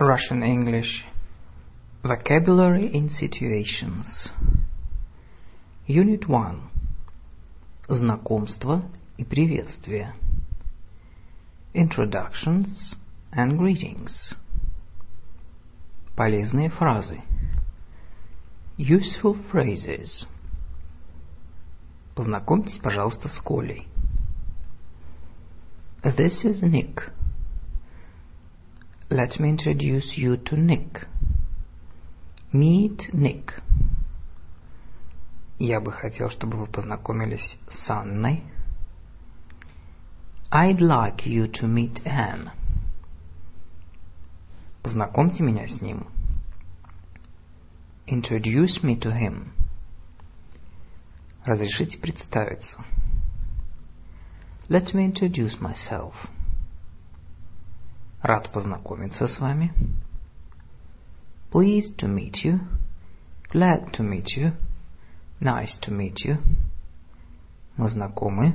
Russian English Vocabulary in Situations Unit 1 Знакомство и приветствие Introductions and Greetings Полезные фразы Useful phrases Познакомьтесь, пожалуйста, с Колей. This is Nick. Let me introduce you to Nick. Meet Nick. Я бы хотел, чтобы вы познакомились с Анной. I'd like you to meet Anne. Познакомьте меня с ним. Introduce me to him. Разрешите представиться. Let me introduce myself. Рад познакомиться с вами. Pleased to meet you. Glad to meet you. Nice to meet you. Мы знакомы.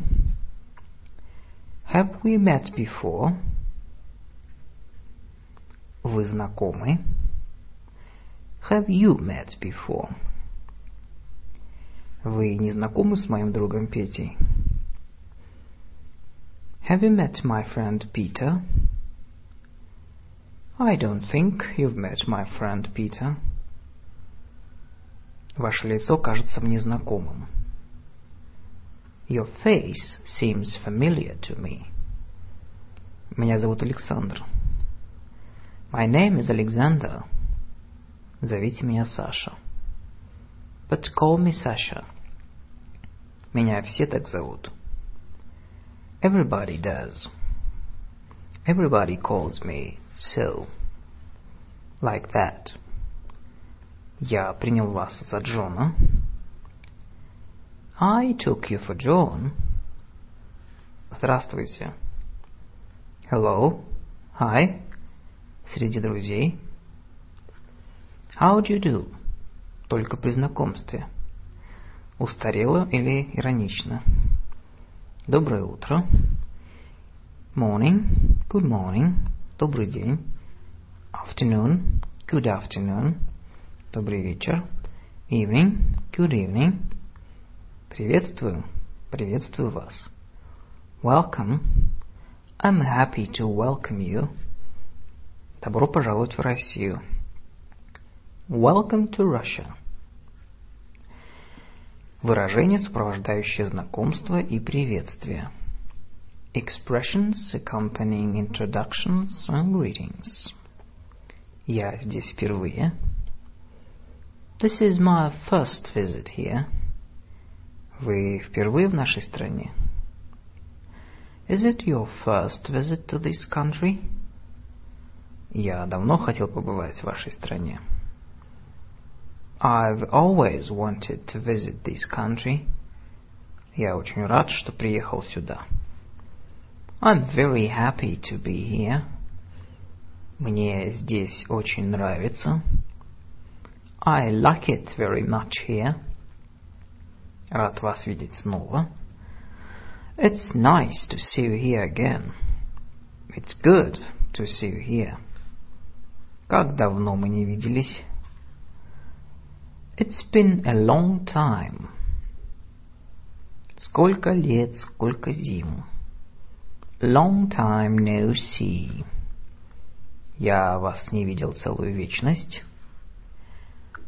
Have we met before? Вы знакомы. Have you met before? Вы не знакомы с моим другом Петей? Have you met my friend Peter? I don't think you've met my friend Peter. Ваше лицо кажется мне знакомым. Your face seems familiar to me. Меня зовут Александр. My name is Alexander. Зовите меня Саша. But call me Sasha. Меня все так зовут. Everybody does. Everybody calls me so. Like that. Я принял вас за Джона. I took you for John. Здравствуйте. Hello. Hi. Среди друзей. How do you do? Только при знакомстве. Устарело или иронично? Доброе утро. Morning. Good morning. Добрый день. Afternoon. Good afternoon. Добрый вечер. Evening. Good evening. Приветствую. Приветствую вас. Welcome. I'm happy to welcome you. Добро пожаловать в Россию. Welcome to Russia. Выражение, сопровождающее знакомство и приветствие. Expressions accompanying introductions and greetings. Я здесь впервые. This is my first visit here. Вы впервые в нашей стране? Is it your first visit to this country? Я давно хотел побывать в вашей стране. I've always wanted to visit this country. Я очень рад, что приехал сюда. I'm very happy to be here. Мне здесь очень нравится. I like it very much here. Рад вас видеть снова. It's nice to see you here again. It's good to see you here. Как давно мы не виделись? It's been a long time. Сколько лет, сколько зим. Long time no see. Я вас не видел целую вечность.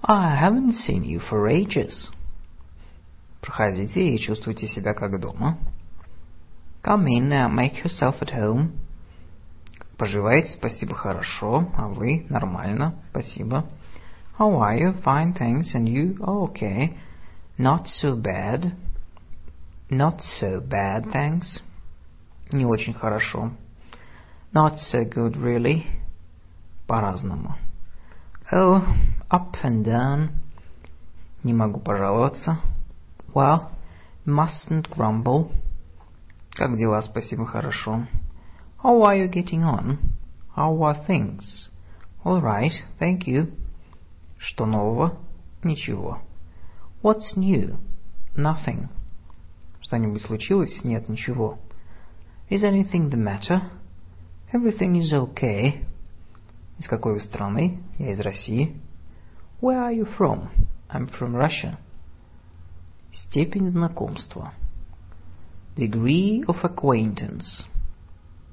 I haven't seen you for ages. Проходите и чувствуйте себя как дома. Come in and make yourself at home. Поживаете, спасибо, хорошо. А вы? Нормально, спасибо. How are you? Fine, thanks. And you? Oh, okay. Not so bad. Not so bad, thanks. Не очень хорошо. Not so good, really. По-разному. Oh, up and down. Не могу пожаловаться. Well, mustn't grumble. Как дела? Спасибо, хорошо. How are you getting on? How are things? All right, thank you. Что нового? Ничего. What's new? Nothing. Что-нибудь случилось? Нет, ничего. Is anything the matter? Everything is okay. Из какой вы страны? Я из России. Where are you from? I'm from Russia. Степень знакомства. Degree of acquaintance.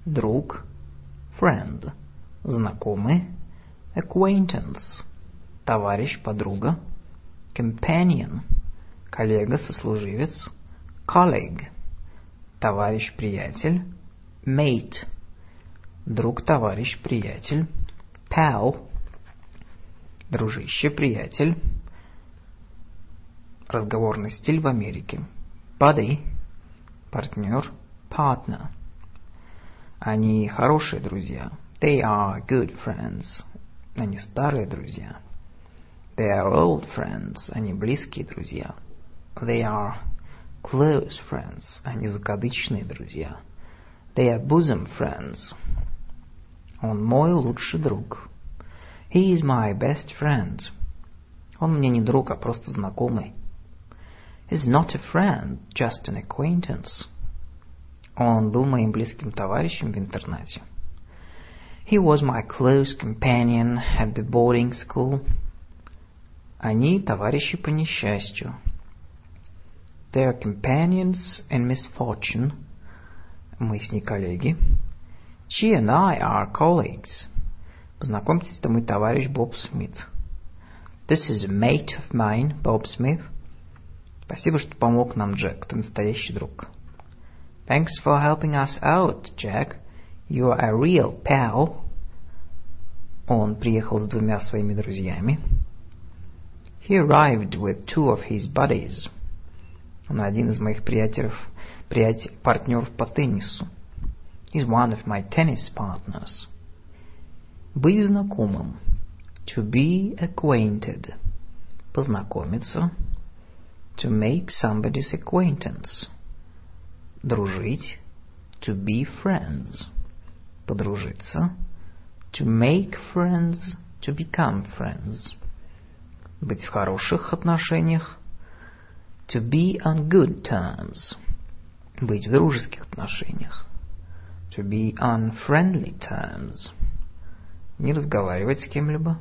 Друг. Friend. Знакомый. Acquaintance. Товарищ, подруга. Companion. Коллега, сослуживец. Colleague. Товарищ, приятель. Mate. Друг, товарищ, приятель. Pal. Дружище, приятель. Разговорный стиль в Америке. Buddy. Партнер. Partner. Они хорошие друзья. They are good friends. Они старые друзья. They are old friends. Они близкие друзья. They are close friends. Они закадычные друзья. They are bosom friends. Он мой лучший друг. He is my best friend. Он мне не друг, а просто знакомый. He's not a friend, just an acquaintance. Он был моим близким товарищем в интернате. He was my close companion at the boarding school. Они товарищи по несчастью. They are companions in misfortune. Мы с ней коллеги. She and I are colleagues. Познакомьтесь, это мой товарищ Боб Смит. This is a mate of mine, Bob Smith. Спасибо, что помог нам, Джек. Ты настоящий друг. Thanks for helping us out, Jack. You are a real pal. Он приехал с двумя своими друзьями. He arrived with two of his buddies. Он один из моих приятелей, приятель, партнеров по теннису. He's one of my tennis partners. Быть знакомым. To be acquainted. Познакомиться. To make somebody's acquaintance. Дружить. To be friends. Подружиться. To make friends. To become friends. Быть в хороших отношениях. To be on good terms. Быть в дружеских отношениях. To be on friendly terms. Не разговаривать с кем-либо.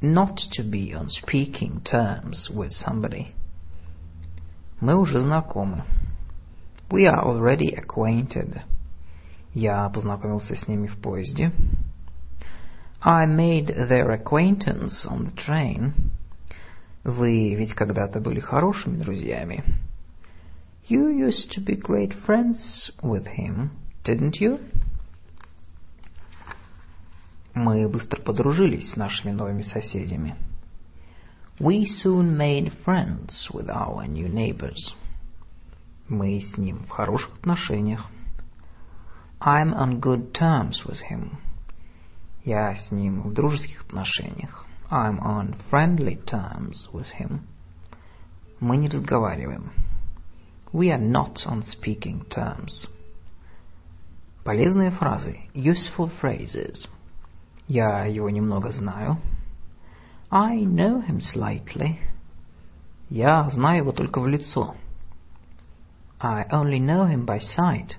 Not to be on speaking terms with somebody. Мы уже знакомы. We are already acquainted. Я познакомился с ними в поезде. I made their acquaintance on the train. Вы ведь когда-то были хорошими друзьями. You used to be great friends with him, didn't you? Мы быстро подружились с нашими новыми соседями. We soon made friends with our new neighbors. Мы с ним в хороших отношениях. I'm on good terms with him. Я с ним в дружеских отношениях. I'm on friendly terms with him. Мы не разговариваем. We are not on speaking terms. Полезные фразы. Useful phrases. Я его немного знаю. I know him slightly. Я знаю его только в лицо. I only know him by sight.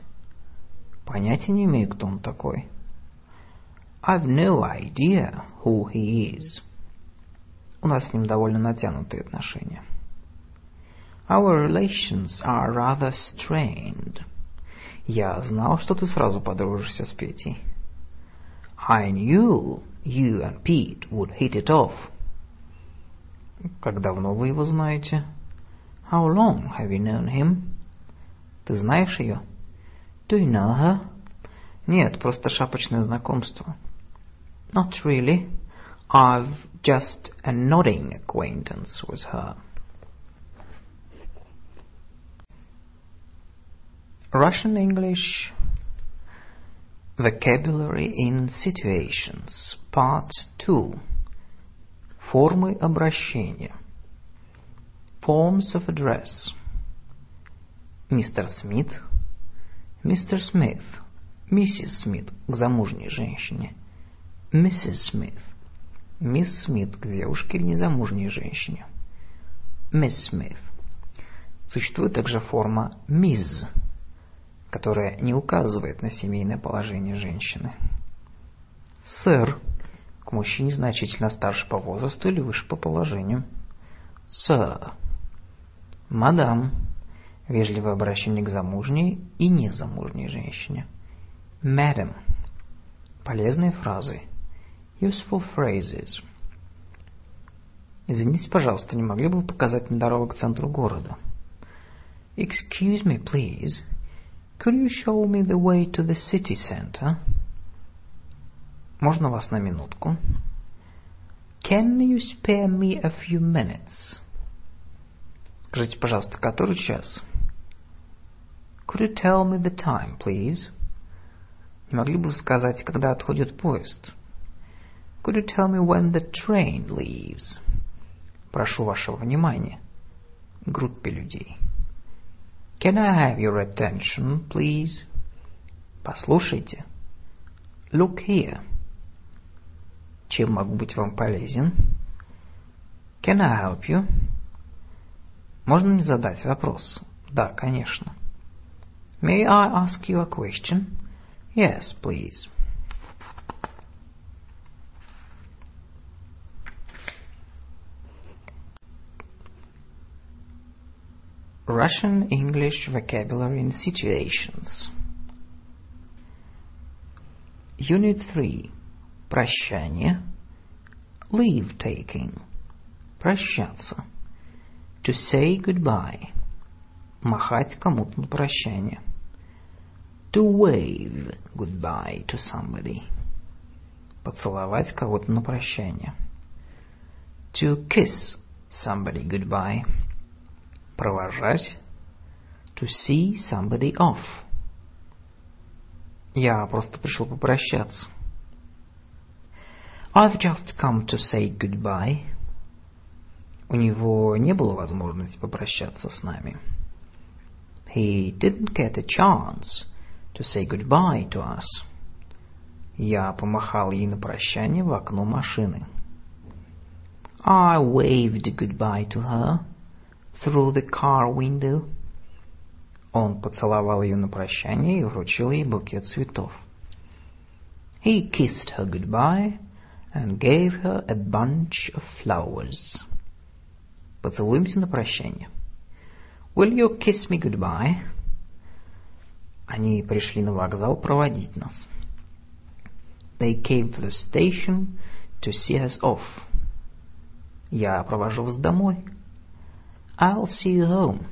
Понятия не имею, кто он такой. I've no idea who he is. У нас с ним довольно натянутые отношения. Our relations are rather strained. Я знал, что ты сразу подружишься с Петей. I knew you and Pete would hit it off. Как давно вы его знаете? How long have you known him? Ты знаешь ее? Do you know her? Нет, просто шапочное знакомство. Not really. I've just a nodding acquaintance with her. Russian English Vocabulary in Situations Part 2 Формы обращения Forms of address Мистер Смит Мистер Смит Миссис Смит к замужней женщине Миссис Смит Мисс Смит к девушке или незамужней женщине Мисс Смит Существует также форма мисс, которая не указывает на семейное положение женщины. Сэр к мужчине значительно старше по возрасту или выше по положению. Sir. Мадам. Вежливое обращение к замужней и незамужней женщине. Madam. Полезные фразы. Useful phrases. Извините, пожалуйста, не могли бы вы показать мне дорогу к центру города? Excuse me, please. Could you show me the way to the city center? Можно вас на минутку? Can you spare me a few minutes? Скажите, пожалуйста, который час? Could you tell me the time, please? Не могли бы вы сказать, когда отходит поезд? Could you tell me when the train leaves? Прошу вашего внимания. Группе людей. Can I have your attention, please? Послушайте. Look here. Чем могу быть вам полезен? Can I help you? Можно мне задать вопрос? Да, конечно. May I ask you a question? Yes, please. Russian English vocabulary in situations. Unit 3. Прощание. Leave taking. Прощаться. To say goodbye. Махать кому-то на прощание. To wave goodbye to somebody. Поцеловать кого-то на прощание. To kiss somebody goodbye. Провожать. To see somebody off. Я просто пришел попрощаться. I've just come to say goodbye. У него не было возможности попрощаться с нами. He didn't get a chance to say goodbye to us. Я помахал ей на прощание в окно машины. I waved goodbye to her through the car window. Он поцеловал ее на прощание и вручил ей букет цветов. He kissed her goodbye and gave her a bunch of flowers. Поцелуемся на прощание. Will you kiss me goodbye? Они пришли на вокзал проводить нас. They came to the station to see us off. Я провожу вас домой. I'll see you home.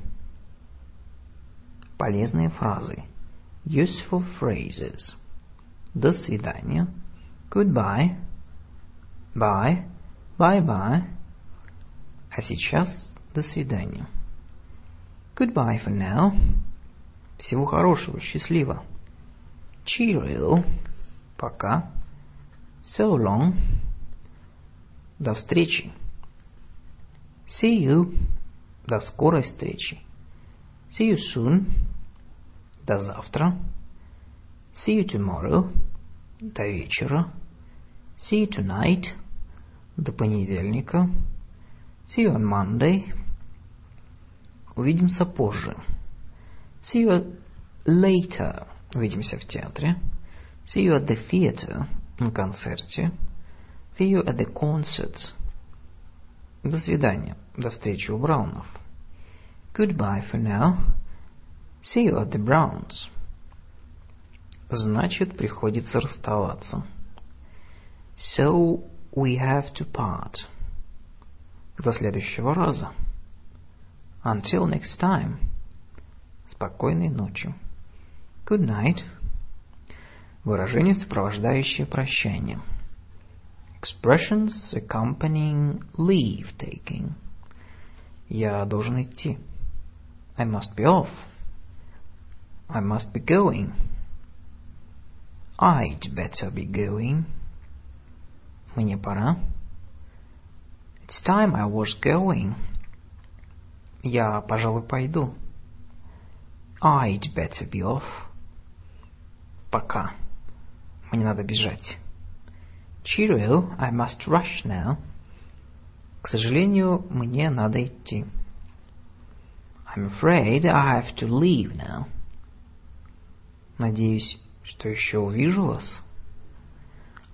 Полезные фразы. Useful phrases. До свидания. Goodbye. Bye. Bye-bye. А сейчас до свидания. Goodbye for now. Всего хорошего, счастливо. Cheerio. Пока. So long. До встречи. See you. До скорой встречи. See you soon. До завтра. See you tomorrow. До вечера. See you tonight. До понедельника. See you on Monday. Увидимся позже. See you later. Увидимся в театре. See you at the theater. На концерте. See you at the concert. До свидания. До встречи у Браунов. Goodbye for now. See you at the Browns. Значит, приходится расставаться. So we have to part. До следующего раза. Until next time. Спокойной ночи. Good night. Выражение, сопровождающее прощание. Expressions accompanying leave taking. Я должен идти. I must be off. I must be going. I'd better be going. Мне пора. It's time I was going. Я, пожалуй, пойду. I'd better be off. Пока. Мне надо бежать. Cheerio, I must rush now. К сожалению, мне надо идти. I'm afraid I have to leave now. Надеюсь, что еще увижу вас.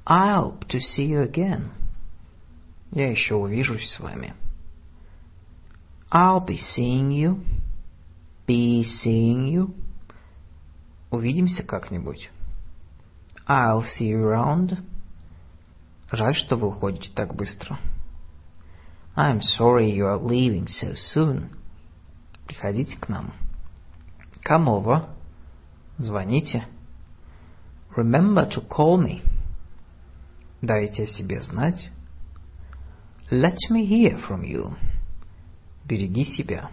I hope to see you again. Я еще увижусь с вами. I'll be seeing you. Be seeing you. Увидимся как-нибудь. I'll see you around. Жаль, что вы уходите так быстро. I'm sorry you are leaving so soon. Приходите к нам. Come over. Звоните. Remember to call me. Дайте о себе знать. Let me hear from you. Береги себя.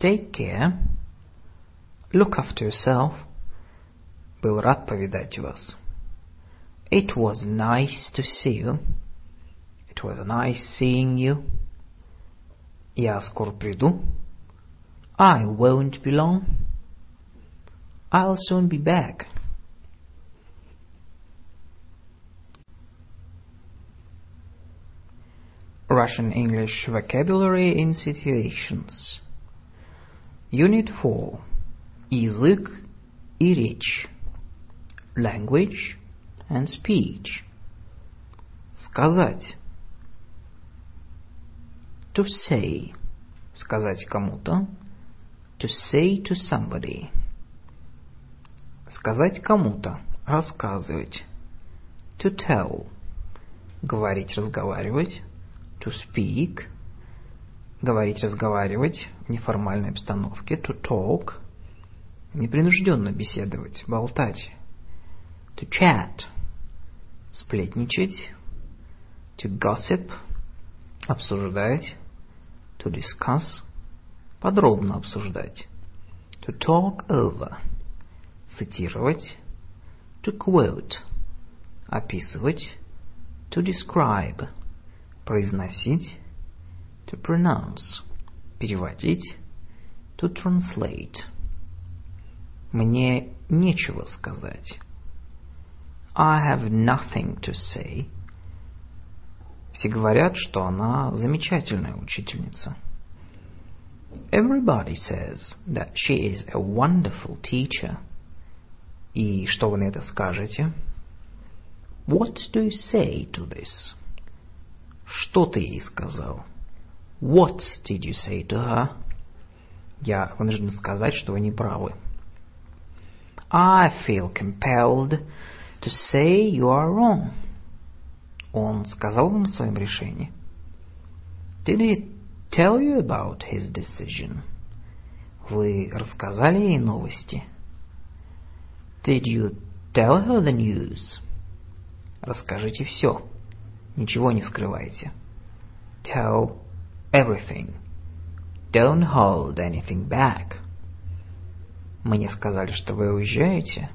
Take care. Look after yourself. Был рад повидать вас. It was nice to see you. It was nice seeing you. Я скоро приду. I won't be long. I'll soon be back. Russian English vocabulary in situations. Unit 4. Язык и речь. Language and speech. Сказать. To say. Сказать кому-то. To say to somebody. Сказать кому-то. Рассказывать. To tell. Говорить, разговаривать. To speak. Говорить, разговаривать в неформальной обстановке. To talk. Непринужденно беседовать, болтать. To chat. Сплетничать. To gossip. Обсуждать. To discuss. Подробно обсуждать. To talk over. Цитировать. To quote. Описывать. To describe. Произносить. To pronounce. Переводить. To translate. Мне нечего сказать. I have nothing to say. Все говорят, что она замечательная учительница. Everybody says that she is a wonderful teacher. И что вы на это скажете? What do you say to this? Что ты ей сказал? What did you say to her? Я вынужден сказать, что вы не правы. I feel compelled to say you are wrong. Он сказал вам о своем решении? Did he tell you about his decision? Вы рассказали ей новости? Did you tell her the news? Расскажите все. Ничего не скрывайте. Tell everything. Don't hold anything back. Мне сказали, что вы уезжаете.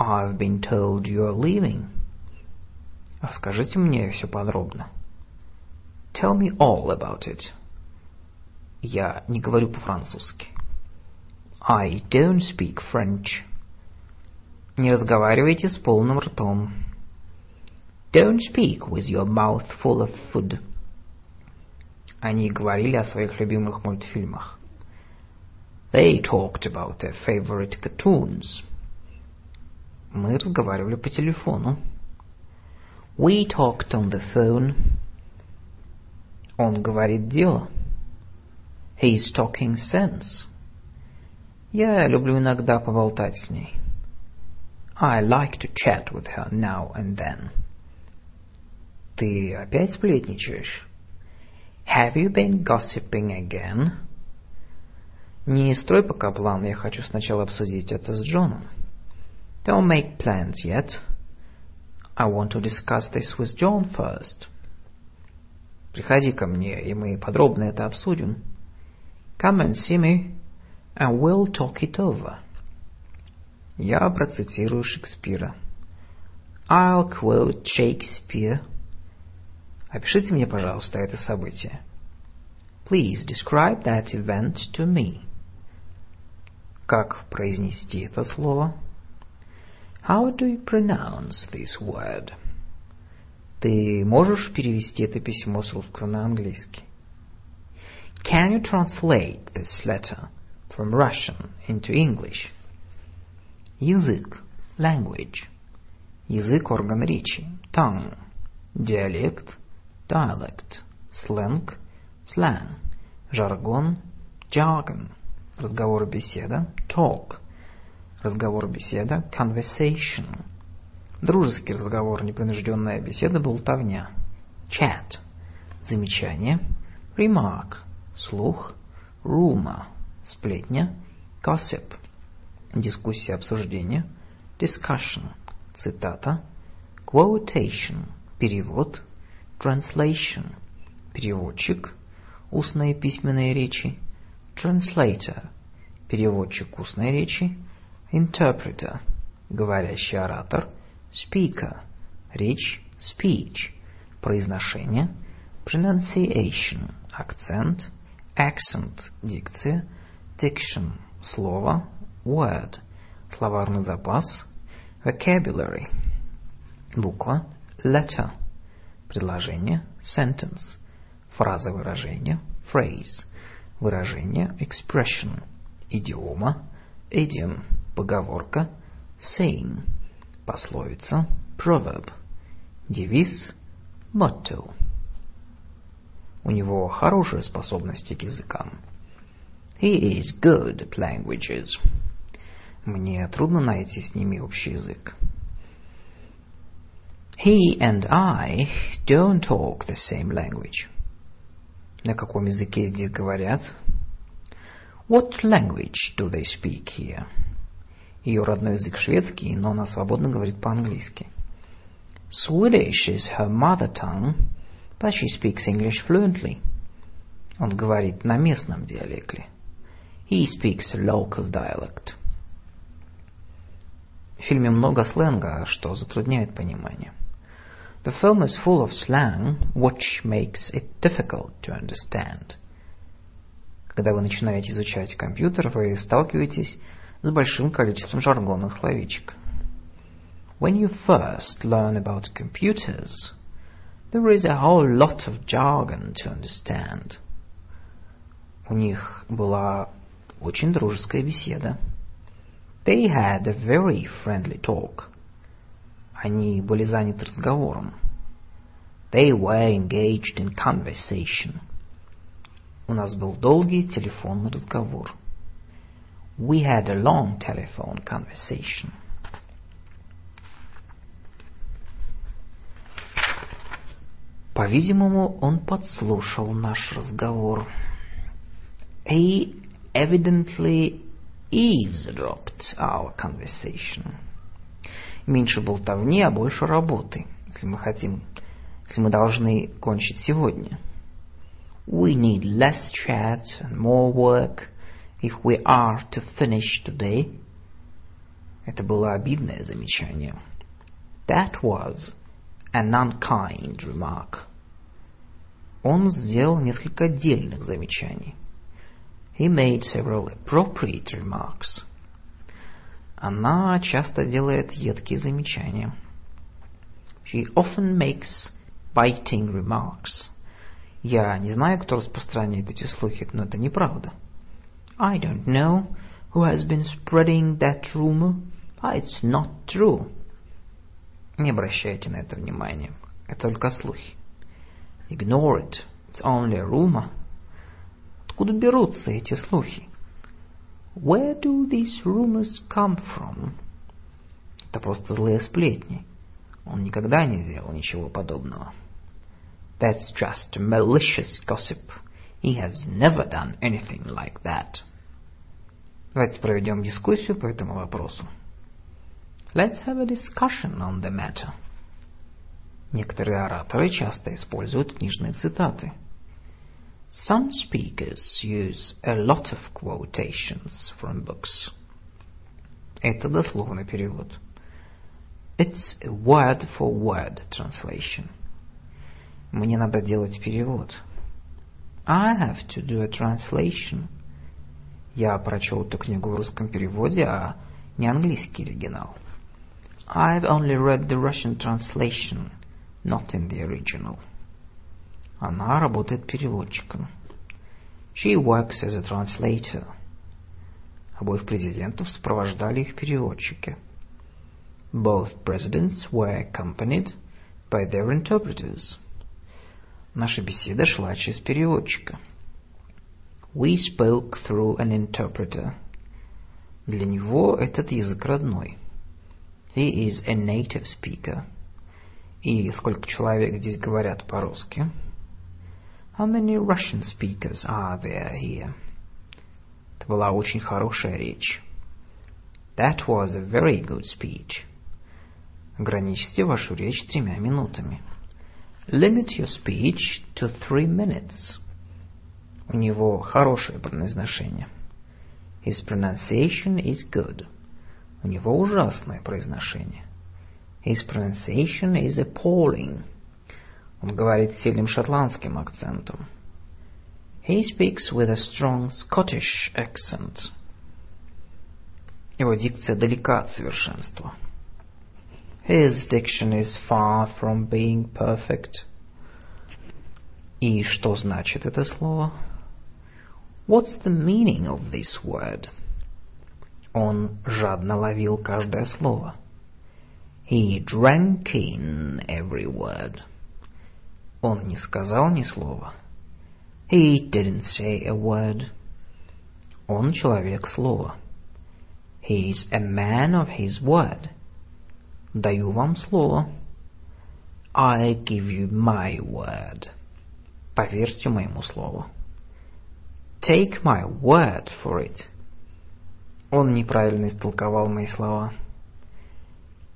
I've been told you're leaving. Расскажите мне все подробно. Tell me all about it. Я не говорю по-французски. I don't speak French. Не разговаривайте с полным ртом. Don't speak with your mouth full of food. Они говорили о своих любимых мультфильмах. They talked about their favorite cartoons. Мы разговаривали по телефону. We talked on the phone. Он говорит дело. He's talking sense. Я люблю иногда поболтать с ней. I like to chat with her now and then. Ты опять сплетничаешь? Have you been gossiping again? Не строй пока план, я хочу сначала обсудить это с Джоном. Don't make plans yet. I want to discuss this with John first. Приходи ко мне, и мы подробно это обсудим. Come and see me, and we'll talk it over. Я процитирую Шекспира. I'll quote Shakespeare. Опишите мне, пожалуйста, это событие. Please describe that event to me. Как произнести это слово? How do you pronounce this word? Ты можешь перевести это письмо с русского на английский? Can you translate this letter from Russian into English? Язык, language. Язык – орган речи. Tongue. Диалект – dialect. Сленг – slang. Жаргон – jargon. Разговор, беседа – talk. Разговор, беседа – conversation. Дружеский разговор, непринужденная беседа, болтовня. Chat. Замечание. Remark. Слух. Rumor. Сплетня. Gossip. Дискуссия, обсуждение. Discussion. Цитата. Quotation. Перевод. Translation. Переводчик. Устные письменные речи. Translator. Переводчик устной речи. Interpreter. Говорящий оратор – speaker, речь, speech, произношение, pronunciation, акцент, accent, дикция, diction, слово, word, словарный запас, vocabulary, буква, letter, предложение, sentence, фраза выражения, phrase, выражение, expression, идиома, idiom, поговорка, saying, пословица, proverb, девиз, motto. У него хорошие способности к языкам. He is good at languages. Мне трудно найти с ними общий язык. He and I don't talk the same language. На каком языке здесь говорят? What language do they speak here? Ее родной язык шведский, но она свободно говорит по-английски. Swedish is her mother tongue, but she speaks English fluently. Он говорит на местном диалекте. He speaks local dialect. В фильме много сленга, что затрудняет понимание. The film is full of slang, which makes it difficult to understand. Когда вы начинаете изучать компьютер, вы сталкиваетесь с большим количеством жаргонных словечек. When you first learn about computers, there is a whole lot of jargon to understand. У них была очень дружеская беседа. They had a very friendly talk. Они были заняты разговором. They were engaged in conversation. У нас был долгий телефонный разговор. We had a long telephone conversation. По-видимому, он подслушал наш разговор. He evidently eavesdropped our conversation. Меньше болтовни, а больше работы, если мы хотим, если мы должны кончить сегодня. We need less chat and more work if we are to finish today. Это было обидное замечание. That was an unkind remark. Он сделал несколько отдельных замечаний. He made several appropriate remarks. Она часто делает едкие замечания. She often makes biting remarks. Я не знаю, кто распространяет эти слухи, но это неправда. I don't know who has been spreading that rumor. Ah, it's not true. Не обращайте на это внимания. Это только слухи. Ignore it. It's only a rumor. Откуда берутся эти слухи? Where do these rumors come from? Это просто злые сплетни. Он никогда не сделал ничего подобного. That's just malicious gossip. He has never done anything like that. Давайте проведем дискуссию по этому вопросу. Let's have a discussion on the matter. Некоторые ораторы часто используют книжные цитаты. Some speakers use a lot of quotations from books. Это дословный перевод. It's a word-for-word translation. Мне надо делать перевод. I have to do a translation. Я прочел эту книгу в русском переводе, а не английский оригинал. I've only read the Russian translation, not in the original. Она работает переводчиком. She works as a translator. Обоих президентов сопровождали их переводчики. Both presidents were accompanied by their interpreters. Наша беседа шла через переводчика. We spoke through an interpreter. Для него этот язык родной. He is a native speaker. И сколько человек здесь говорят по-русски? How many Russian speakers are there here? Это была очень хорошая речь. That was a very good speech. Ограничьте вашу речь тремя минутами. Limit your speech to three minutes. У него хорошее произношение. His pronunciation is good. У него ужасное произношение. His pronunciation is appalling. Он говорит с сильным шотландским акцентом. He speaks with a strong Scottish accent. Его дикция далека от совершенства. His diction is far from being perfect. И что значит это слово? What's the meaning of this word? Он жадно ловил каждое слово. He drank in every word. Он не сказал ни слова. He didn't say a word. Он человек слова. He is a man of his word. Даю вам слово. I give you my word. Поверьте моему слову. Take my word for it. Он неправильно истолковал мои слова.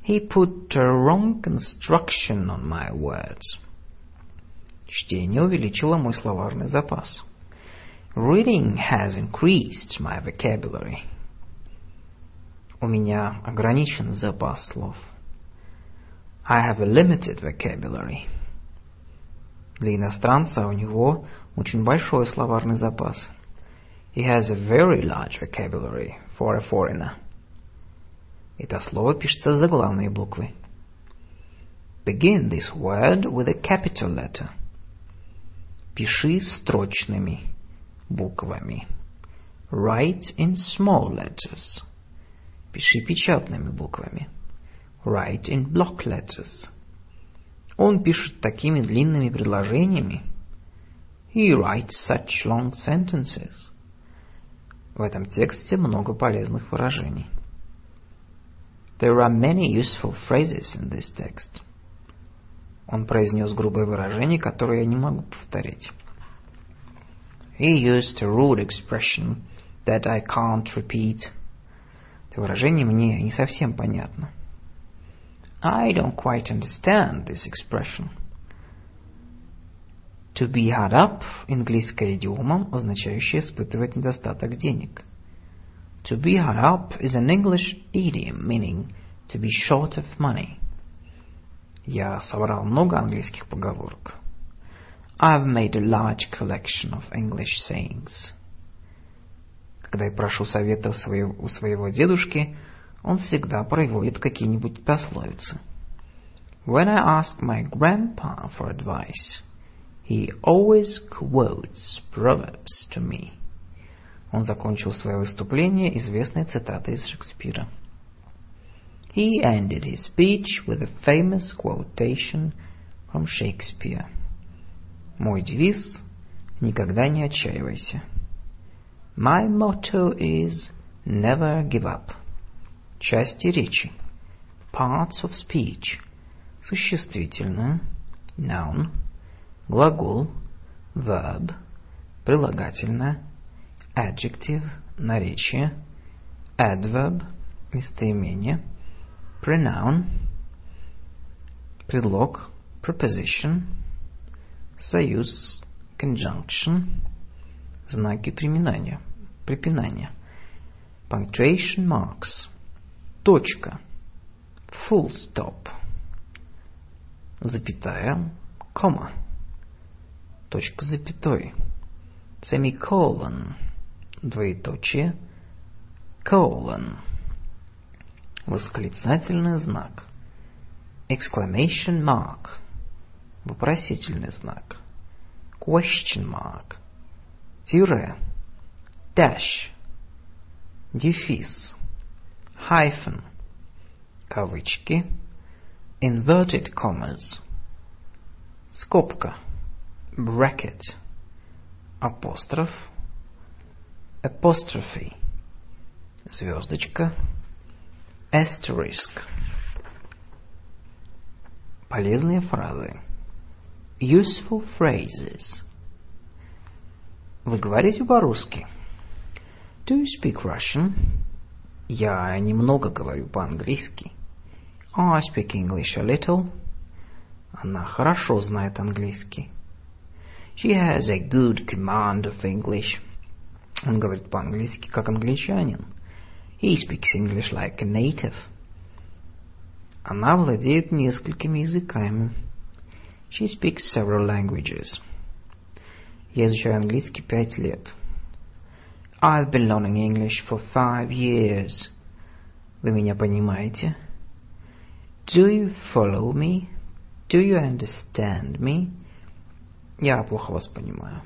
He put a wrong construction on my words. Чтение увеличило мой словарный запас. Reading has increased my vocabulary. У меня ограничен запас слов. I have a limited vocabulary. Для иностранца у него очень большой словарный запас. He has a very large vocabulary for a foreigner. Это слово пишется с заглавной буквы. Begin this word with a capital letter. Пиши строчными буквами. Write in small letters. Пиши печатными буквами. Write in block letters. Он пишет такими длинными предложениями. He writes such long sentences. В этом тексте много полезных выражений. There are many useful phrases in this text. Он произнес грубое выражение, которое я не могу повторить. He used a rude expression that I can't repeat. Это выражение мне не совсем понятно. I don't quite understand this expression. To be hard up – английская идиома, означающая испытывать недостаток денег. To be hard up is an English idiom meaning to be short of money. Я собрал много английских поговорок. I've made a large collection of English sayings. Когда я прошу совета у своего, у своего дедушки, он всегда проводит какие-нибудь пословицы. When I ask my grandpa for advice, he always quotes proverbs to me. Он закончил свое выступление известной цитатой из Шекспира. He ended his speech with a famous quotation from Shakespeare. Мой девиз – никогда не отчаивайся. My motto is never give up. Части речи. Parts of speech. Существительное. Noun. Глагол. Verb. Прилагательное. Adjective. Наречие. Adverb. Местоимение. Pronoun. Предлог. Preposition. Союз. Conjunction. Знаки приминания. Препинания. Punctuation marks. Точка. Full stop. Запятая. Кома. Точка с запятой. Semicolon. Двоеточие. Colon. Восклицательный знак. Exclamation mark. Вопросительный знак. Question mark. Тире. Dash. Дефис. Hyphen. кавычки, inverted commas, скобка, bracket, апостроф, apostrophe, звездочка, asterisk. Полезные фразы. Useful phrases. Вы говорите по-русски? Do you speak Russian? Я немного говорю по-английски. I speak English a little. Она хорошо знает английский. She has a good command of English. Он говорит по-английски, как англичанин. He speaks English like a native. Она владеет несколькими языками. She speaks several languages. Я изучаю английский пять лет. I've been learning English for five years. Вы меня понимаете? Do you follow me? Do you understand me? Я плохо вас понимаю.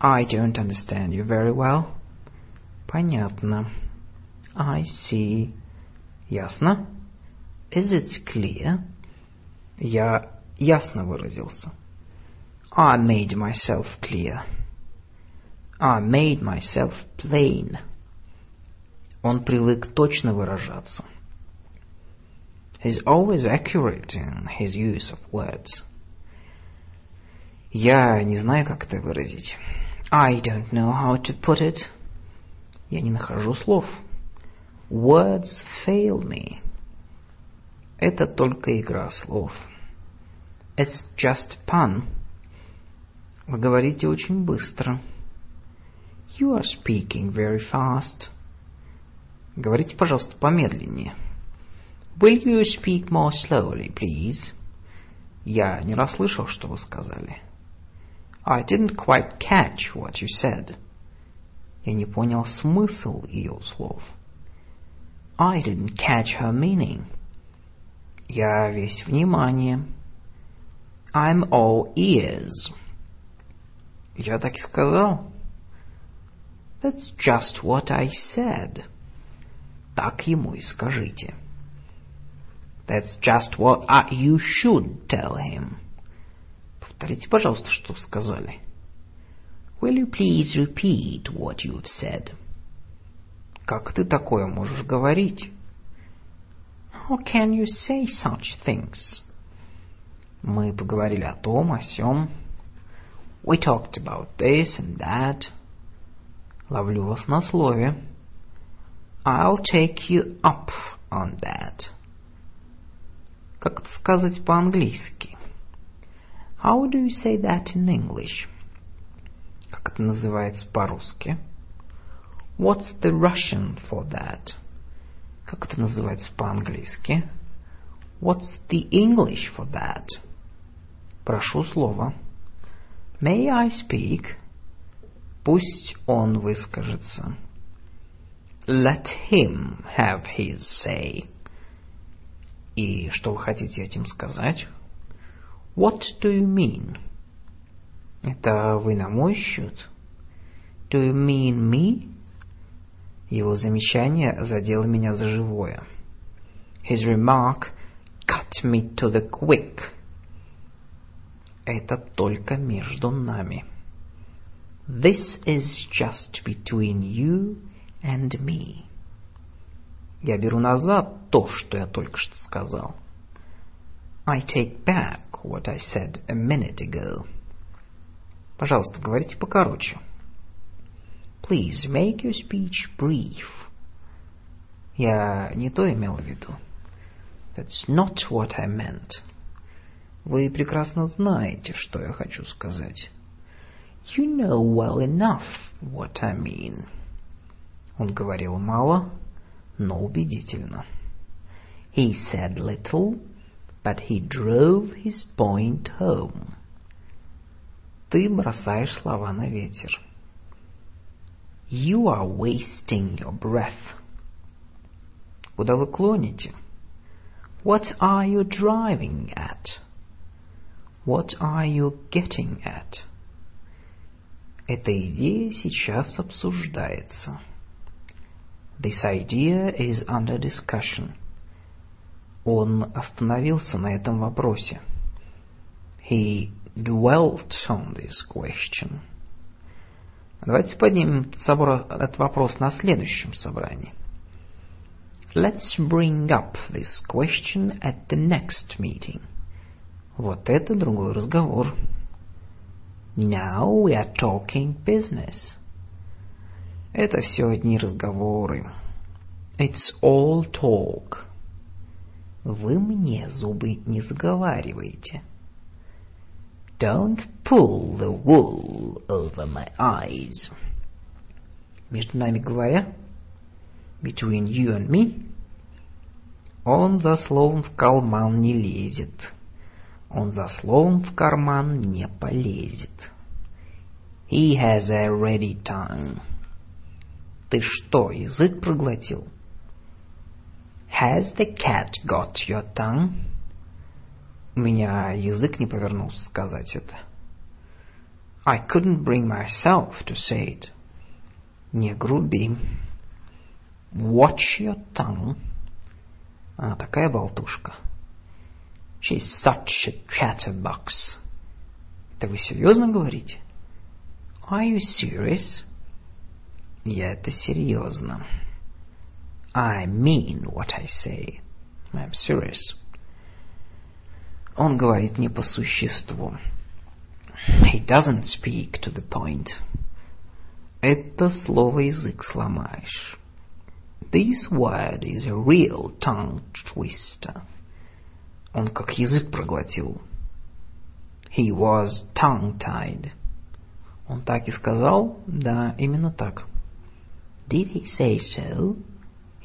I don't understand you very well. Понятно. I see. Ясно? Is it clear? Я ясно выразился. I made myself clear. I made myself plain. Он привык точно выражаться. He's always accurate in his use of words. Я не знаю, как это выразить. I don't know how to put it. Я не нахожу слов. Words fail me. Это только игра слов. It's just pun. Вы говорите очень быстро. You are speaking very fast. Говорите, пожалуйста, помедленнее. Will you speak more slowly, please? Я не расслышал, что вы сказали. I didn't quite catch what you said. Я не понял смысл ее слов. I didn't catch her meaning. Я весь внимание. I'm all ears. Я так и сказал. That's just what I said. Так ему и скажите. That's just what I, you should tell him. Повторите, пожалуйста, что сказали. Will you please repeat what you've said? Как ты такое можешь говорить? How can you say such things? Мы поговорили о том, о сём. We talked about this and that. Ловлю вас на слове. I'll take you up on that. Как это сказать по-английски? How do you say that in English? Как это называется по-русски? What's the Russian for that? Как это называется по-английски? What's the English for that? Прошу слова. May I speak? Пусть он выскажется. Let him have his say. И что вы хотите этим сказать? What do you mean? Это вы на мой счет? Do you mean me? Его замечание задело меня за живое. His remark cut me to the quick. Это только между нами. This is just between you and me. Я беру назад то, что я только что сказал. I take back what I said a minute ago. Пожалуйста, говорите покороче. Please make your speech brief. Я не то имел в виду. That's not what I meant. Вы прекрасно знаете, что я хочу сказать. You know well enough what I mean. Он говорил мало, но убедительно. He said little, but he drove his point home. Ты бросаешь слова на ветер. You are wasting your breath. Куда вы клоните? What are you driving at? What are you getting at? Эта идея сейчас обсуждается. This idea is under discussion. Он остановился на этом вопросе. He dwelt on this question. Давайте поднимем этот вопрос на следующем собрании. Let's bring up this question at the next meeting. Вот это другой разговор. Now we are talking business. Это все одни разговоры. It's all talk. Вы мне зубы не заговариваете. Don't pull the wool over my eyes. Между нами говоря, between you and me, он за словом в карман не лезет. Он за словом в карман не полезет. He has a ready tongue. Ты что, язык проглотил? Has the cat got your tongue? У меня язык не повернулся сказать это. I couldn't bring myself to say it. Не груби. Watch your tongue. А, такая болтушка. She's such a chatterbox. Это вы серьезно говорите? Are you serious? Я это серьезно. I mean what I say. I'm serious. Он говорит не по существу. He doesn't speak to the point. Это слово язык сломаешь. This word is a real tongue twister. Он как язык проглотил. He was tongue-tied. Он так и сказал? Да, именно так. Did he say so?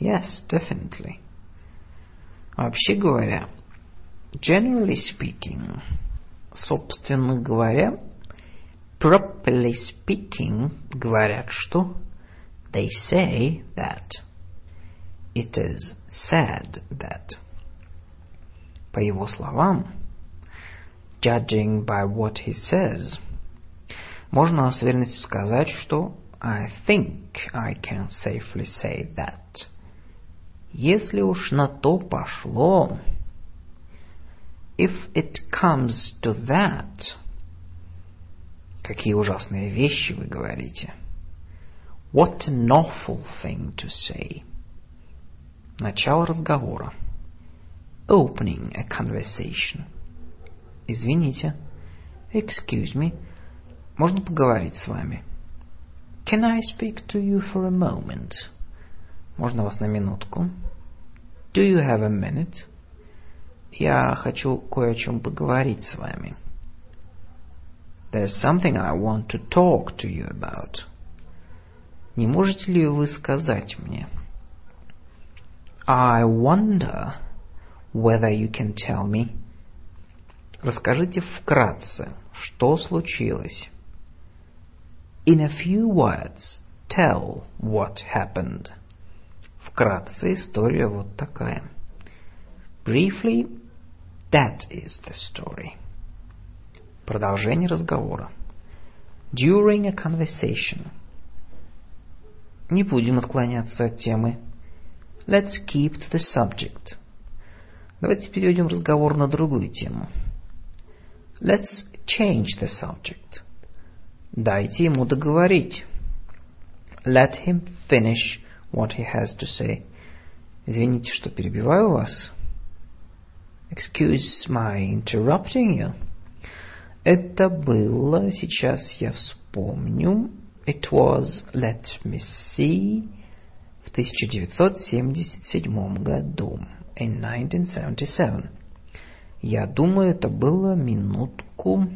Yes, definitely. Вообще говоря, generally speaking, собственно говоря, properly speaking, говорят что? They say that. It is said that. По его словам, judging by what he says, можно с уверенностью сказать, что I think I can safely say that. Если уж на то пошло, if it comes to that, какие ужасные вещи вы говорите. What an awful thing to say. Начало разговора. Opening a conversation. Извините. Excuse me. Можно поговорить с вами? Can I speak to you for a moment? Можно вас на минутку? Do you have a minute? Я хочу кое о чем поговорить с вами. There's something I want to talk to you about. Не можете ли вы сказать мне? I wonder whether you can tell me. Расскажите вкратце, что случилось. In a few words, tell what happened. Вкратце история вот такая. Briefly, that is the story. Продолжение разговора. During a conversation. Не будем отклоняться от темы. Let's keep to the subject. Давайте переведем разговор на другую тему. Let's change the subject. Дайте ему договорить. Let him finish what he has to say. Извините, что перебиваю вас. Excuse my interrupting you. Это было, сейчас я вспомню. It was, let me see, в 1977 году. In 1977. Я думаю, это было минутку.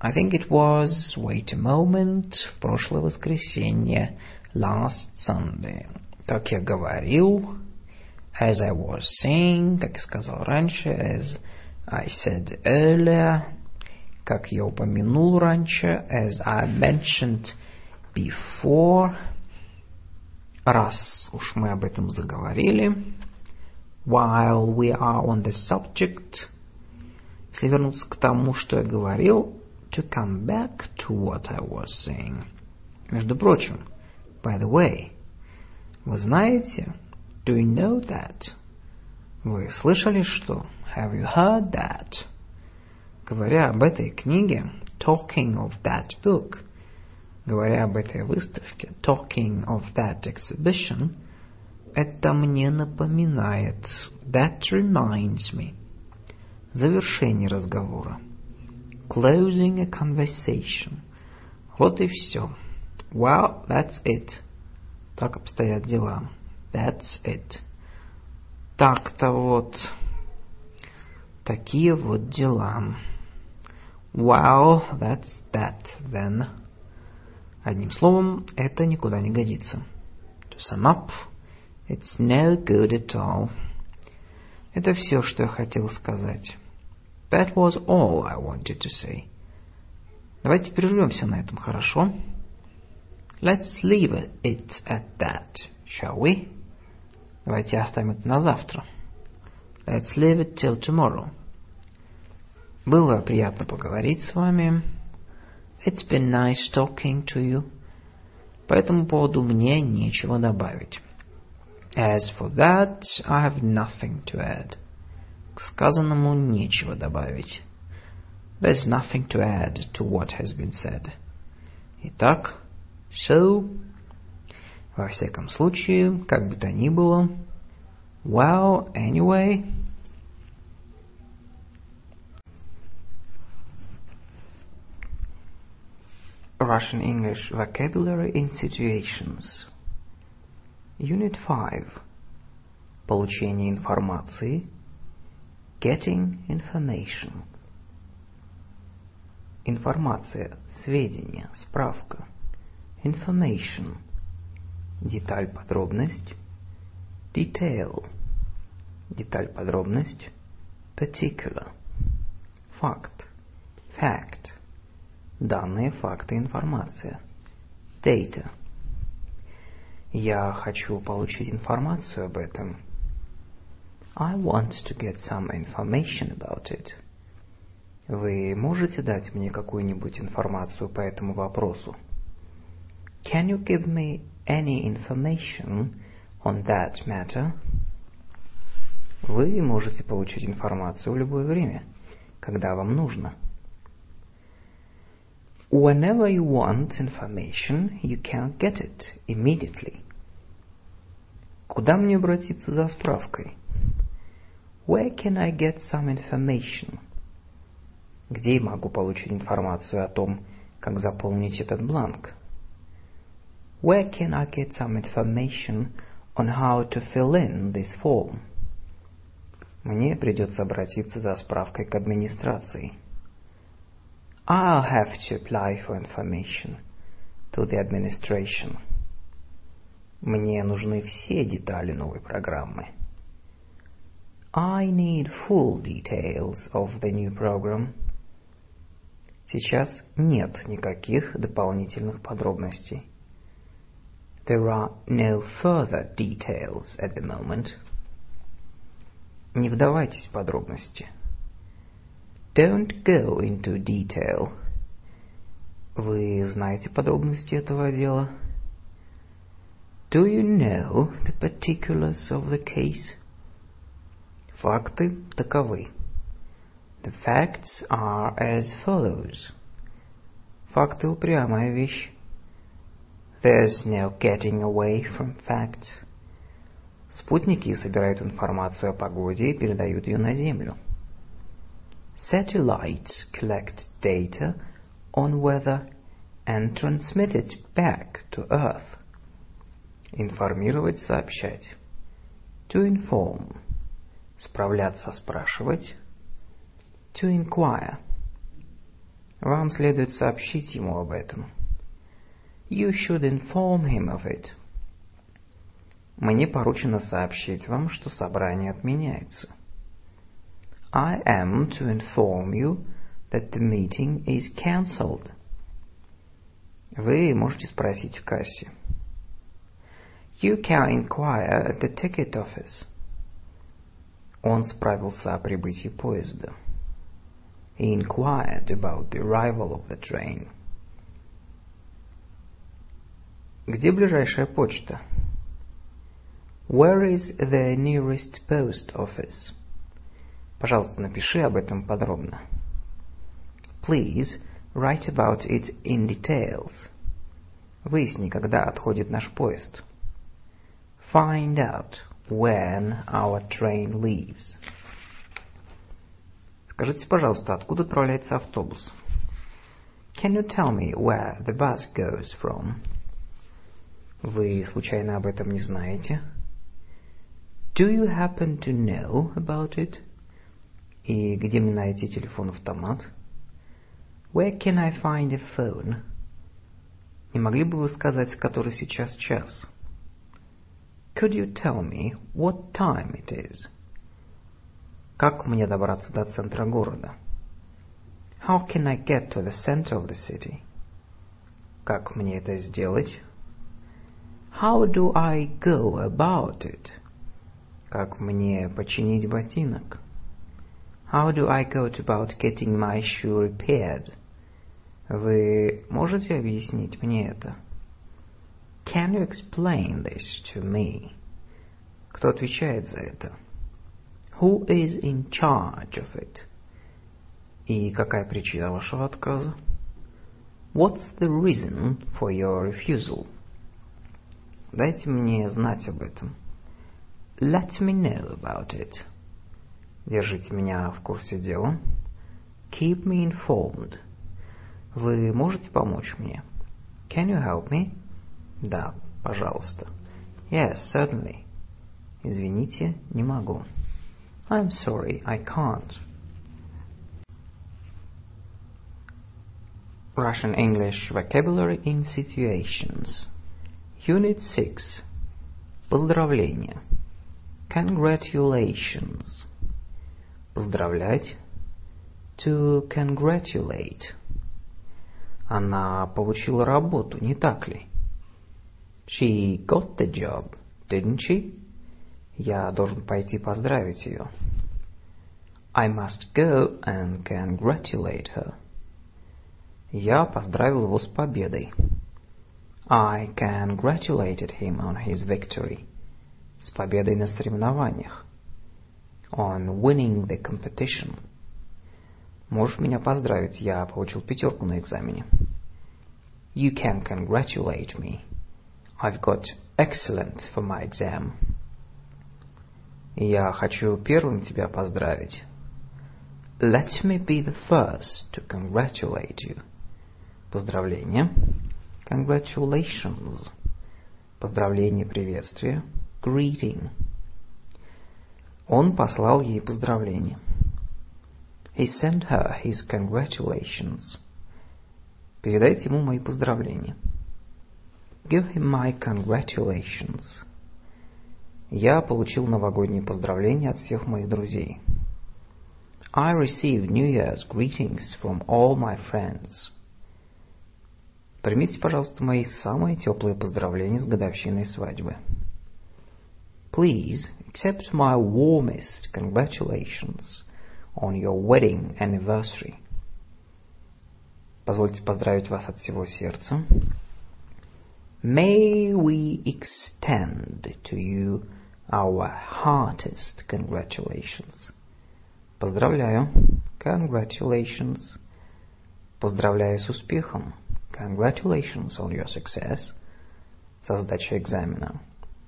I think it was, wait a moment, в прошлое воскресенье, last Sunday. Как я говорил, as I was saying, как я сказал раньше, as I said earlier, как я упомянул раньше, as I mentioned before, раз уж мы об этом заговорили, while we are on the subject, если вернуться к тому, что я говорил, to come back to what I was saying. Между прочим, by the way, вы знаете, do you know that? Вы слышали что? Have you heard that? Говоря об этой книге, talking of that book, говоря об этой выставке, talking of that exhibition, это мне напоминает, that reminds me, завершение разговора, closing a conversation. Вот и все. Well, that's it. Так обстоят дела. That's it. Так-то вот. Такие вот дела. Well, that's that then. Одним словом, это никуда не годится. To sum up, it's no good at all. Это все, что я хотел сказать. That was all I wanted to say. Давайте прервемся на этом, хорошо? Let's leave it at that, shall we? Давайте оставим это на завтра. Let's leave it till tomorrow. Было приятно поговорить с вами. It's been nice talking to you. По этому поводу мне нечего добавить. As for that, I have nothing to add. К сказанному нечего добавить. There's nothing to add to what has been said. Итак, so, во всяком случае, как бы то ни было, well, anyway, Russian English Vocabulary in Situations. Unit 5 Получение информации. Getting information. Информация, сведения, справка Information Деталь, подробность Detail Деталь, подробность Particular Факт Fact Данные, факты, информация. Data. Я хочу получить информацию об этом. I want to get some information about it. Вы можете дать мне какую-нибудь информацию по этому вопросу? Can you give me any information on that matter? Вы можете получить информацию в любое время, когда вам нужно. Whenever you want information, you can get it immediately. Куда мне обратиться за справкой? Where can I get some information? Где я могу получить информацию о том, как заполнить этот бланк? Where can I get some information on how to fill in this form? Мне придется обратиться за справкой к администрации. I'll have to apply for information to the administration. Мне нужны все детали новой программы. I need full details of the new program. Сейчас нет никаких дополнительных подробностей. There are no further details at the moment. Не вдавайтесь в подробности. Don't go into detail. Вы знаете подробности этого дела? Do you know the particulars of the case? Факты таковы. The facts are as follows. Факты упрямая вещь. There's no getting away from facts. Спутники собирают информацию о погоде и передают ее на Землю. Satellites collect data on weather and transmit it back to Earth. Информировать, сообщать. To inform. Справляться, спрашивать. To inquire. Вам следует сообщить ему об этом. You should inform him of it. Мне поручено сообщить вам, что собрание отменяется. I am to inform you that the meeting is cancelled. Вы можете спросить в кассе. You can inquire at the ticket office. Он справился о прибытии поезда. He inquired about the arrival of the train. Где ближайшая почта? Where is the nearest post office? Пожалуйста, напиши об этом подробно. Please write about it in details. Выясни, когда отходит наш поезд. Find out when our train leaves. Скажите, пожалуйста, откуда отправляется автобус? Can you tell me where the bus goes from? Вы случайно об этом не знаете? Do you happen to know about it? И где мне найти телефон-автомат? Where can I find a phone? Не могли бы вы сказать, который сейчас час? Could you tell me what time it is? Как мне добраться до центра города? How can I get to the center of the city? Как мне это сделать? How do I go about it? Как мне починить ботинок? How do I go about getting my shoe repaired? Вы можете объяснить мне это? Can you explain this to me? Кто отвечает за это? Who is in charge of it? И какая причина вашего отказа? What's the reason for your refusal? Дайте мне знать об этом. Let me know about it. Держите меня в курсе дела. Keep me informed. Вы можете помочь мне? Can you help me? Да, пожалуйста. Yes, certainly. Извините, не могу. I'm sorry, I can't. Russian English Vocabulary in Situations. Unit 6. Поздравления. Congratulations. Поздравлять. To congratulate. Она получила работу, не так ли? She got the job, didn't she? Я должен пойти поздравить ее. I must go and congratulate her. Я поздравил его с победой. I congratulated him on his victory. С победой на соревнованиях. On winning the competition. Можешь меня поздравить, я получил пятерку на экзамене. You can congratulate me. I've got excellent for my exam. Я хочу первым тебя поздравить. Let me be the first to congratulate you. Поздравление. Congratulations. Поздравление, приветствие. Greeting. Он послал ей поздравление. He sent her his congratulations. Передайте ему мои поздравления. Give him my congratulations. Я получил новогодние поздравления от всех моих друзей. I received New Year's greetings from all my friends. Примите, пожалуйста, мои самые теплые поздравления с годовщиной свадьбы. Please accept my warmest congratulations on your wedding anniversary. Позвольте поздравить вас от всего сердца. May we extend to you our heartiest congratulations. Поздравляю. Congratulations. Поздравляю с успехом. Congratulations on your success. Со сдачей экзамена.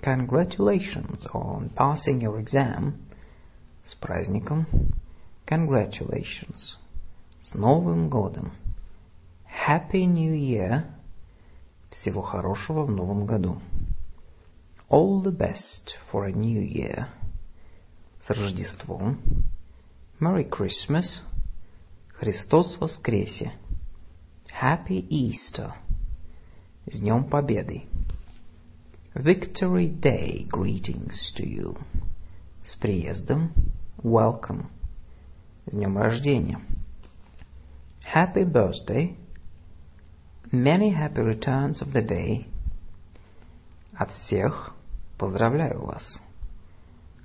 Congratulations on passing your exam. С праздником. Congratulations. С Новым годом. Happy New Year. Всего хорошего в новом году. All the best for a new year. С Рождеством. Merry Christmas. Христос воскресе. Happy Easter. С Днем Победы. Victory Day greetings to you. С приездом. Welcome. С днем рождения. Happy birthday. Many happy returns of the day. От всех поздравляю вас.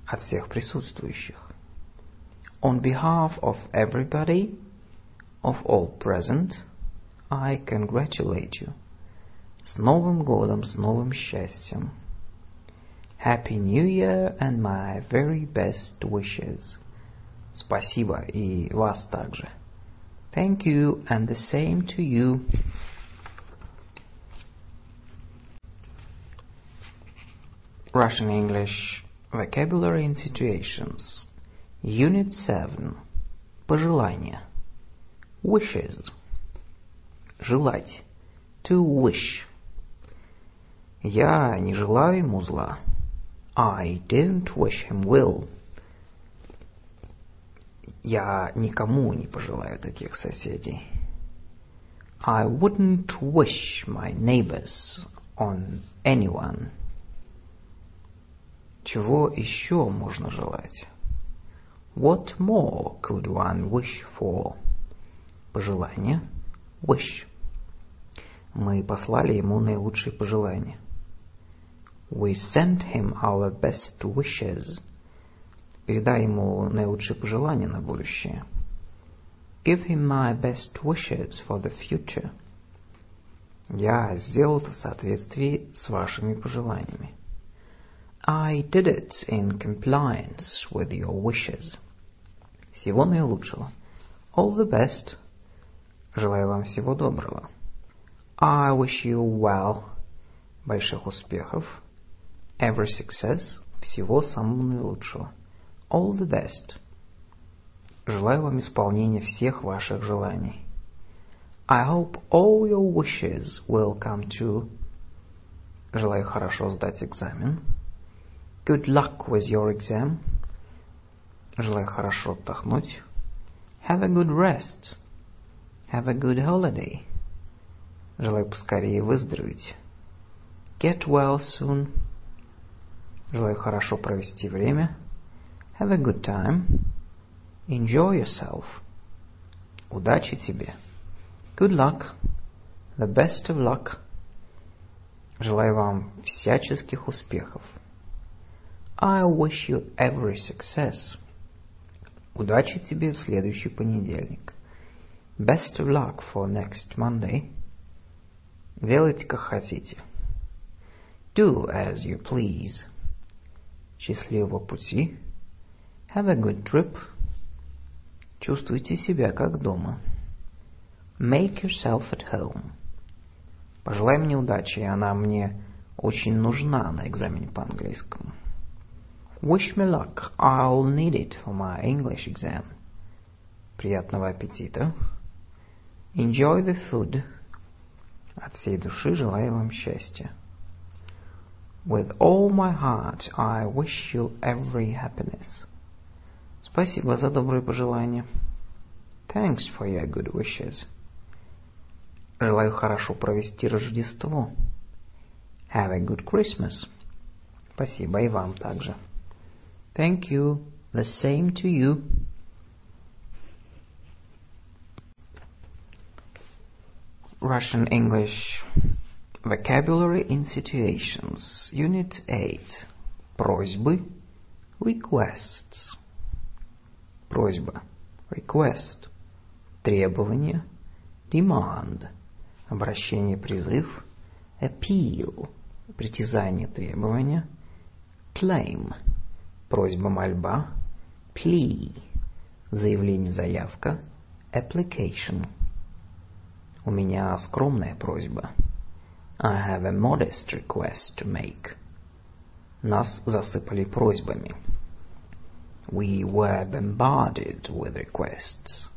От всех присутствующих. On behalf of everybody, of all present, I congratulate you. С Новым годом, с новым счастьем. Happy New Year and my very best wishes. Спасибо и вас также. Thank you and the same to you. Russian English Vocabulary and Situations Unit 7 Пожелания Wishes Желать To wish Я не желаю ему зла. I don't wish him will. Я никому не пожелаю таких соседей. I wouldn't wish my neighbors on anyone. Чего еще можно желать? What more could one wish for? Пожелание. Wish. Мы послали ему наилучшие пожелания. We sent him our best wishes. Передай ему наилучшие пожелания на будущее. Give him my best wishes for the future. Я сделал это в соответствии с вашими пожеланиями. I did it in compliance with your wishes. Всего наилучшего. All the best. Желаю вам всего доброго. I wish you well. Больших успехов. Every success. Всего самого наилучшего. All the best. Желаю вам исполнения всех ваших желаний. I hope all your wishes will come true. Желаю хорошо сдать экзамен. Good luck with your exam. Желаю хорошо отдохнуть. Have a good rest. Have a good holiday. Желаю поскорее выздороветь. Get well soon. Желаю хорошо провести время. Have a good time. Enjoy yourself. Удачи тебе. Good luck. The best of luck. Желаю вам всяческих успехов. I wish you every success. Удачи тебе в следующий понедельник. Best of luck for next Monday. Делайте, как хотите. Do as you please. Счастливого пути. Have a good trip. Чувствуйте себя как дома. Make yourself at home. Пожелай мне удачи, она мне очень нужна на экзамене по английскому. Wish me luck, I'll need it for my English exam. Приятного аппетита. Enjoy the food. От всей души желаю вам счастья. With all my heart, I wish you every happiness. Спасибо за добрые пожелания. Thanks for your good wishes. Желаю хорошо провести Рождество. Have a good Christmas. Спасибо и вам также. Thank you. The same to you. Russian English Vocabulary in Situations. Unit 8 Просьбы Requests. Просьба Request. Требование Demand. Обращение призыв Appeal. Притязание требования Claim. Просьба мольба Plea. Заявление заявка Application У меня скромная просьба. I have a modest request to make. Нас засыпали просьбами. We were bombarded with requests.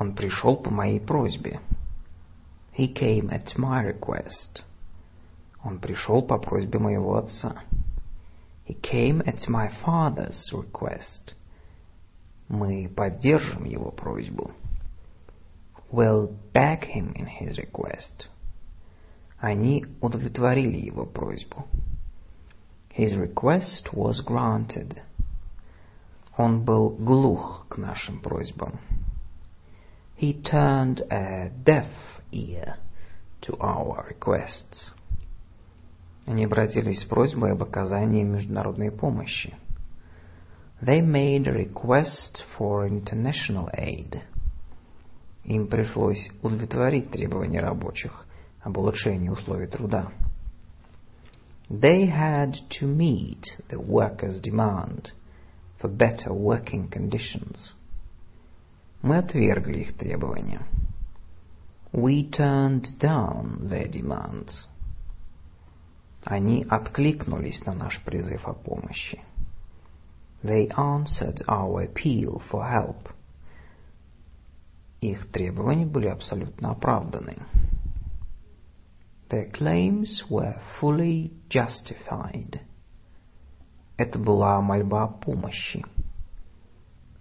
Он пришел по моей просьбе. He came at my request. Он пришел по просьбе моего отца. He came at my father's request. Мы поддержим его просьбу will back him in his request. Они удовлетворили его просьбу. His request was granted. Он был глух к нашим просьбам. He turned a deaf ear to our requests. Они обратились с просьбой об оказании международной помощи. They made a request for international aid. Им пришлось удовлетворить требования рабочих об улучшении условий труда. They had to meet the workers' demand for better working conditions. Мы отвергли их требования. We turned down their demands. Они откликнулись на наш призыв о помощи. They answered our appeal for help. Их требования были абсолютно оправданы. Their claims were fully justified. Это была мольба о помощи.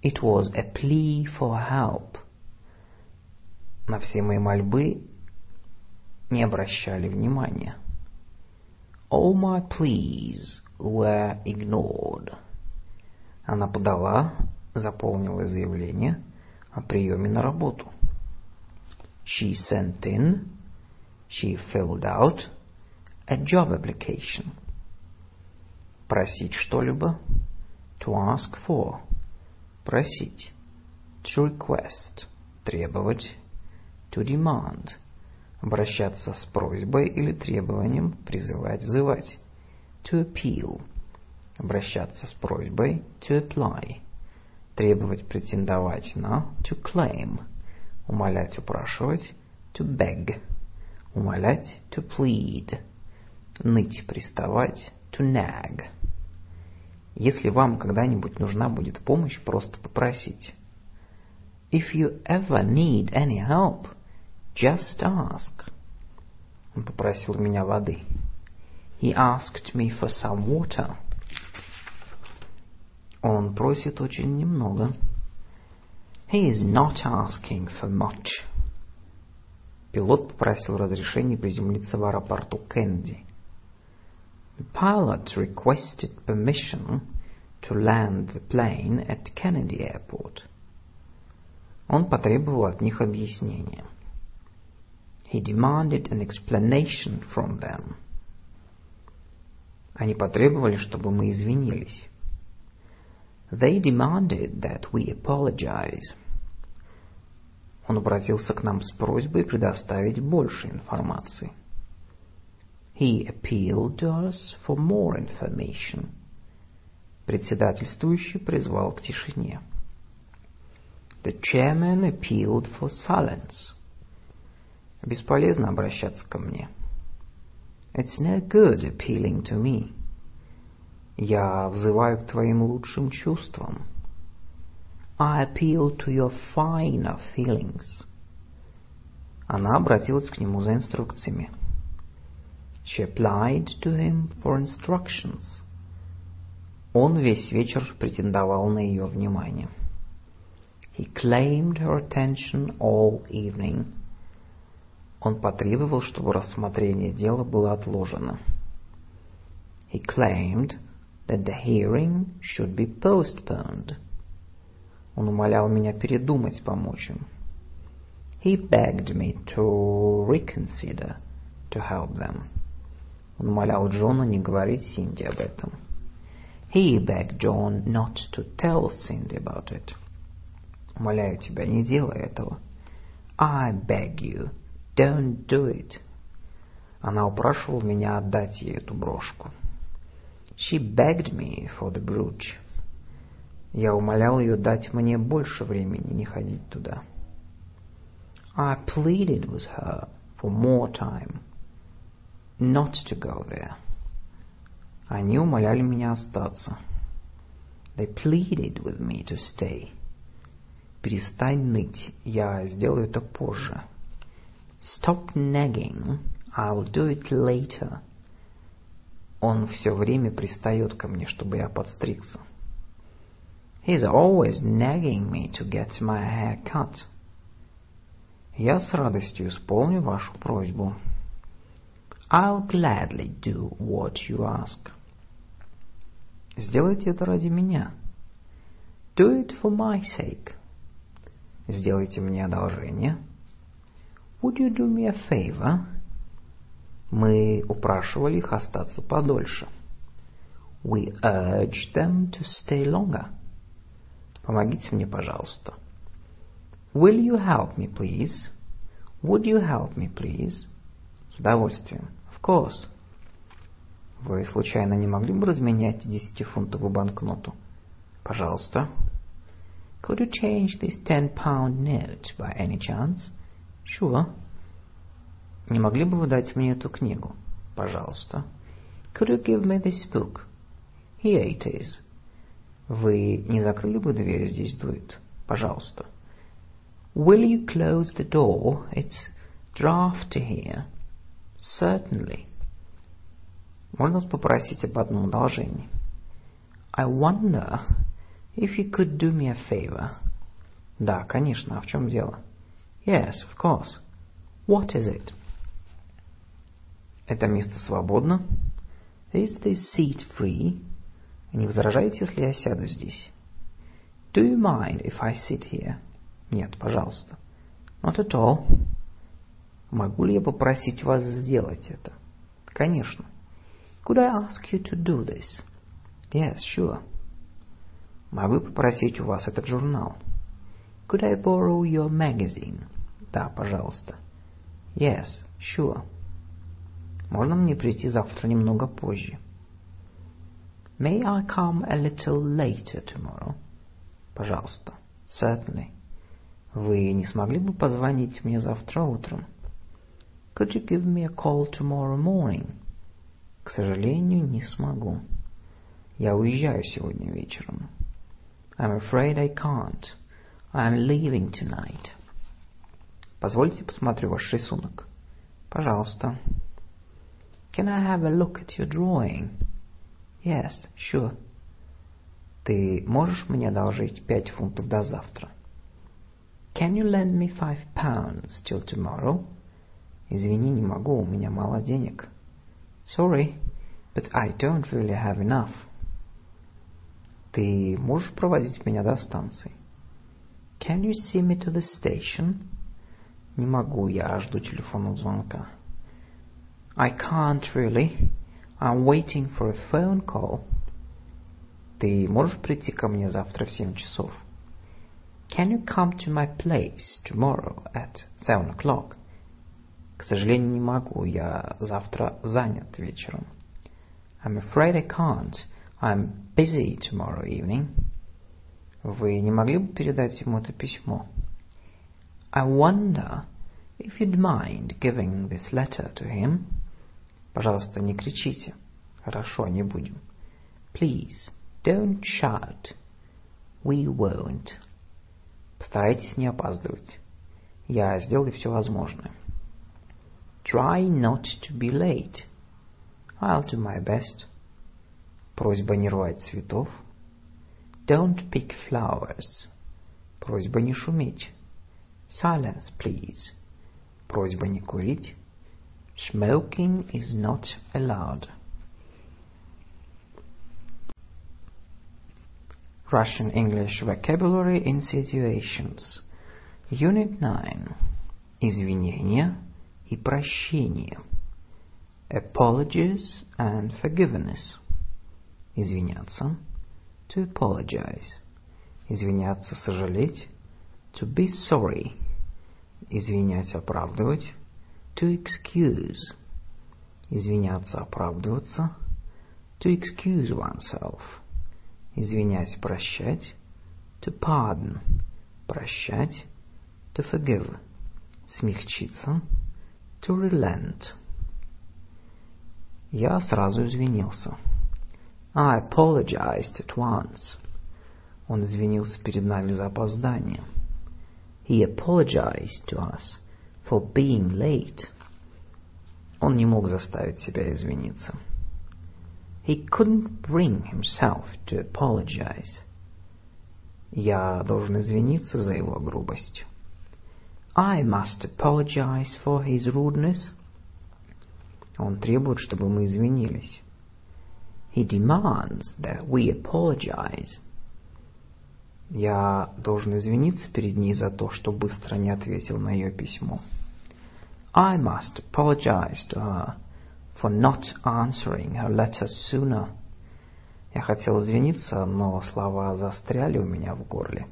It was a plea for help. На все мои мольбы не обращали внимания. All my pleas were ignored. Она подала, заполнила заявление о приеме на работу. She sent in, she filled out a job application. Просить что-либо, to ask for. Просить, to request. Требовать, to demand. Обращаться с просьбой или требованием, призывать, взывать. To appeal. Обращаться с просьбой, to apply требовать, претендовать на, to claim, умолять, упрашивать, to beg, умолять, to plead, ныть, приставать, to nag. Если вам когда-нибудь нужна будет помощь, просто попросите. If you ever need any help, just ask. Он попросил меня воды. He asked me for some water. Он просит очень немного. He is not asking for much. Пилот попросил разрешения приземлиться в аэропорту Кенди. The pilot requested permission to land the plane at Kennedy Airport. Он потребовал от них объяснения. He demanded an explanation from them. Они потребовали, чтобы мы извинились. They demanded that we apologize. Он обратился к нам с просьбой предоставить больше информации. He appealed to us for more information. Председательствующий призвал к тишине. The chairman appealed for silence. Бесполезно обращаться ко мне. It's no good appealing to me. Я взываю к твоим лучшим чувствам. I appeal to your finer feelings. Она обратилась к нему за инструкциями. She applied to him for instructions. Он весь вечер претендовал на ее внимание. He claimed her attention all evening. Он потребовал, чтобы рассмотрение дела было отложено. He claimed that the hearing should be postponed. Он умолял меня передумать помочь им. He begged me to reconsider, to help them. Он умолял Джона не говорить Синди об этом. He begged John not to tell Cindy about it. Умоляю тебя, не делай этого. I beg you, don't do it. Она упрашивала меня отдать ей эту брошку. She begged me for the brooch. Я умолял ее дать мне больше времени не ходить туда. I pleaded with her for more time, not to go there. Они умоляли меня остаться. They pleaded with me to stay. Перестань ныть, я сделаю это позже. Stop nagging, I'll do it later. Он все время пристает ко мне, чтобы я подстригся. He's always nagging me to get my hair cut. Я с радостью исполню вашу просьбу. I'll gladly do what you ask. Сделайте это ради меня. Do it for my sake. Сделайте мне одолжение. Would you do me a favor? Мы упрашивали их остаться подольше. We urged them to stay longer. Помогите мне, пожалуйста. Will you help me, please? Would you help me, please? С удовольствием. Of course. Вы случайно не могли бы разменять десятифунтовую банкноту? Пожалуйста. Could you change this ten-pound note by any chance? Sure. Не могли бы вы дать мне эту книгу? Пожалуйста. Could you give me this book? Here it is. Вы не закрыли бы дверь, здесь дует? Пожалуйста. Will you close the door? It's drafty here. Certainly. Можно попросить об одном одолжении? I wonder if you could do me a favor. Да, конечно. А в чем дело? Yes, of course. What is it? Это место свободно? Is this seat free? Не возражаете, если я сяду здесь? Do you mind if I sit here? Нет, пожалуйста. Not at all. Могу ли я попросить вас сделать это? Конечно. Could I ask you to do this? Yes, sure. Могу попросить у вас этот журнал? Could I borrow your magazine? Да, пожалуйста. Yes, sure. Можно мне прийти завтра немного позже? May I come a little later tomorrow? Пожалуйста. Certainly. Вы не смогли бы позвонить мне завтра утром? Could you give me a call tomorrow morning? К сожалению, не смогу. Я уезжаю сегодня вечером. I'm afraid I can't. I'm leaving tonight. Позвольте посмотрю ваш рисунок. Пожалуйста. Can I have a look at your drawing? Yes, sure. Ты можешь мне одолжить пять фунтов до завтра? Can you lend me five pounds till tomorrow? Извини, не могу, у меня мало денег. Sorry, but I don't really have enough. Ты можешь проводить меня до станции? Can you see me to the station? Не могу, я жду телефонного звонка. I can't really. I'm waiting for a phone call. Ты можешь прийти ко мне завтра в семь часов? Can you come to my place tomorrow at seven o'clock? К сожалению, не могу. Я завтра занят вечером. I'm afraid I can't. I'm busy tomorrow evening. Вы не могли бы передать ему это письмо? I wonder if you'd mind giving this letter to him. Пожалуйста, не кричите. Хорошо, не будем. Please, don't shout. We won't. Постарайтесь не опаздывать. Я сделаю все возможное. Try not to be late. I'll do my best. Просьба не рвать цветов. Don't pick flowers. Просьба не шуметь. Silence, please. Просьба не курить. Smoking is not allowed. Russian English Vocabulary in Situations. Unit 9. Извинения и прощение. Apologies and forgiveness. Извиняться. To apologize. Извиняться, сожалеть. To be sorry. Извинять, оправдывать. To excuse. Извиняться, оправдываться. To excuse oneself. Извинять, прощать. To pardon. Прощать. To forgive. Смягчиться. To relent. Я сразу извинился. I apologized at once. Он извинился перед нами за опоздание. He apologized to us for being late. Он не мог заставить себя извиниться. He couldn't bring himself to apologize. Я должен извиниться за его грубость. I must apologize for his rudeness. Он требует, чтобы мы извинились. He demands that we apologize. Я должен извиниться перед ней за то, что быстро не ответил на ее письмо. I must apologize to her for not answering her letter sooner. Я хотел извиниться, но слова застряли у меня в горле.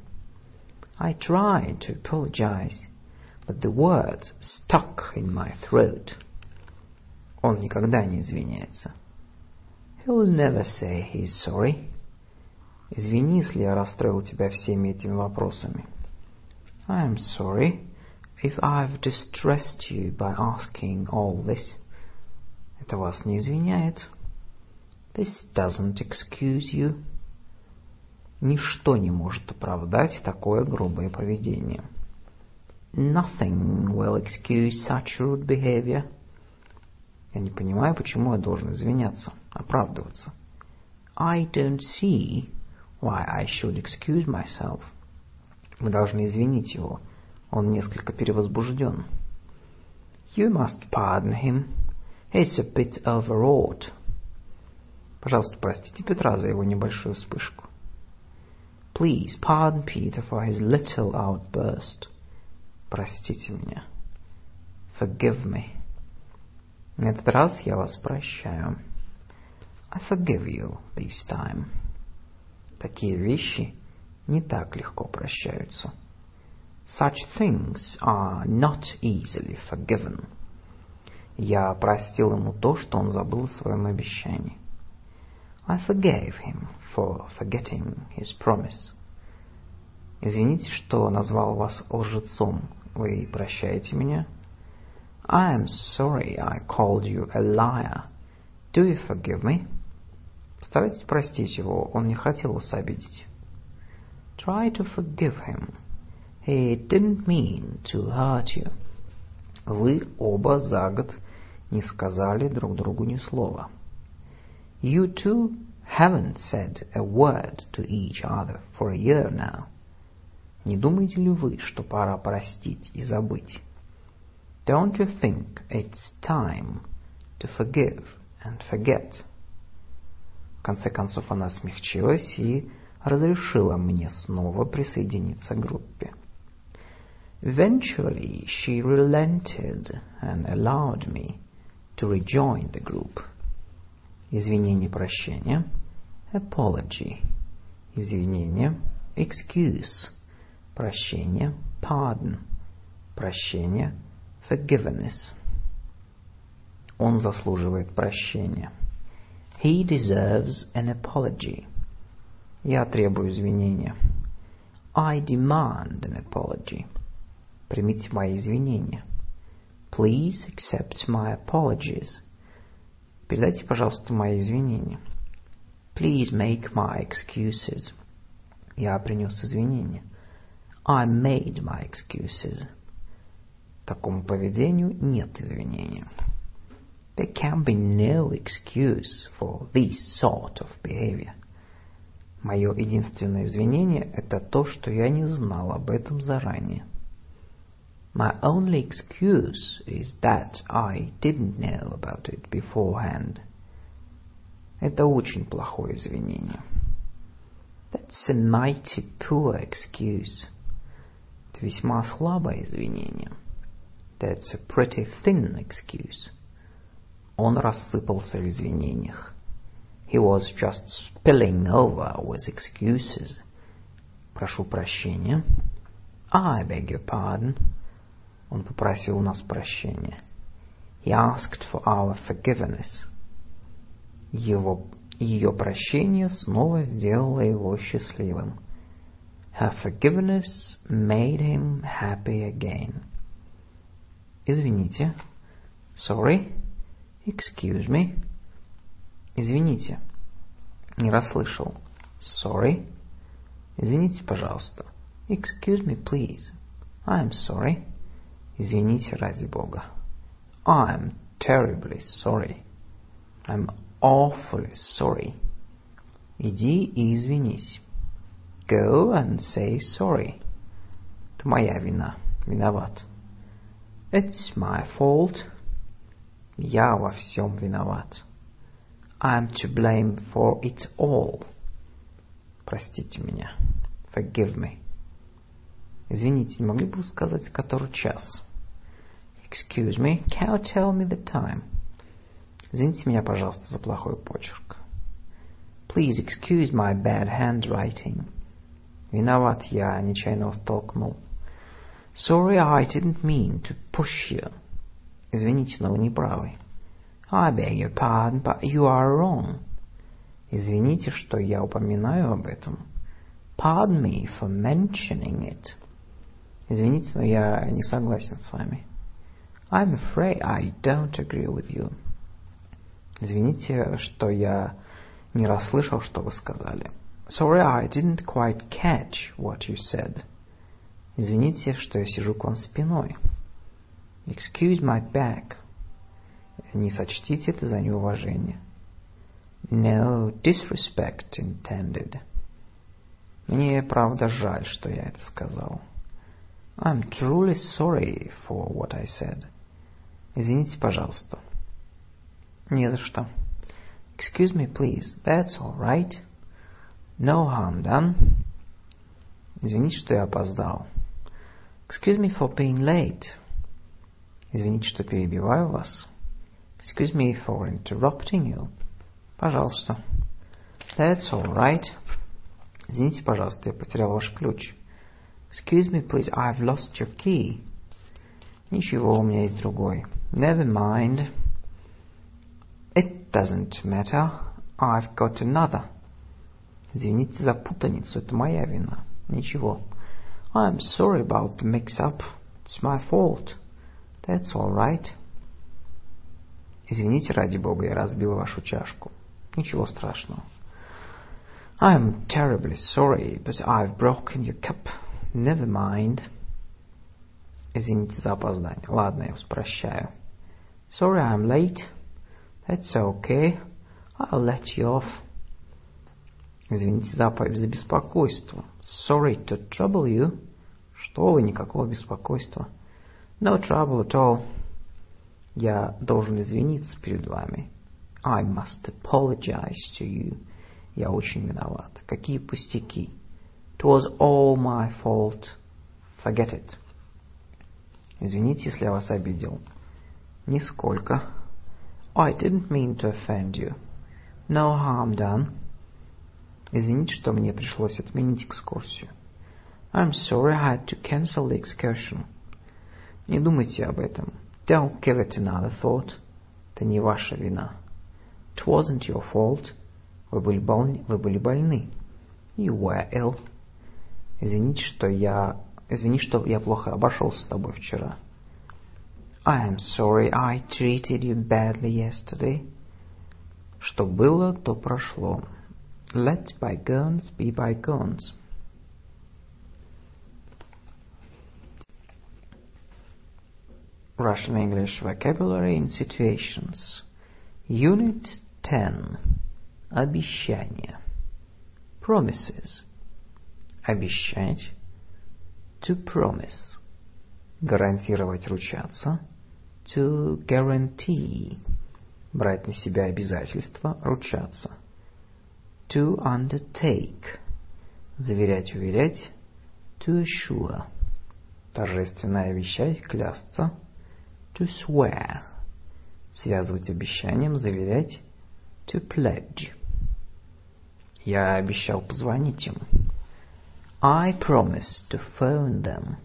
I tried to apologize, but the words stuck in my throat. Он никогда не извиняется. He'll never say he's sorry. Извини, если я расстроил тебя всеми этими вопросами. I'm sorry if I've distressed you by asking all this. Это вас не извиняет. This doesn't excuse you. Ничто не может оправдать такое грубое поведение. Nothing will excuse such rude behavior. Я не понимаю, почему я должен извиняться, оправдываться. I don't see why I should excuse myself. Мы должны извинить его. Он несколько перевозбужден. You must pardon him. He's a bit overwrought. Пожалуйста, простите Петра за его небольшую вспышку. Please pardon Peter for his little outburst. Простите меня. Forgive me. На этот раз я вас прощаю. I forgive you this time. Такие вещи не так легко прощаются. Such things are not easily forgiven. Я простил ему то, что он забыл в своем обещании. I forgave him for forgetting his promise. Извините, что назвал вас лжецом. Вы прощаете меня? I am sorry I called you a liar. Do you forgive me? Старайтесь простить его, он не хотел вас обидеть. Try to forgive him. He didn't mean to hurt you. Вы оба за год не сказали друг другу ни слова. You two haven't said a word to each other for a year now. Не думаете ли вы, что пора простить и забыть? Don't you think it's time to forgive and forget? Конце концов она смягчилась и разрешила мне снова присоединиться к группе. Eventually she relented and allowed me to rejoin the group. Извинение, прощение. Apology. Извинение. Excuse. Прощение. Pardon. Прощение. Forgiveness. Он заслуживает прощения. He deserves an apology. Я требую извинения. I demand an apology. Примите мои извинения. Please accept my apologies. Передайте, пожалуйста, мои извинения. Please make my excuses. Я принес извинения. I made my excuses. Такому поведению нет извинения. There can be no excuse for this sort of behavior. Мое единственное извинение – это то, что я не знал об этом заранее. My only excuse is that I didn't know about it beforehand. Это очень плохое извинение. That's a mighty poor excuse. Это весьма слабое извинение. That's a pretty thin excuse. Он рассыпался в извинениях. He was just spilling over with excuses. Прошу прощения. I beg your pardon. Он попросил у нас прощения. He asked for our forgiveness. Его, ее прощение снова сделало его счастливым. Her forgiveness made him happy again. Извините. Sorry. Excuse me. Извините. Не расслышал. Sorry. Извините, пожалуйста. Excuse me, please. I'm sorry. Извините ради Бога. I'm terribly sorry. I'm awfully sorry. Иди и извинись. Go and say sorry. Это моя вина. Виноват. It's my fault. Я во всем виноват. I'm to blame for it all. Простите меня. Forgive me. Извините, не могли бы вы сказать, который час? Excuse me, can you tell me the time? Извините меня, пожалуйста, за плохой почерк. Please excuse my bad handwriting. Виноват, я нечаянно вас толкнул. Sorry, I didn't mean to push you. Извините, но вы не правы. I beg your pardon, but you are wrong. Извините, что я упоминаю об этом. Pardon me for mentioning it. Извините, но я не согласен с вами. I'm afraid I don't agree with you. Извините, что я не расслышал, что вы сказали. Sorry, I didn't quite catch what you said. Извините, что я сижу к вам спиной. Excuse my back. Не сочтите это за неуважение. No disrespect intended. Мне правда жаль, что я это сказал. I'm truly sorry for what I said. Извините, пожалуйста. Не за что. Excuse me, please. That's all right. No harm done. Извините, что я опоздал. Excuse me for being late. Извините, что перебиваю вас. Excuse me for interrupting you. Пожалуйста. That's all right. Извините, пожалуйста, я потерял ваш ключ. Excuse me, please, I've lost your key. Ничего, у меня есть другой. Never mind. It doesn't matter. I've got another. Извините за путаницу, это моя вина. Ничего. I'm sorry about the mix-up. It's my fault. That's all right. Извините, ради бога, я разбил вашу чашку. Ничего страшного. I'm terribly sorry, but I've broken your cup. Never mind. Извините за опоздание. Ладно, я вас прощаю. Sorry I'm late. That's okay. I'll let you off. Извините за, за беспокойство. Sorry to trouble you. Что вы, никакого беспокойства. No trouble at all. Я должен извиниться перед вами. I must apologize to you. Я очень виноват. Какие пустяки. It was all my fault. Forget it. Извините, если я вас обидел. Нисколько. I didn't mean to offend you. No harm done. Извините, что мне пришлось отменить экскурсию. I'm sorry I had to cancel the excursion. Не думайте об этом. Don't give it another thought. Это не ваша вина. It wasn't your fault. Вы были, больны, вы были больны. You were ill. Извините, что я... Извини, что я плохо обошелся с тобой вчера. I am sorry I treated you badly yesterday. Что было, то прошло. Let bygones be bygones. Russian English Vocabulary in Situations. Unit 10. Обещание. Promises. Обещать. To promise. Гарантировать, ручаться. To guarantee. Брать на себя обязательства, ручаться. To undertake. Заверять, уверять. To assure. Торжественно обещать, клясться. To swear. Связывать обещанием, заверять. To pledge. Я обещал позвонить им. I promised to phone them.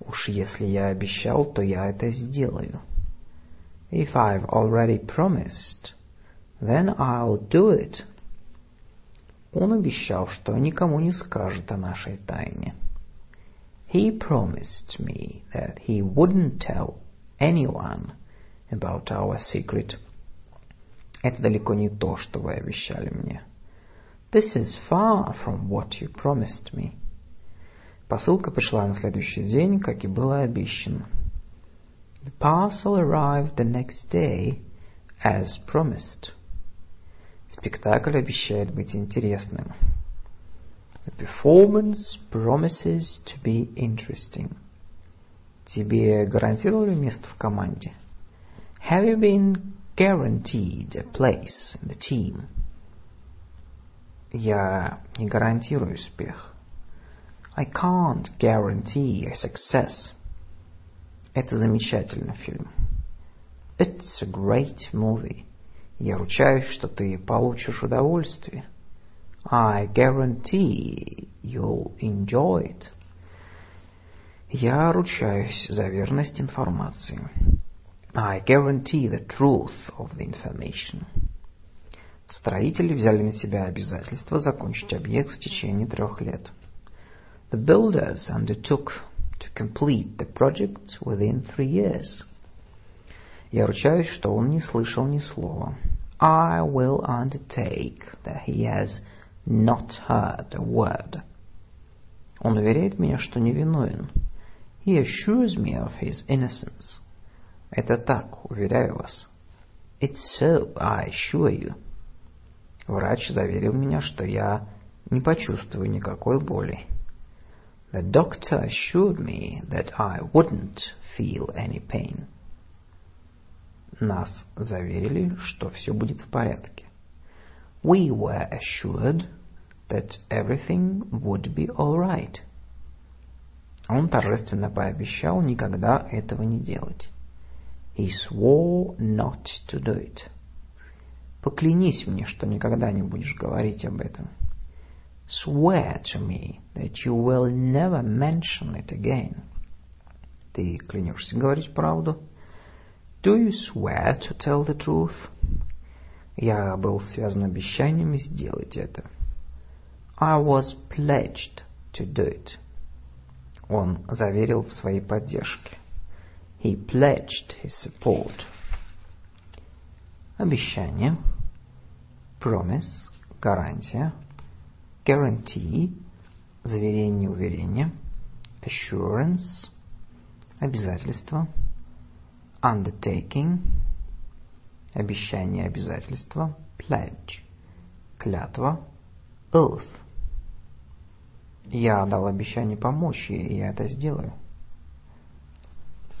Уж если я обещал, то я это сделаю. If I've already promised, then I'll do it. Он обещал, что никому не скажет о нашей тайне. He promised me that he wouldn't tell anyone about our secret. Это далеко не то, что вы обещали мне. This is far from what you promised me. Посылка пришла на следующий день, как и было обещано. The parcel arrived the next day, as promised. Спектакль обещает быть интересным. The performance promises to be interesting. Тебе гарантировали место в команде? Have you been guaranteed a place in the team? Я не гарантирую успех. I can't guarantee a success. Это замечательный фильм. It's a great movie. Я ручаюсь, что ты получишь удовольствие. I guarantee you'll enjoy it. Я ручаюсь за верность информации. I guarantee the truth of the information. Строители взяли на себя обязательство закончить объект в течение трех лет. The builders undertook to complete the project within three years. Я ручаюсь, что он не слышал ни слова. I will undertake that he has not heard a word. Он уверяет меня, что невиновен. He assures me of his innocence. Это так, уверяю вас. It's so, I assure you. Врач заверил меня, что я не почувствую никакой боли. The doctor assured me that I wouldn't feel any pain. Нас заверили, что все будет в порядке. We were assured that everything would be all right. Он торжественно пообещал никогда этого не делать. He swore not to do it. Поклянись мне, что никогда не будешь говорить об этом. Swear to me that you will never mention it again. Ты клянешься говорить правду? Do you swear to tell the truth? Я был связан обещаниями сделать это. I was pledged to do it. Он заверил в своей поддержке. He pledged his support. Обещание. Promise. Гарантия. Guarantee. Заверение, уверение. Assurance. Обязательство. Undertaking. Обещание, обязательство. Pledge. Клятва. Oath. Я дал обещание помочь ей, и я это сделаю.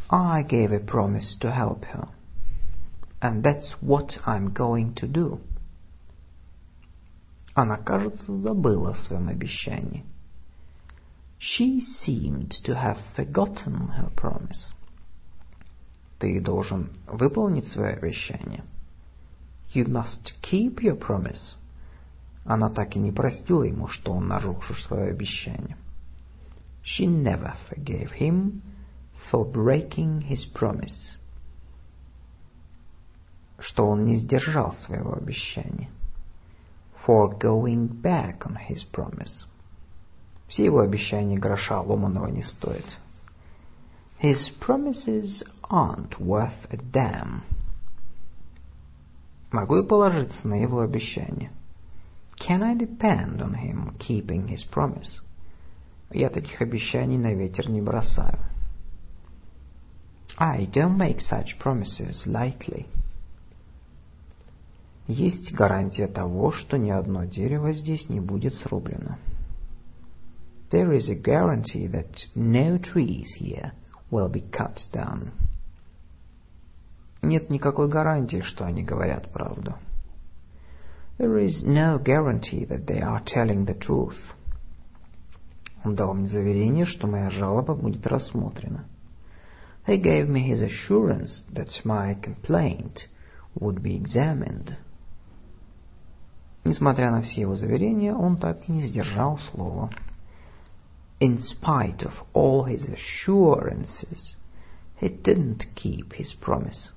I gave a promise to help her. And that's what I'm going to do. Она, кажется, забыла о своем обещании. She seemed to have forgotten her promise. Ты должен выполнить свое обещание. You must keep your promise. Она так и не простила ему, что он нарушил свое обещание. She never forgave him for breaking his promise. Что он не сдержал своего обещания. For going back on his promise. Все его обещания гроша ломаного не стоят. His promises aren't worth a damn. Могу я положиться на его обещание? Can I depend on him keeping his promise? Я таких обещаний на ветер не бросаю. I don't make such promises lightly. Есть гарантия того, что ни одно дерево здесь не будет срублено. There is a guarantee that no trees here will be cut down. Нет никакой гарантии, что они говорят правду. There is no guarantee that they are telling the truth. Он дал мне заверение, что моя жалоба будет рассмотрена. He gave me his assurance that my complaint would be examined. Несмотря на все его заверения, он так и не сдержал слова. In spite of all his assurances, he didn't keep his promise.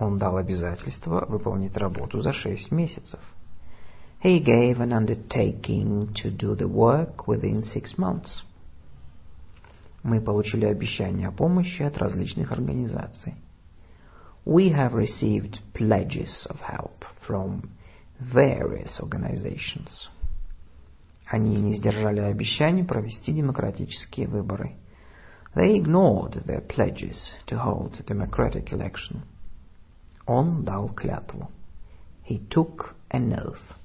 Он дал обязательство выполнить работу за шесть месяцев. He gave an undertaking to do the work within six months. Мы получили обещания о помощи от различных организаций. We have received pledges of help from various organizations. Они не сдержали обещаний провести демократические выборы. They ignored their pledges to hold a democratic election. Он дал клятву. He took an oath.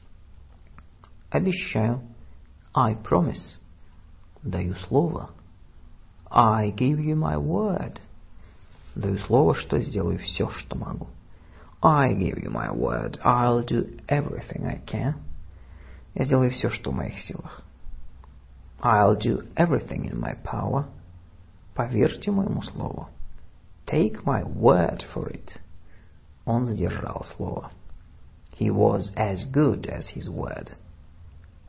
Обещаю. I promise. Даю слово. I give you my word. Даю слово, что сделаю все, что могу. I give you my word. I'll do everything I can. Я сделаю все, что в моих силах. I'll do everything in my power. Поверьте моему слову. Take my word for it. Он сдержал слово. He was as good as his word.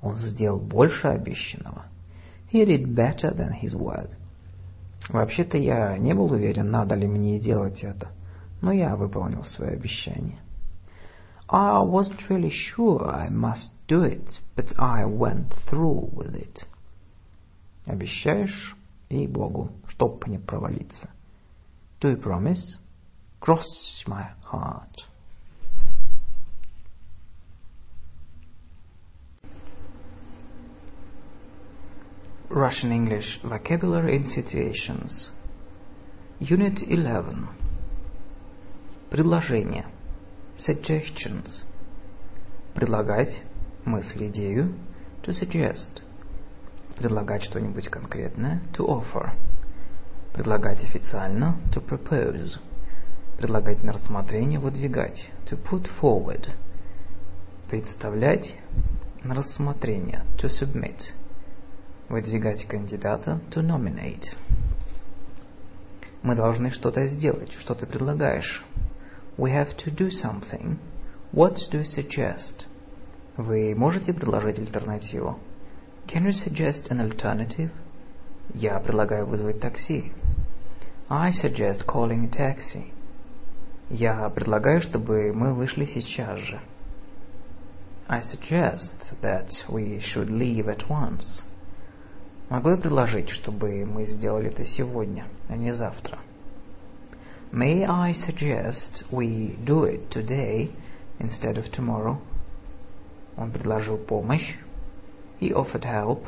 Он сделал больше обещанного. He did better than his word. Вообще-то я не был уверен, надо ли мне делать это, но я выполнил свое обещание. I wasn't really sure I must do it, but I went through with it. Обещаешь? И Богу, чтоб не провалиться. Do you promise? Cross my heart. Russian English Vocabulary in Situations Unit 11 Предложение Suggestions Предлагать мысль, идею To suggest Предлагать что-нибудь конкретное To offer Предлагать официально To propose Предлагать на рассмотрение Выдвигать To put forward Представлять на рассмотрение To submit Выдвигать кандидата to nominate. Мы должны что-то сделать. Что ты предлагаешь? We have to do something. What do you suggest? Вы можете предложить альтернативу? Can you suggest an alternative? Я предлагаю вызвать такси. I suggest calling a taxi. Я предлагаю, чтобы мы вышли сейчас же. I suggest that we should leave at once. Могу я предложить, чтобы мы сделали это сегодня, а не завтра? May I suggest we do it today instead of tomorrow? Он предложил помощь. He offered help.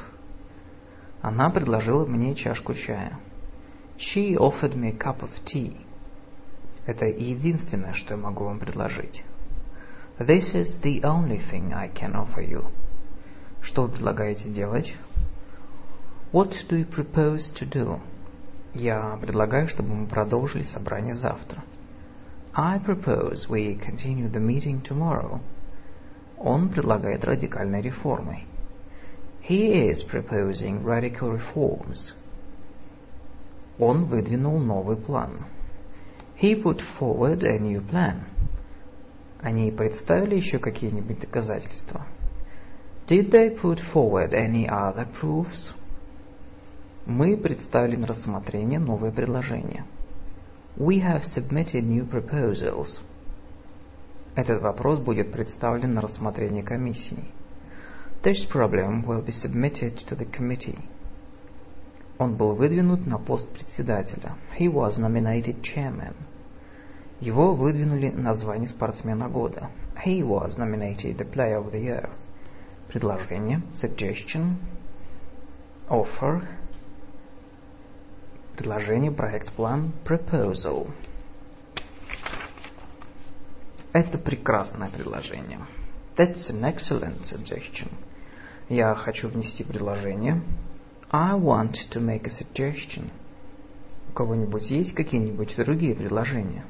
Она предложила мне чашку чая. She offered me a cup of tea. Это единственное, что я могу вам предложить. This is the only thing I can offer you. Что вы предлагаете делать? What do you propose to do? Я предлагаю, чтобы мы продолжили собрание завтра. I propose we continue the meeting tomorrow. Он предлагает радикальные реформы. He is proposing radical reforms. Он выдвинул новый план. He put forward a new plan. Они представили еще какие-нибудь доказательства? Did they put forward any other proofs? Мы представили на рассмотрение новое предложение. We have submitted new proposals. Этот вопрос будет представлен на рассмотрение комиссии. This problem will be submitted to the committee. Он был выдвинут на пост председателя. He was nominated chairman. Его выдвинули на звание спортсмена года. He was nominated the player of the year. Предложение, suggestion, offer, предложение, проект, план, proposal. Это прекрасное предложение. That's an excellent suggestion. Я хочу внести предложение. I want to make a suggestion. У кого-нибудь есть какие-нибудь другие предложения?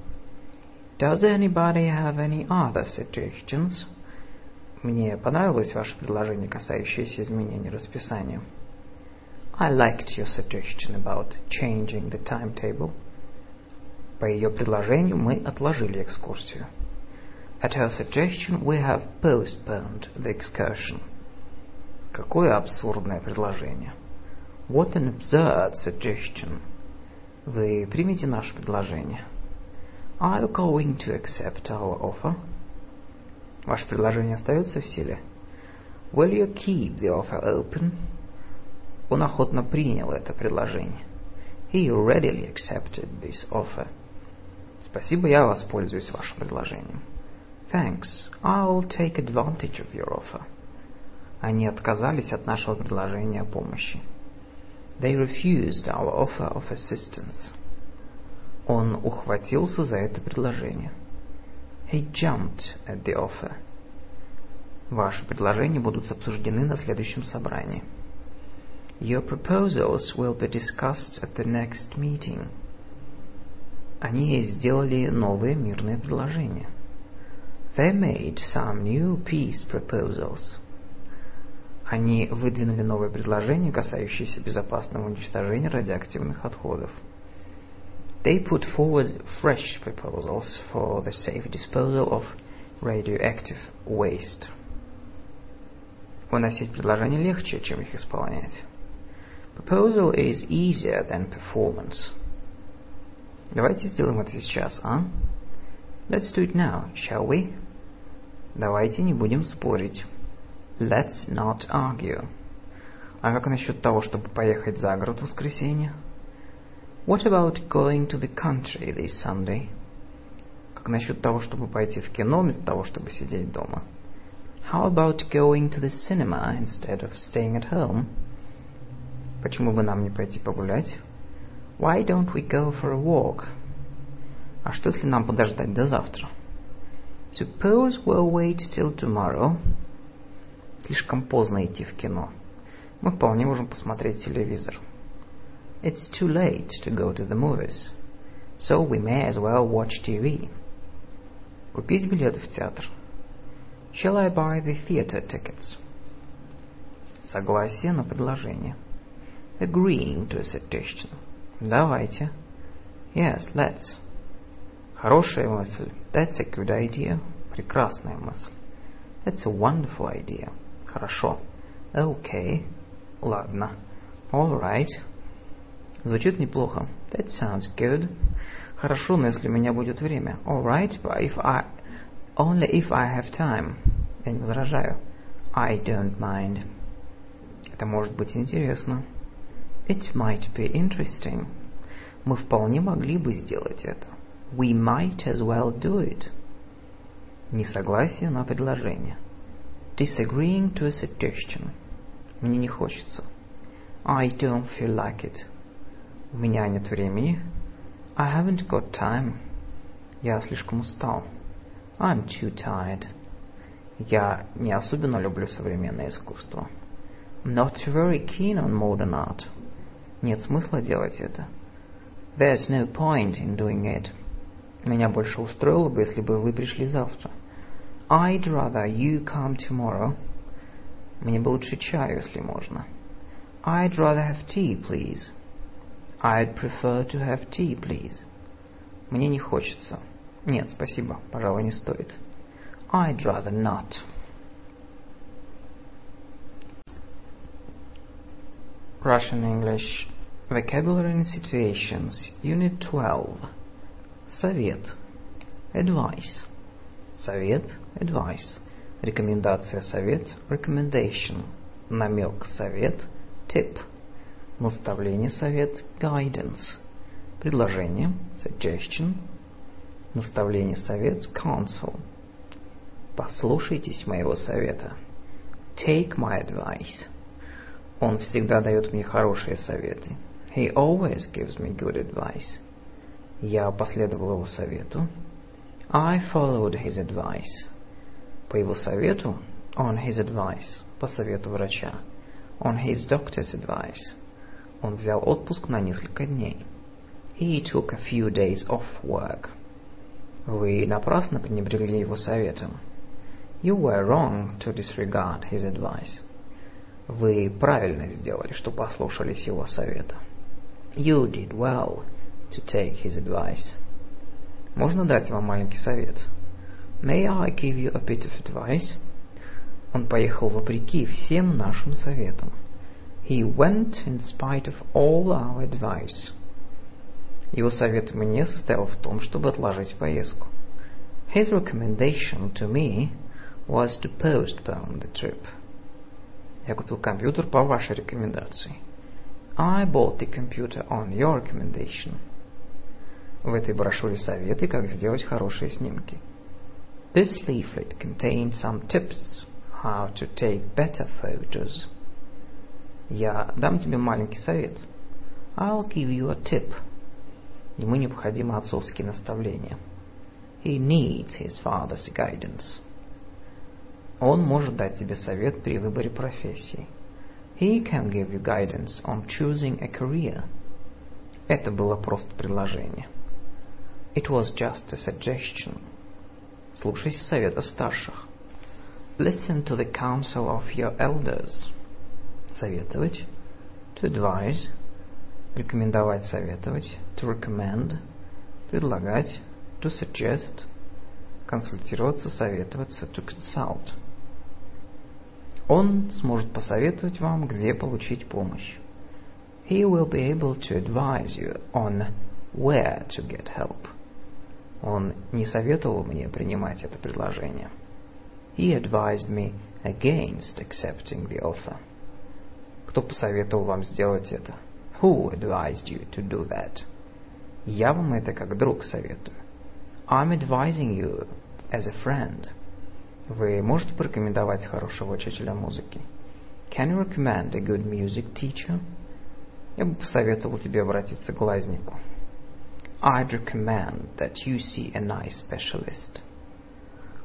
Does anybody have any other suggestions? Мне понравилось ваше предложение, касающееся изменения расписания. I liked your suggestion about changing the timetable. По ее предложению мы отложили экскурсию. At her suggestion, we have postponed the excursion. Какое абсурдное предложение. What an absurd suggestion. Вы примете наше предложение? Are you going to accept our offer? Ваше предложение остается в силе? Will you keep the offer open? Он охотно принял это предложение. He readily accepted this offer. Спасибо, я воспользуюсь вашим предложением. Thanks, I'll take advantage of your offer. Они отказались от нашего предложения о помощи. They refused our offer of assistance. Он ухватился за это предложение. He jumped at the offer. Ваши предложения будут обсуждены на следующем собрании. Your proposals will be discussed at the next meeting. Они сделали новые мирные предложения. They made some new peace proposals. Они выдвинули новые предложения, касающиеся безопасного уничтожения радиоактивных отходов. They put forward fresh proposals for the safe disposal of radioactive waste. Выносить предложения легче, чем их исполнять. Proposal is easier than performance. Давайте сделаем это сейчас, а? Let's do it now, shall we? Давайте не будем спорить. Let's not argue. А как насчет того, чтобы поехать за город в воскресенье? What about going to the country this Sunday? Как насчет того, чтобы пойти в кино вместо того, чтобы сидеть дома? How about going to the cinema instead of staying at home? Почему бы нам не пойти погулять? Why don't we go for a walk? А что, если нам подождать до завтра? Suppose we'll wait till tomorrow. Слишком поздно идти в кино. Мы вполне можем посмотреть телевизор. It's too late to go to the movies, so we may as well watch TV. Купить билеты в театр. Shall I buy the theater tickets? Согласие на предложение. Agreeing to a suggestion. Давайте. Yes, let's. Хорошая мысль. That's a good idea. Прекрасная мысль. That's a wonderful idea. Хорошо. Okay. Ладно. All right. Звучит неплохо. That sounds good. Хорошо, но если у меня будет время. All right, but if I... Only if I have time. Я не возражаю. I don't mind. Это может быть интересно. It might be interesting. Мы вполне могли бы сделать это. We might as well do it. Несогласие на предложение. Disagreeing to a suggestion. Мне не хочется. I don't feel like it. У меня нет времени. I haven't got time. Я слишком устал. I'm too tired. Я не особенно люблю современное искусство. I'm not very keen on modern art. Нет смысла делать это. There's no point in doing it. Меня больше устроило бы, если бы вы пришли завтра. I'd rather you come tomorrow. Мне бы лучше чаю, если можно. I'd rather have tea, please. I'd prefer to have tea, please. Мне не хочется. Нет, спасибо, пожалуй, не стоит. I'd rather not. Russian English Vocabulary and Situations Unit 12 Совет Advice Совет Advice Рекомендация совет Recommendation Намек совет Tip Наставление совет Guidance Предложение Suggestion Наставление совет Counsel Послушайтесь моего совета Take my advice Он всегда дает мне хорошие советы. He always gives me good advice. Я последовал его совету. I followed his advice. По его совету, on his advice. По совету врача. On his doctor's advice. Он взял отпуск на несколько дней. He took a few days off work. Вы напрасно пренебрегли его советом. You were wrong to disregard his advice. Вы правильно сделали, что послушались его совета. You did well to take his advice. Можно дать вам маленький совет? May I give you a bit of advice? Он поехал вопреки всем нашим советам. He went in spite of all our advice. Его совет мне состоял в том, чтобы отложить поездку. His recommendation to me was to postpone the trip. Я купил компьютер по вашей рекомендации. I bought the computer on your recommendation. В этой брошюре советы, как сделать хорошие снимки. This leaflet contained some tips how to take better photos. Я дам тебе маленький совет. I'll give you a tip. Ему необходимо отцовские наставления. He needs his father's guidance. Он может дать тебе совет при выборе профессии. He can give you guidance on choosing a career. Это было просто предложение. It was just a suggestion. Слушайся совета старших. Listen to the counsel of your elders. Советовать. To advise. Рекомендовать, советовать. To recommend. Предлагать. To suggest. Консультироваться, советоваться. To consult. Он сможет посоветовать вам, где получить помощь. He will be able to advise you on where to get help. Он не советовал мне принимать это предложение. he advised me against accepting the offer. Кто посоветовал вам сделать это? Who advised you to do that? Я вам это как друг советую. I'm advising you as a friend. Вы можете порекомендовать хорошего учителя музыки? Can you recommend a good music teacher? Я бы посоветовал тебе обратиться к глазнику. I'd recommend that you see an eye specialist.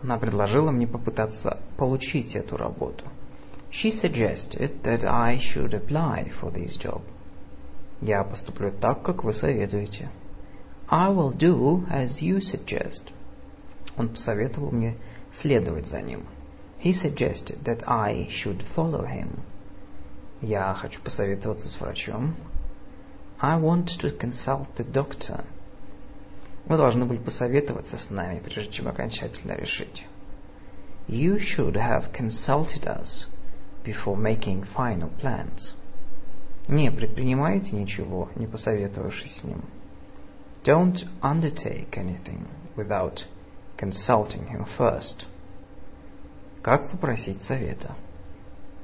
Она предложила мне попытаться получить эту работу. She suggested that I should apply for this job. Я поступлю так, как вы советуете. I will do as you suggest. Он посоветовал мне следовать за ним. He suggested that I should follow him. Я хочу посоветоваться с врачом. I want to consult the doctor. Вы должны были посоветоваться с нами, прежде чем окончательно решить. You should have consulted us before making final plans. Не предпринимайте ничего, не посоветовавшись с ним. Don't undertake anything without consulting him first. Как попросить совета?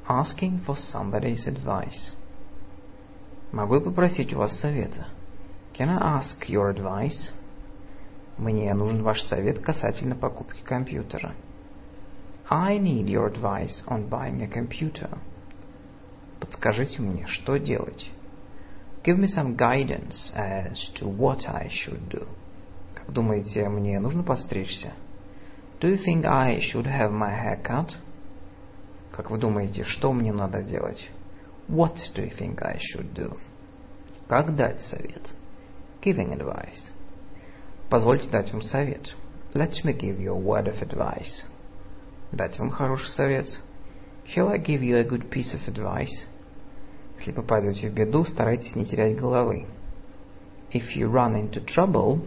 Asking for somebody's advice. Могу я попросить у вас совета? Can I ask your advice? Мне нужен ваш совет касательно покупки компьютера. I need your advice on buying a computer. Подскажите мне, что делать? Give me some guidance as to what I should do. Как думаете, мне нужно постричься? Do you think I should have my hair cut? Как вы думаете, что мне надо делать? What do you think I should do? Как дать совет? Giving advice. Позвольте дать вам совет. Let me give you a word of advice. Дать вам хороший совет. Shall I give you a good piece of advice? Если попадете в беду, старайтесь не терять головы. If you run into trouble,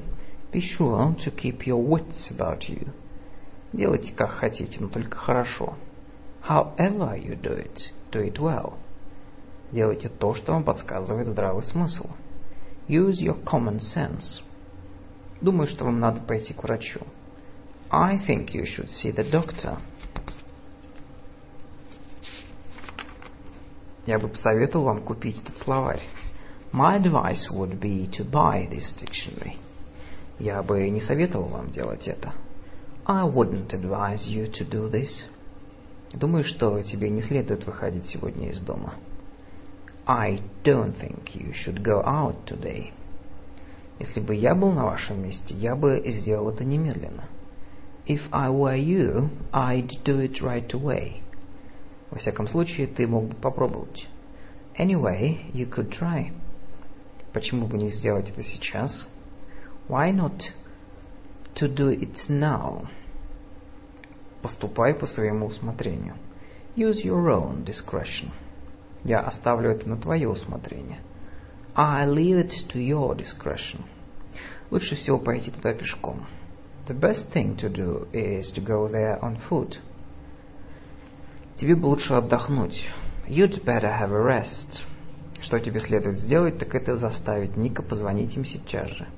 be sure to keep your wits about you. Делайте как хотите, но только хорошо. However you do it, do it well. Делайте то, что вам подсказывает здравый смысл. Use your common sense. Думаю, что вам надо пойти к врачу. I think you should see the doctor. Я бы посоветовал вам купить этот словарь. My advice would be to buy this dictionary. Я бы не советовал вам делать это. I wouldn't advise you to do this. Думаю, что тебе не следует выходить сегодня из дома. I don't think you should go out today. Если бы я был на вашем месте, я бы сделал это немедленно. If I were you, I'd do it right away. Во всяком случае, ты мог бы попробовать. Anyway, you could try. Почему бы не сделать это сейчас? Why not to do it now? Поступай по своему усмотрению. Use your own discretion. Я оставлю это на твое усмотрение. I leave it to your discretion. Лучше всего пойти туда пешком. The best thing to do is to go there on foot. Тебе бы лучше отдохнуть. You'd better have a rest. Что тебе следует сделать, так это заставить Ника позвонить им сейчас же.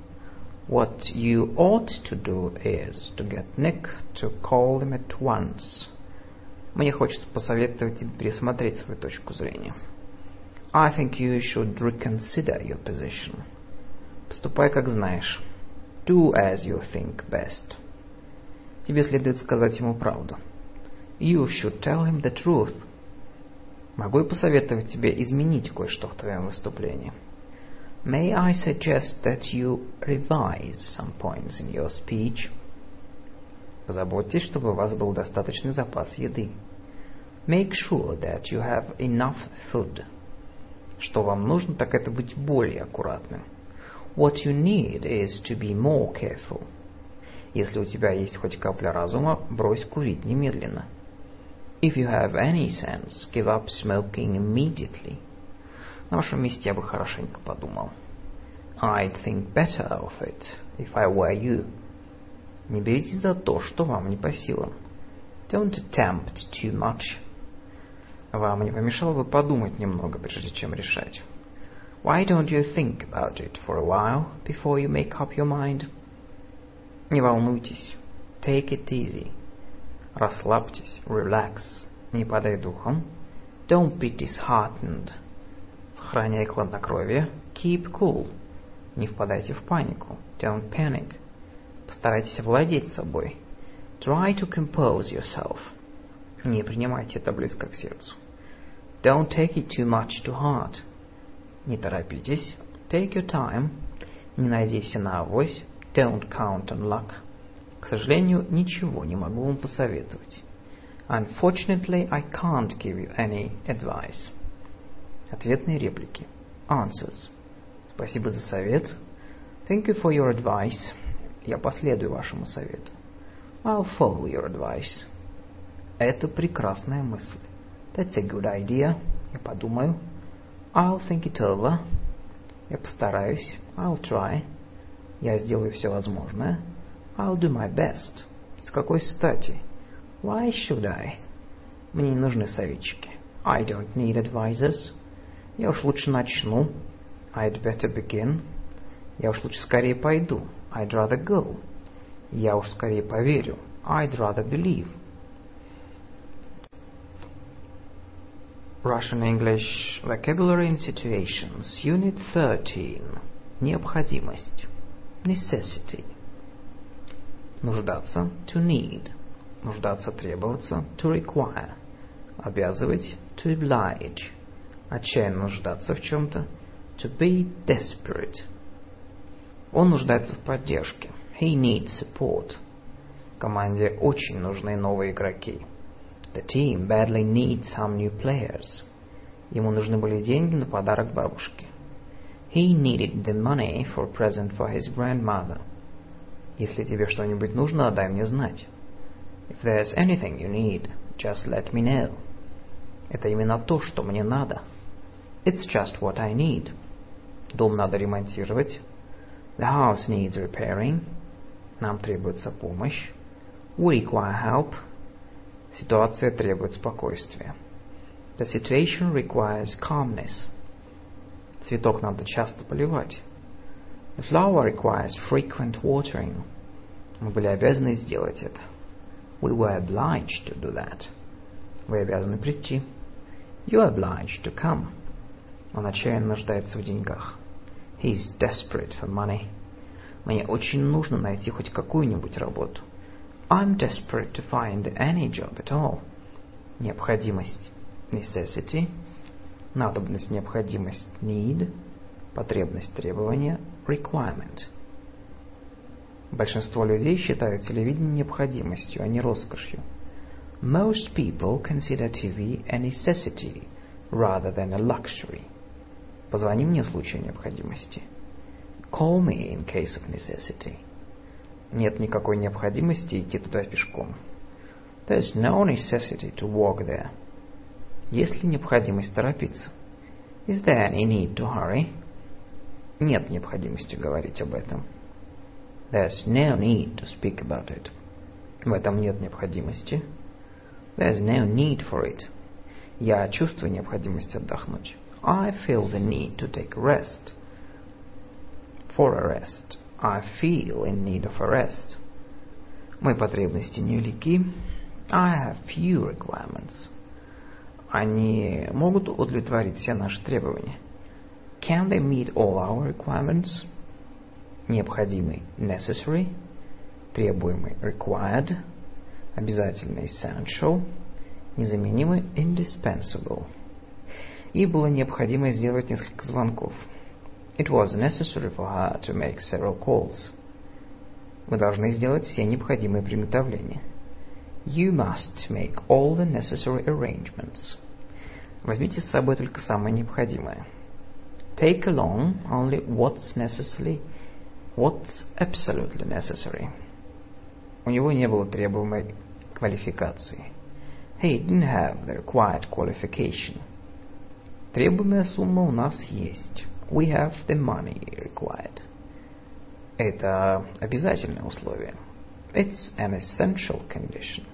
What you ought to do is to get Nick to call them at once. Мне хочется посоветовать тебе пересмотреть свою точку зрения. I think you should reconsider your position. Поступай, как знаешь. Do as you think best. Тебе следует сказать ему правду. You should tell him the truth. Могу я посоветовать тебе изменить кое-что в твоем выступлении? May I suggest that you revise some points in your speech? Позаботьтесь, чтобы у вас был достаточный запас еды. Make sure that you have enough food. Что вам нужно, так это быть более аккуратным. What you need is to be more careful. Если у тебя есть хоть капля разума, брось курить немедленно. If you have any sense, give up smoking immediately. На вашем месте я бы хорошенько подумал. I'd think better of it if I were you. Не беритесь за то, что вам не по силам. Don't attempt too much. Вам не помешало бы подумать немного, прежде чем решать. Why don't you think about it for a while before you make up your mind? Не волнуйтесь. Take it easy. Расслабьтесь, relax, не падай духом. Don't be disheartened. Сохраняй хладнокровие. Keep cool. Не впадайте в панику. Don't panic. Постарайтесь овладеть собой. Try to compose yourself. Не принимайте это близко к сердцу. Don't take it too much to heart. Не торопитесь. Take your time. Не надейся на авось. Don't count on luck. К сожалению, ничего не могу вам посоветовать. Unfortunately, I can't give you any advice. Ответные реплики. Answers. Спасибо за совет. Thank you for your advice. Я последую вашему совету. I'll follow your advice. Это прекрасная мысль. That's a good idea. Я подумаю. I'll think it over. Я постараюсь. I'll try. Я сделаю все возможное. I'll do my best. С какой стати? Why should I? Мне не нужны советчики. I don't need advisors. Я уж лучше начну. I'd better begin. Я уж лучше скорее пойду. I'd rather go. Я уж скорее поверю. I'd rather believe. Russian English Vocabulary and Situations, Unit 13. Необходимость. Necessity. Нуждаться. To need. Нуждаться, требоваться. To require. Обязывать. To oblige. Отчаянно нуждаться в чем-то. To be desperate. Он нуждается в поддержке. He needs support. Команде очень нужны новые игроки. The team badly needs some new players. Ему нужны были деньги на подарок бабушке. He needed the money for present for his grandmother. Если тебе что-нибудь нужно, дай мне знать. If there's anything you need, just let me know. Это именно то, что мне надо. It's just what I need. Дом надо ремонтировать. The house needs repairing. Нам требуется помощь. We require help. Ситуация требует спокойствия. The situation requires calmness. Цветок надо часто поливать. The flower requires frequent watering. Мы были обязаны сделать это. We were obliged to do that. Вы обязаны прийти. You are obliged to come. Он отчаянно нуждается в деньгах. He is desperate for money. Мне очень нужно найти хоть какую-нибудь работу. I'm desperate to find any job at all. Необходимость. Necessity. Надобность, необходимость. Need. Потребность, требование. Requirement. Большинство людей считают телевидение необходимостью, а не роскошью. Most people consider TV a necessity rather than a luxury. Позвони мне в случае необходимости. Call me in case of necessity. Нет никакой необходимости идти туда пешком. There's no necessity to walk there. Есть ли необходимость торопиться? Is there any need to hurry? Нет необходимости говорить об этом. There's no need to speak about it. В этом нет необходимости. There's no need for it. Я чувствую необходимость отдохнуть. I feel the need to take rest. For a rest. I feel in need of a rest. Мои потребности невелики. I have few requirements. Они могут удовлетворить все наши требования. Can they meet all our requirements? Необходимый necessary, требуемый required, обязательный essential, незаменимый indispensable. Ей было необходимо сделать несколько звонков. It was necessary for her to make several calls. Вы должны сделать все необходимые приготовления. You must make all the necessary arrangements. Возьмите с собой только самое необходимое. Take along only what's necessary, what's absolutely necessary. У него не было требуемой квалификации. He didn't have the required qualification. Требуемая сумма у нас есть. We have the money required. Это обязательное условие. It's an essential condition.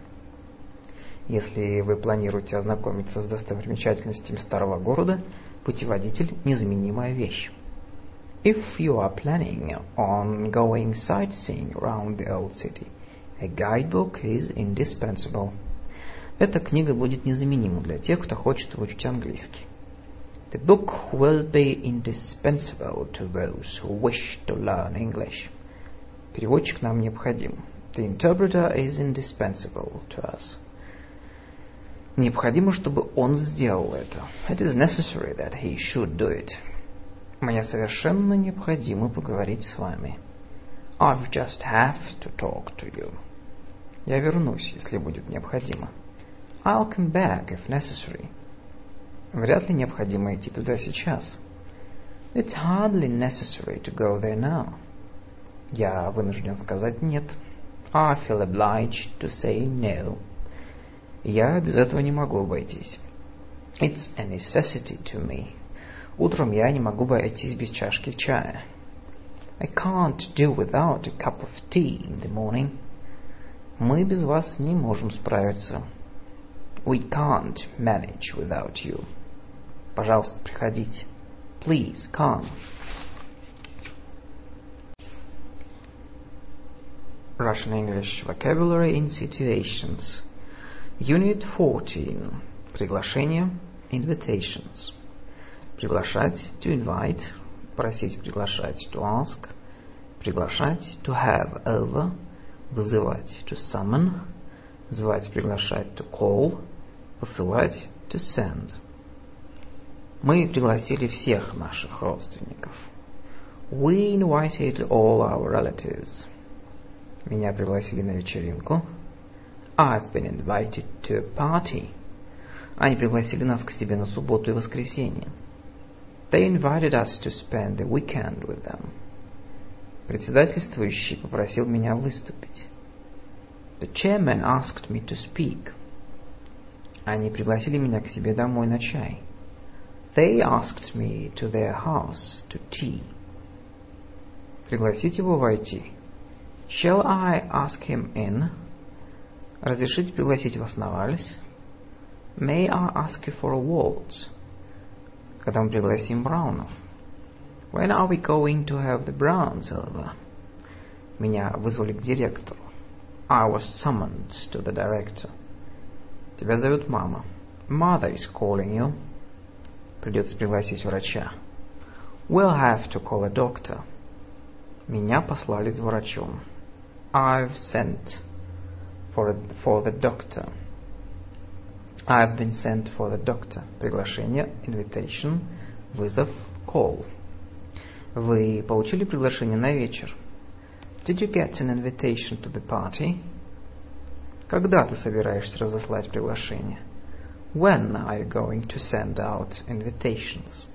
Если вы планируете ознакомиться с достопримечательностями старого города, путеводитель – незаменимая вещь. If you are planning on going sightseeing around the old city, A guidebook is indispensable. Эта книга будет незаменима для тех, кто хочет выучить английский. The book will be indispensable to those who wish to learn English. Переводчик нам необходим. The interpreter is indispensable to us. Необходимо, чтобы он сделал это. It is necessary that he should do it. Мне совершенно необходимо поговорить с вами. I've just have to talk to you. Я вернусь, если будет необходимо. I'll come back if necessary. Вряд ли необходимо идти туда сейчас. It's hardly necessary to go there now. Я вынужден сказать нет. I feel obliged to say no. Я без этого не могу обойтись. It's a necessity to me. Утром я не могу обойтись без чашки чая. I can't do without a cup of tea in the morning. Мы без вас не можем справиться. We can't manage without you. Пожалуйста, приходите. Please come. Russian English Vocabulary in Situations. Unit 14. Приглашение. Invitations. Приглашать. To invite. Просить приглашать. To ask. Приглашать. To have over. Вызывать. To summon. Звать, приглашать. To call. Посылать. To send. Мы пригласили всех наших родственников. We invited all our relatives. Меня пригласили на вечеринку. I've been invited to a party. Они пригласили нас к себе на субботу и воскресенье. They invited us to spend the weekend with them. Председательствующий попросил меня выступить. The chairman asked me to speak. Они пригласили меня к себе домой на чай. They asked me to their house to tea. Пригласить его войти. Shall I ask him in? Разрешите пригласить вас на вальс? May I ask you for a waltz? Когда мы пригласим Браунов? When are we going to have the Browns over? Меня вызвали к директору. I was summoned to the director. Тебя зовут мама. Mother is calling you. Придется пригласить врача. We'll have to call a doctor. Меня послали с врачом. I've sent for, for the doctor. I've been sent for the doctor. Приглашение, invitation, вызов, call. Вы получили приглашение на вечер? Did you get an invitation to the party? Когда ты собираешься разослать приглашение? When are you going to send out invitations?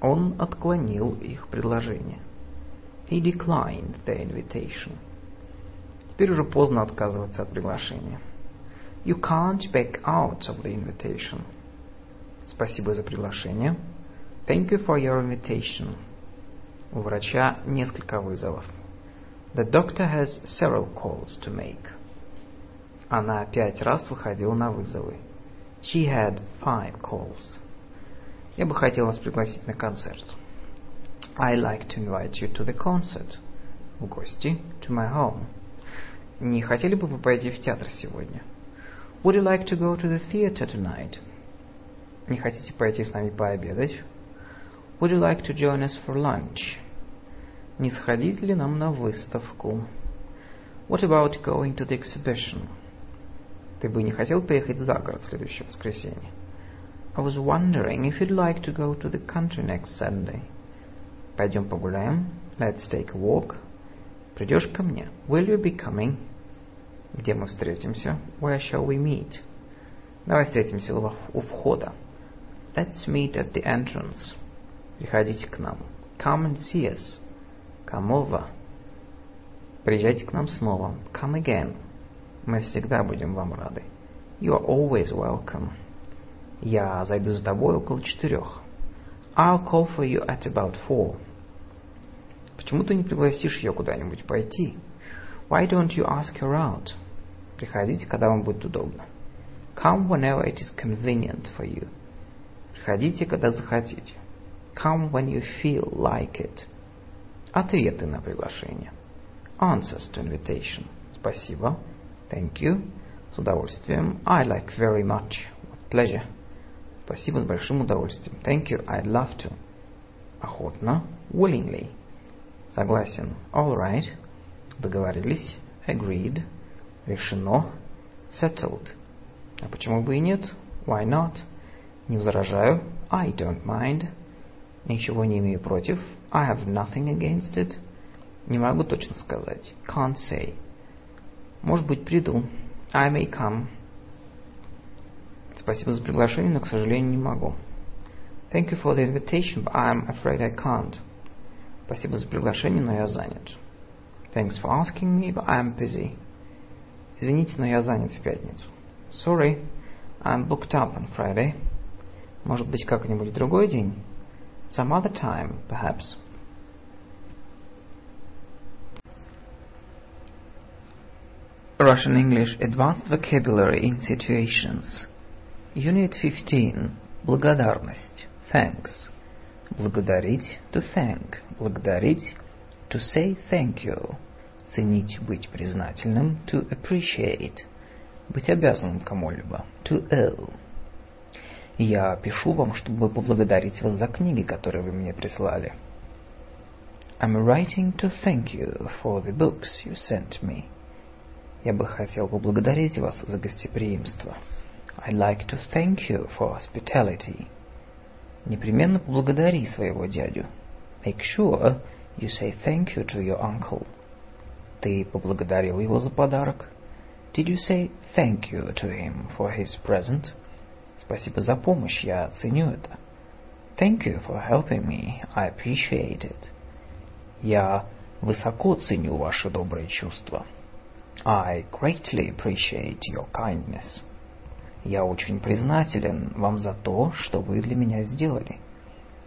Он отклонил их предложение. He declined the invitation. Теперь уже поздно отказываться от приглашения. You can't back out of the invitation. Спасибо за приглашение. Thank you for your invitation. У врача несколько вызовов. The doctor has several calls to make. Она пять раз выходила на вызовы. She had five calls. Я бы хотел вас пригласить на концерт. I like to invite you to the concert. В гости. To my home. Не хотели бы вы пойти в театр сегодня? Would you like to go to the theater tonight? Не хотите пойти с нами пообедать? Would you like to join us for lunch? Не сходить ли нам на выставку? What about going to the exhibition? Ты бы не хотел поехать за город в следующее воскресенье? I was wondering if you'd like to go to the country next Sunday. Пойдем погуляем. Let's take a walk. Придешь ко мне? Will you be coming? Где мы встретимся? Where shall we meet? Давай встретимся у входа. Let's meet at the entrance. Приходите к нам. Come and see us. Come over. Приезжайте к нам снова. Come again. Мы всегда будем вам рады. You are always welcome. Я зайду за тобой около четырех. I'll call for you at about four. Почему ты не пригласишь ее куда-нибудь пойти? Why don't you ask her out? Приходите, когда вам будет удобно. Come whenever it is convenient for you. Приходите, когда захотите. Come when you feel like it. Ответы на приглашение. Answers to invitation. Спасибо. Thank you. С удовольствием. I like very much. With pleasure. Спасибо, с большим удовольствием. Thank you. I'd love to. Охотно. Willingly. Согласен. All right. Договорились. Agreed. Решено. Settled. А почему бы и нет? Why not? Не возражаю. I don't mind. Ничего не имею против. I have nothing against it. Не могу точно сказать. Can't say. Может быть, приду. I may come. Спасибо за приглашение, но, к сожалению, не могу. Thank you for the invitation, but I'm afraid I can't. Спасибо за приглашение, но я занят. Thanks for asking me, but I'm busy. Извините, но я занят в пятницу. Sorry, I'm booked up on Friday. Может быть, как-нибудь в другой день? Some other time, perhaps. Russian English Advanced Vocabulary in Situations. Unit 15. Благодарность. Thanks. Благодарить. To thank. Благодарить. To say thank you. Ценить, быть признательным. To appreciate. Быть обязанным кому-либо. To owe. Я пишу вам, чтобы поблагодарить вас за книги, которые вы мне прислали. I'm writing to thank you for the books you sent me. Я бы хотел поблагодарить вас за гостеприимство. I'd like to thank you for hospitality. Непременно поблагодари своего дядю. Make sure you say thank you to your uncle. Ты поблагодарил его за подарок? Did you say thank you to him for his present? Спасибо за помощь, я ценю это. Thank you for helping me. I appreciate it. Я высоко ценю ваши добрые чувства. I greatly appreciate your kindness. Я очень признателен вам за то, что вы для меня сделали.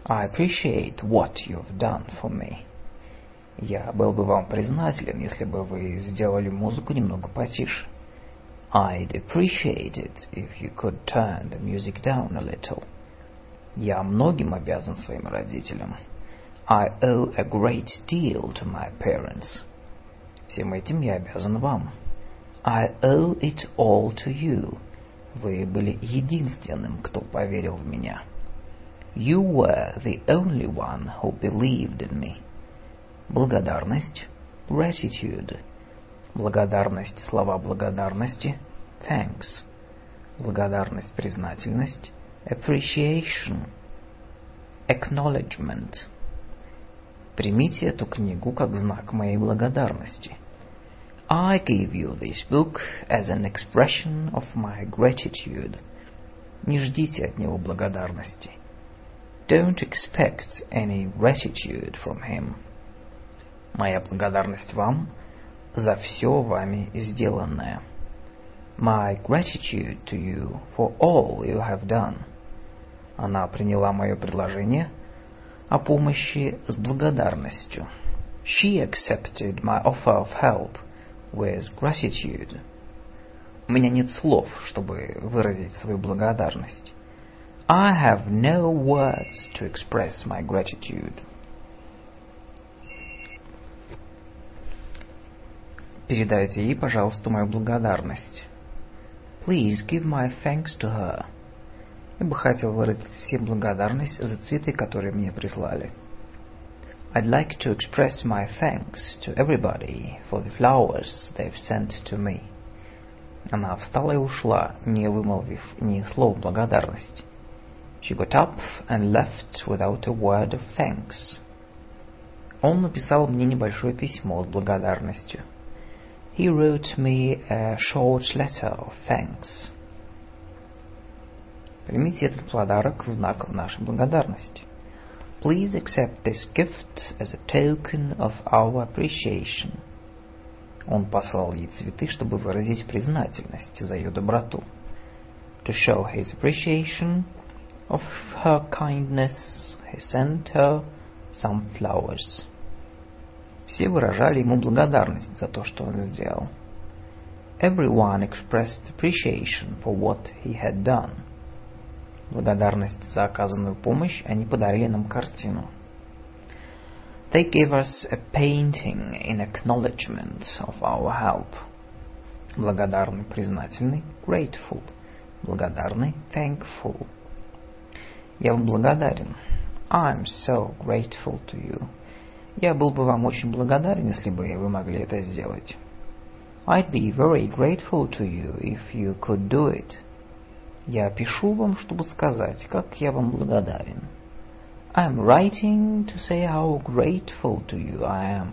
I appreciate what you've done for me. Я был бы вам признателен, если бы вы сделали музыку немного потише. I'd appreciate it if you could turn the music down a little. Я многим обязан своим родителям. I owe a great deal to my parents. Всем этим я обязан вам. I owe it all to you. Вы были единственным, кто поверил в меня. You were the only one who believed in me. Благодарность. Gratitude. Благодарность, слова благодарности. Thanks. Благодарность, признательность. Appreciation. Acknowledgement. Примите эту книгу как знак моей благодарности. I give you this book as an expression of my gratitude. Не ждите от него благодарности. Don't expect any gratitude from him. Моя благодарность вам за все вами сделанное. My gratitude to you for all you have done. Она приняла мое предложение о помощи с благодарностью. She accepted my offer of help with gratitude. У меня нет слов, чтобы выразить свою благодарность. I have no words to express my gratitude. Передайте ей, пожалуйста, мою благодарность. Please give my thanks to her. Я бы хотел выразить всем благодарность за цветы, которые мне прислали. I'd like to express my thanks to everybody for the flowers they've sent to me. Она встала и ушла, не вымолвив ни слова благодарности. She got up and left without a word of thanks. Он написал мне небольшое письмо с благодарностью. He wrote me a short letter of thanks. Примите этот подарок в знак нашей благодарности. Please accept this gift as a token of our appreciation. Он послал ей цветы, чтобы выразить признательность за ее доброту. To show his appreciation of her kindness, he sent her some flowers. Все выражали ему благодарность за то, что он сделал. Everyone expressed appreciation for what he had done. Благодарность за оказанную помощь они подарили нам картину. They gave us a painting in acknowledgement of our help. Благодарный, признательный, grateful. Благодарный, thankful. Я вам благодарен. I'm so grateful to you. Я был бы вам очень благодарен, если бы вы могли это сделать. I'd be very grateful to you if you could do it. Я пишу вам, чтобы сказать, как я вам благодарен. I'm writing to say how grateful to you I am.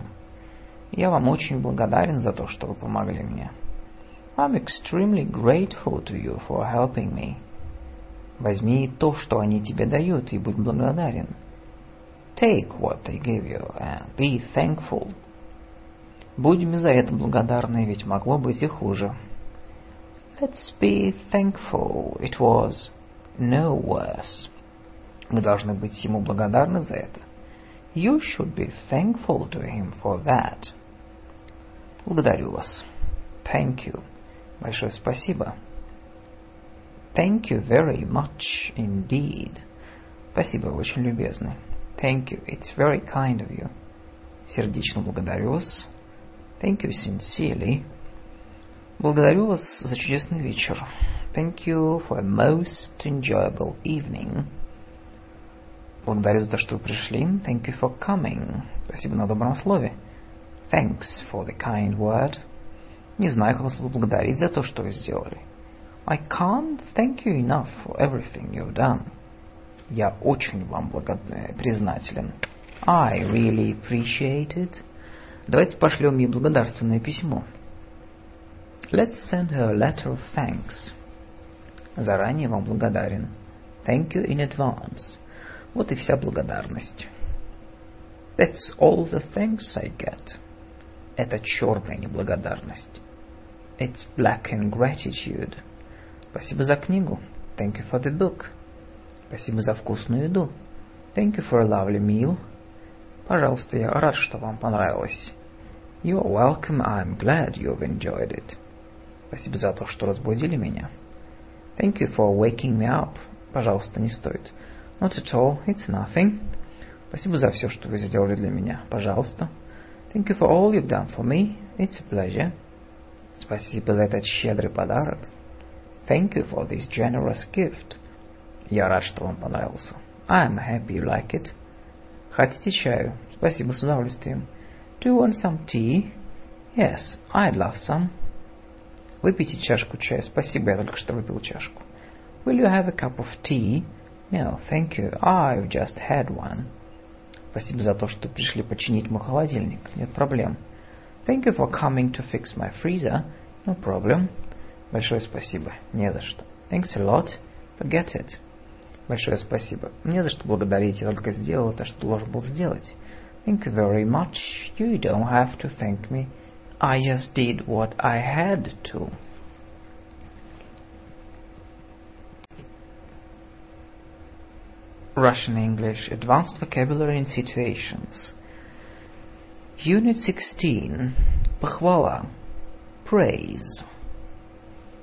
Я вам очень благодарен за то, что вы помогли мне. I'm extremely grateful to you for helping me. Возьми то, что они тебе дают, и будь благодарен. Take what they give you and be thankful. Будем за это благодарны, ведь могло быть и хуже. Let's be thankful. It was no worse. Мы должны быть ему благодарны за это. You should be thankful to him for that. Благодарю вас. Thank you. Большое спасибо. Thank you very much indeed. Спасибо, вы очень любезны. Thank you. It's very kind of you. Сердечно благодарю вас. Thank you sincerely. Благодарю вас за чудесный вечер. Thank you for a most enjoyable evening. Благодарю за то, что вы пришли. Thank you for coming. Спасибо на добром слове. Thanks for the kind word. Не знаю, как вас благодарить за то, что вы сделали. I can't thank you enough for everything you've done. Я очень вам благодарен, признателен. I really appreciate it. Давайте пошлем ей благодарственное письмо. Let's send her a letter of thanks. Заранее вам благодарен. Thank you in advance. Вот и вся благодарность. That's all the thanks I get. Это черная неблагодарность. It's black ingratitude. Спасибо за книгу. Thank you for the book. Спасибо за вкусную еду. Thank you for a lovely meal. Пожалуйста, я рад, что вам понравилось. You're welcome. I'm glad you've enjoyed it. Спасибо за то, что разбудили меня. Thank you for waking me up. Пожалуйста, не стоит. Not at all. It's nothing. Спасибо за все, что вы сделали для меня. Пожалуйста. Thank you for all you've done for me. It's a pleasure. Спасибо за этот щедрый подарок. Thank you for this generous gift. Я рад, что вам понравился. I'm happy you like it. Хотите чаю? Спасибо, с удовольствием. Do you want some tea? Yes, I'd love some. Выпейте чашку чая. Спасибо, я только что выпил чашку. Will you have a cup of tea? No, thank you. I've just had one. Спасибо за то, что пришли починить мой холодильник. Нет проблем. Thank you for coming to fix my freezer. No problem. Большое спасибо. Не за что. Thanks a lot. Forget it. Большое спасибо. Не за что благодарить. Я только сделал то, что должен был сделать. Thank you very much. You don't have to thank me. I just did what I had to. Russian English Advanced Vocabulary and Situations Unit 16 Похвала Praise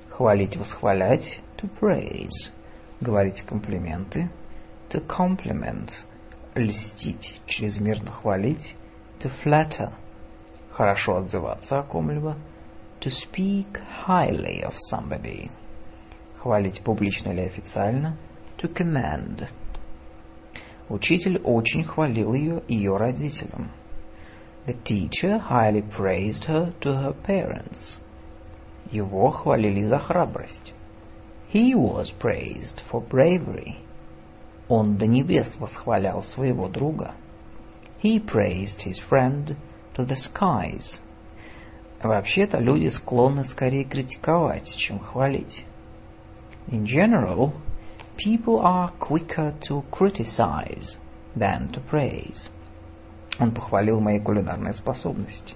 Хвалить, восхвалять To praise Говорить комплименты To compliment Льстить, чрезмерно хвалить To flatter Хорошо отзываться о ком-либо To speak highly of somebody Хвалить публично или официально To commend Учитель очень хвалил ее ее родителям. The teacher highly praised her to her parents. Его хвалили за храбрость. He was praised for bravery. Он до небес восхвалял своего друга. He praised his friend to the skies. Вообще-то люди склонны скорее критиковать, чем хвалить. In general, people are quicker to criticize than to praise. Он похвалил мои кулинарные способности.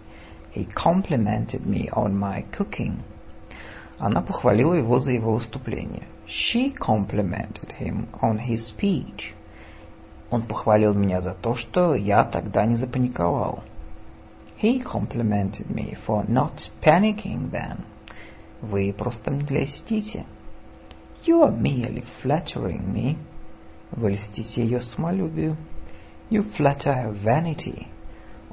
He complimented me on my cooking. Она похвалила его за его выступление. She complimented him on his speech. Он похвалил меня за то, что я тогда не запаниковал. He complimented me for not panicking then. Вы просто мне льстите. You are merely flattering me. Вы льстите ее самолюбию. You flatter her vanity.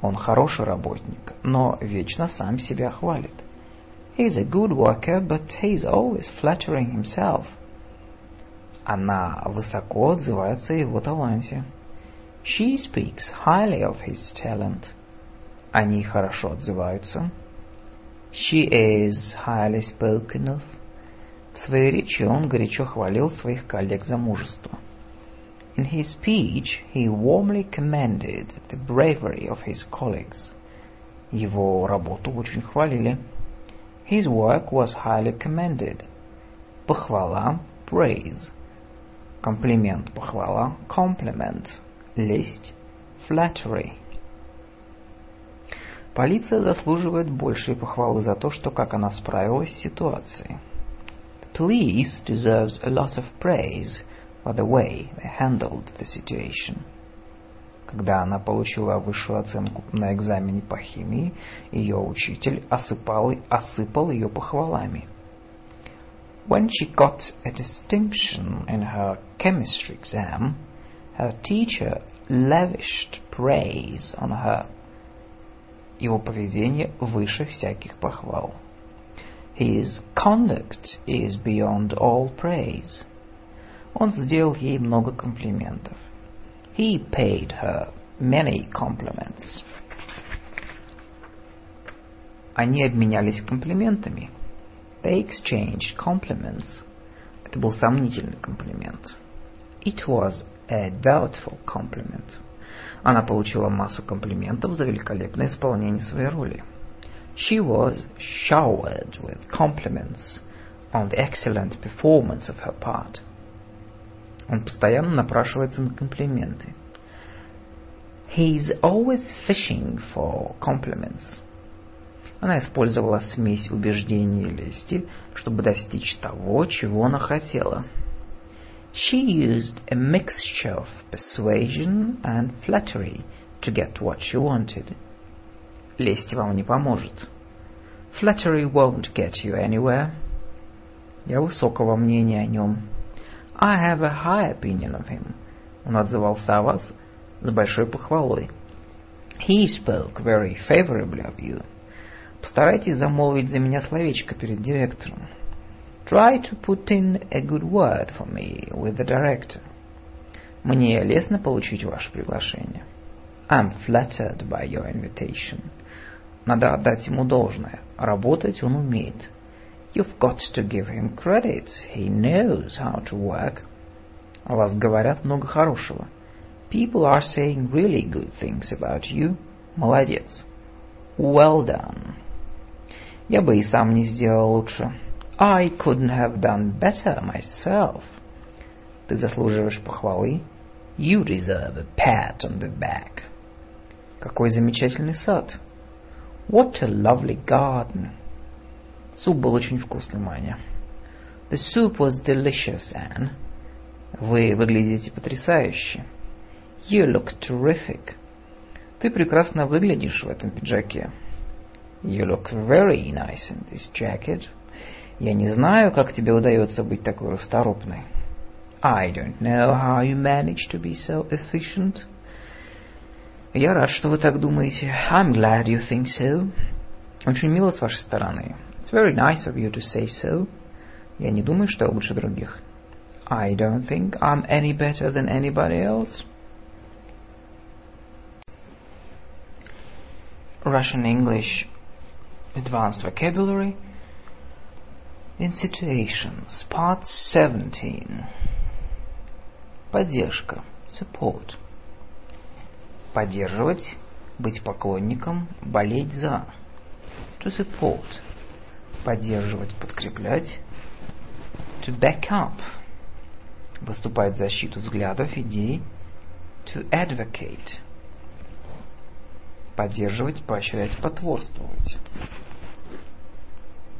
Он хороший работник, но вечно сам себя хвалит. He's a good worker, but he's always flattering himself. Она высоко отзывается о его таланте. She speaks highly of his talent. Они хорошо отзываются. She is highly spoken of. В своей речи он горячо хвалил своих коллег за мужество. In his speech, he warmly commended the bravery of his colleagues. Его работу очень хвалили. His work was highly commended. Похвала – praise. Комплимент – похвала – compliment. Лесть – flattery. Полиция заслуживает большей похвалы за то, что как она справилась с ситуацией. The police deserves a lot of praise for the way they handled the situation. Когда она получила высшую оценку на экзамене по химии, ее учитель осыпал, осыпал ее похвалами. When she got a distinction in her chemistry exam, her teacher lavished praise on her. Его поведение выше всяких похвал. His conduct is beyond all praise. Он сделал ей много комплиментов. He paid her many compliments. Они обменялись комплиментами. They exchanged compliments. Это был сомнительный комплимент. It was a doubtful compliment. Она получила массу комплиментов за великолепное исполнение своей роли. She was showered with compliments on the excellent performance of her part. Он постоянно напрашивается на комплименты. He's always fishing for compliments. Она использовала смесь убеждений и лести, чтобы достичь того, чего она хотела. She used a mixture of persuasion and flattery to get what she wanted. Лесть вам не поможет. Flattery won't get you anywhere. Я высокого мнения о нем. I have a high opinion of him. Он отзывался о вас с большой похвалой. He spoke very favorably of you. Постарайтесь замолвить за меня словечко перед директором. Try to put in a good word for me with the director. Мне лестно получить ваше приглашение. I'm flattered by your invitation. Надо отдать ему должное. Работать он умеет. You've got to give him credit. He knows how to work. О вас говорят много хорошего. People are saying really good things about you. Молодец. Well done. Я бы и сам не сделал лучше. I couldn't have done better myself. Ты заслуживаешь похвалы. You deserve a pat on the back. Какой замечательный сад. What a lovely garden. Суп был очень вкусный, Маня. The soup was delicious, Anne. Вы выглядите потрясающе. You look terrific. Ты прекрасно выглядишь в этом пиджаке. You look very nice in this jacket. Я не знаю, как тебе удается быть такой расторопной. I don't know how you manage to be so efficient. Я рад, что вы так думаете. I'm glad you think so. Очень мило с вашей стороны. It's very nice of you to say so. Я не думаю, что я лучше других. I don't think I'm any better than anybody else. Russian English Advanced Vocabulary in Situations Part 17 Поддержка Support Поддерживать, быть поклонником, болеть за. To support Поддерживать, подкреплять. To back up Выступать в защиту взглядов, идей. To advocate Поддерживать, поощрять, потворствовать.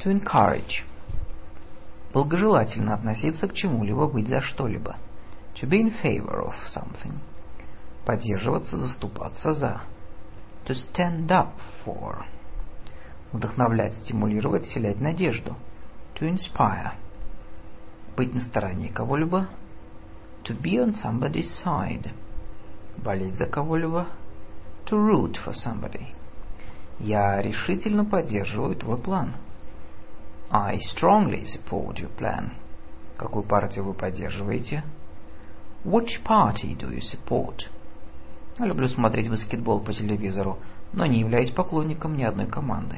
To encourage Благожелательно относиться к чему-либо, быть за что-либо. To be in favor of something. Поддерживаться, заступаться за. To stand up for. Вдохновлять, стимулировать, вселять надежду. To inspire. Быть на стороне кого-либо. To be on somebody's side. Болеть за кого-либо. To root for somebody. Я решительно поддерживаю твой план. I strongly support your plan. Какую партию вы поддерживаете? Which party do you support? Я люблю смотреть баскетбол по телевизору, но не являюсь поклонником ни одной команды.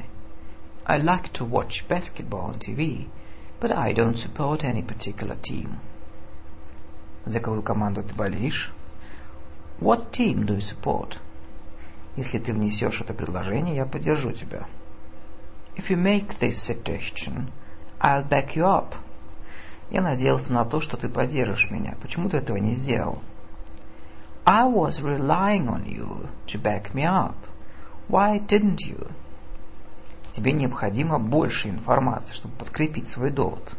I like to watch basketball on TV, but I don't support any particular team. За какую команду ты болеешь? What team do you support? Если ты внесешь это предложение, я поддержу тебя. If you make this suggestion, I'll back you up. Я надеялся на то, что ты поддержишь меня. Почему ты этого не сделал? I was relying on you to back me up. Why didn't you? Тебе необходимо больше информации, чтобы подкрепить свой довод.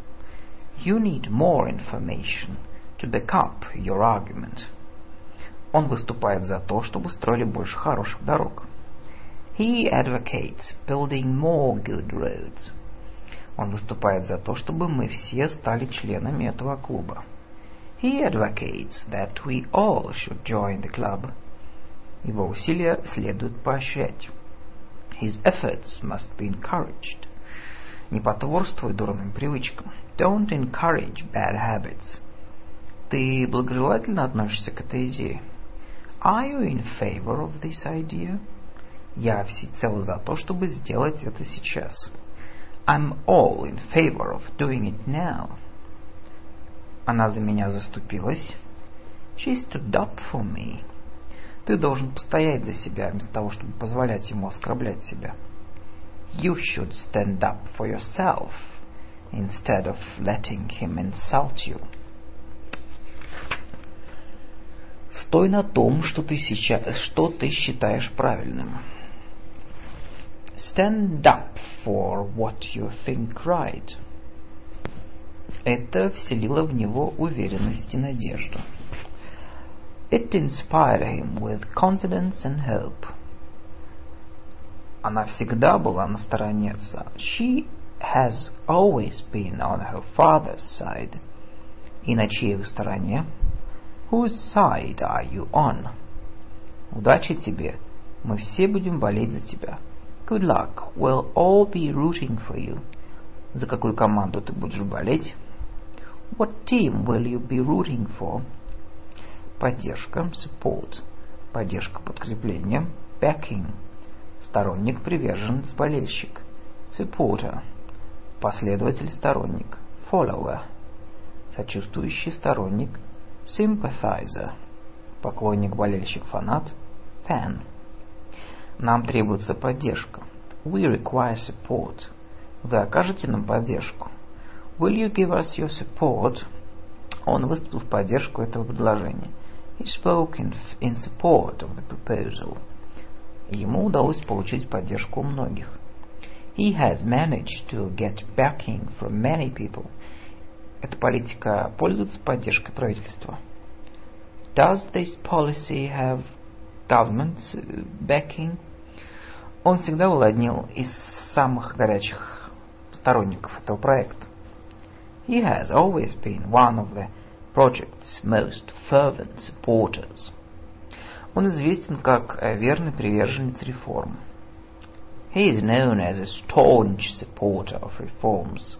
You need more information to back up your argument. Он выступает за то, чтобы строили больше хороших дорог. He advocates building more good roads. Он выступает за то, чтобы мы все стали членами этого клуба. He advocates that we all should join the club. Его усилия следует поощрять. His efforts must be encouraged. Не потворствуй дурным привычкам. Don't encourage bad habits. Ты благожелательно относишься к этой идее? Are you in favor of this idea? Я всецело за то, чтобы сделать это сейчас. I'm all in favor of doing it now. Она за меня заступилась. She stood up for me. Ты должен постоять за себя, вместо того, чтобы позволять ему оскорблять себя. You should stand up for yourself, instead of letting him insult you. Стой на том, что ты, сейчас, что ты считаешь правильным. Stand up for what you think right. Это вселило в него уверенность и надежду. It inspired him with confidence and hope. Она всегда была на стороне отца. She has always been on her father's side. И на чьей вы стороне? Whose side are you on? Удачи тебе. Мы все будем болеть за тебя. Good luck. We'll all be rooting for you. За какую команду ты будешь болеть? What team will you be rooting for? Поддержка, support. Поддержка подкрепления, backing. Сторонник, приверженец, болельщик, supporter. Последователь, сторонник, follower. Сочувствующий сторонник, sympathizer. Поклонник, болельщик, фанат, fan. Нам требуется поддержка. We require support. Вы окажете нам поддержку. Will you give us your support? Он выступил в поддержку этого предложения. He spoke in, in support of the proposal. Ему удалось получить поддержку многих. He has managed to get backing from many people. Эта политика пользуется поддержкой правительства. Does this policy have government's backing? Он всегда был одним из самых горячих сторонников этого проекта. He has always been one of the project's most fervent supporters. Он известен как верный приверженец реформ. He is known as a staunch supporter of reforms.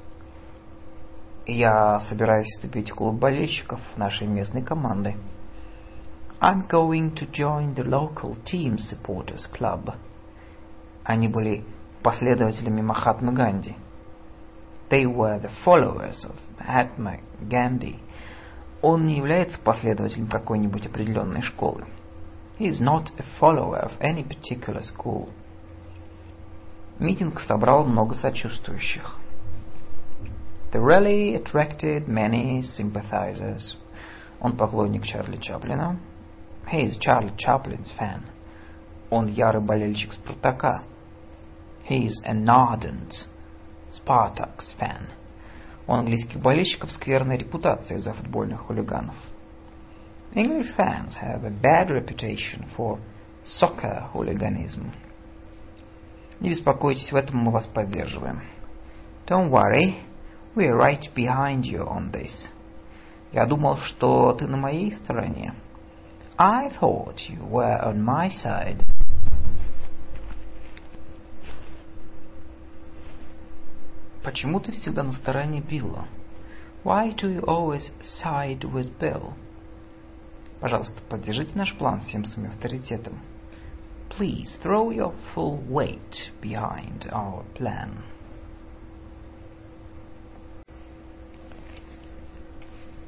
Я собираюсь вступить в клуб болельщиков нашей местной команды. I'm going to join the local team supporters club. Они были последователями Махатмы Ганди. They were the followers of Mahatma Gandhi. Он не является последователем какой-нибудь определенной школы. He is not a follower of any particular school. Митинг собрал много сочувствующих. The rally attracted many sympathizers. Он поклонник Чарли Чаплина. He is Charlie Chaplin's fan. Он ярый болельщик Спартака. He is an ardent Spartak's fan. У английских болельщиков скверная репутация из-за футбольных хулиганов. English fans have a bad reputation for soccer hooliganism. Не беспокойтесь, в этом мы вас поддерживаем. Don't worry, we are right behind you on this. Я думал, что ты на моей стороне. I thought you were on my side. Почему ты всегда на стороне Билла? Why do you always side with Bill? Пожалуйста, поддержите наш план всем своим авторитетом. Please throw your full weight behind our plan.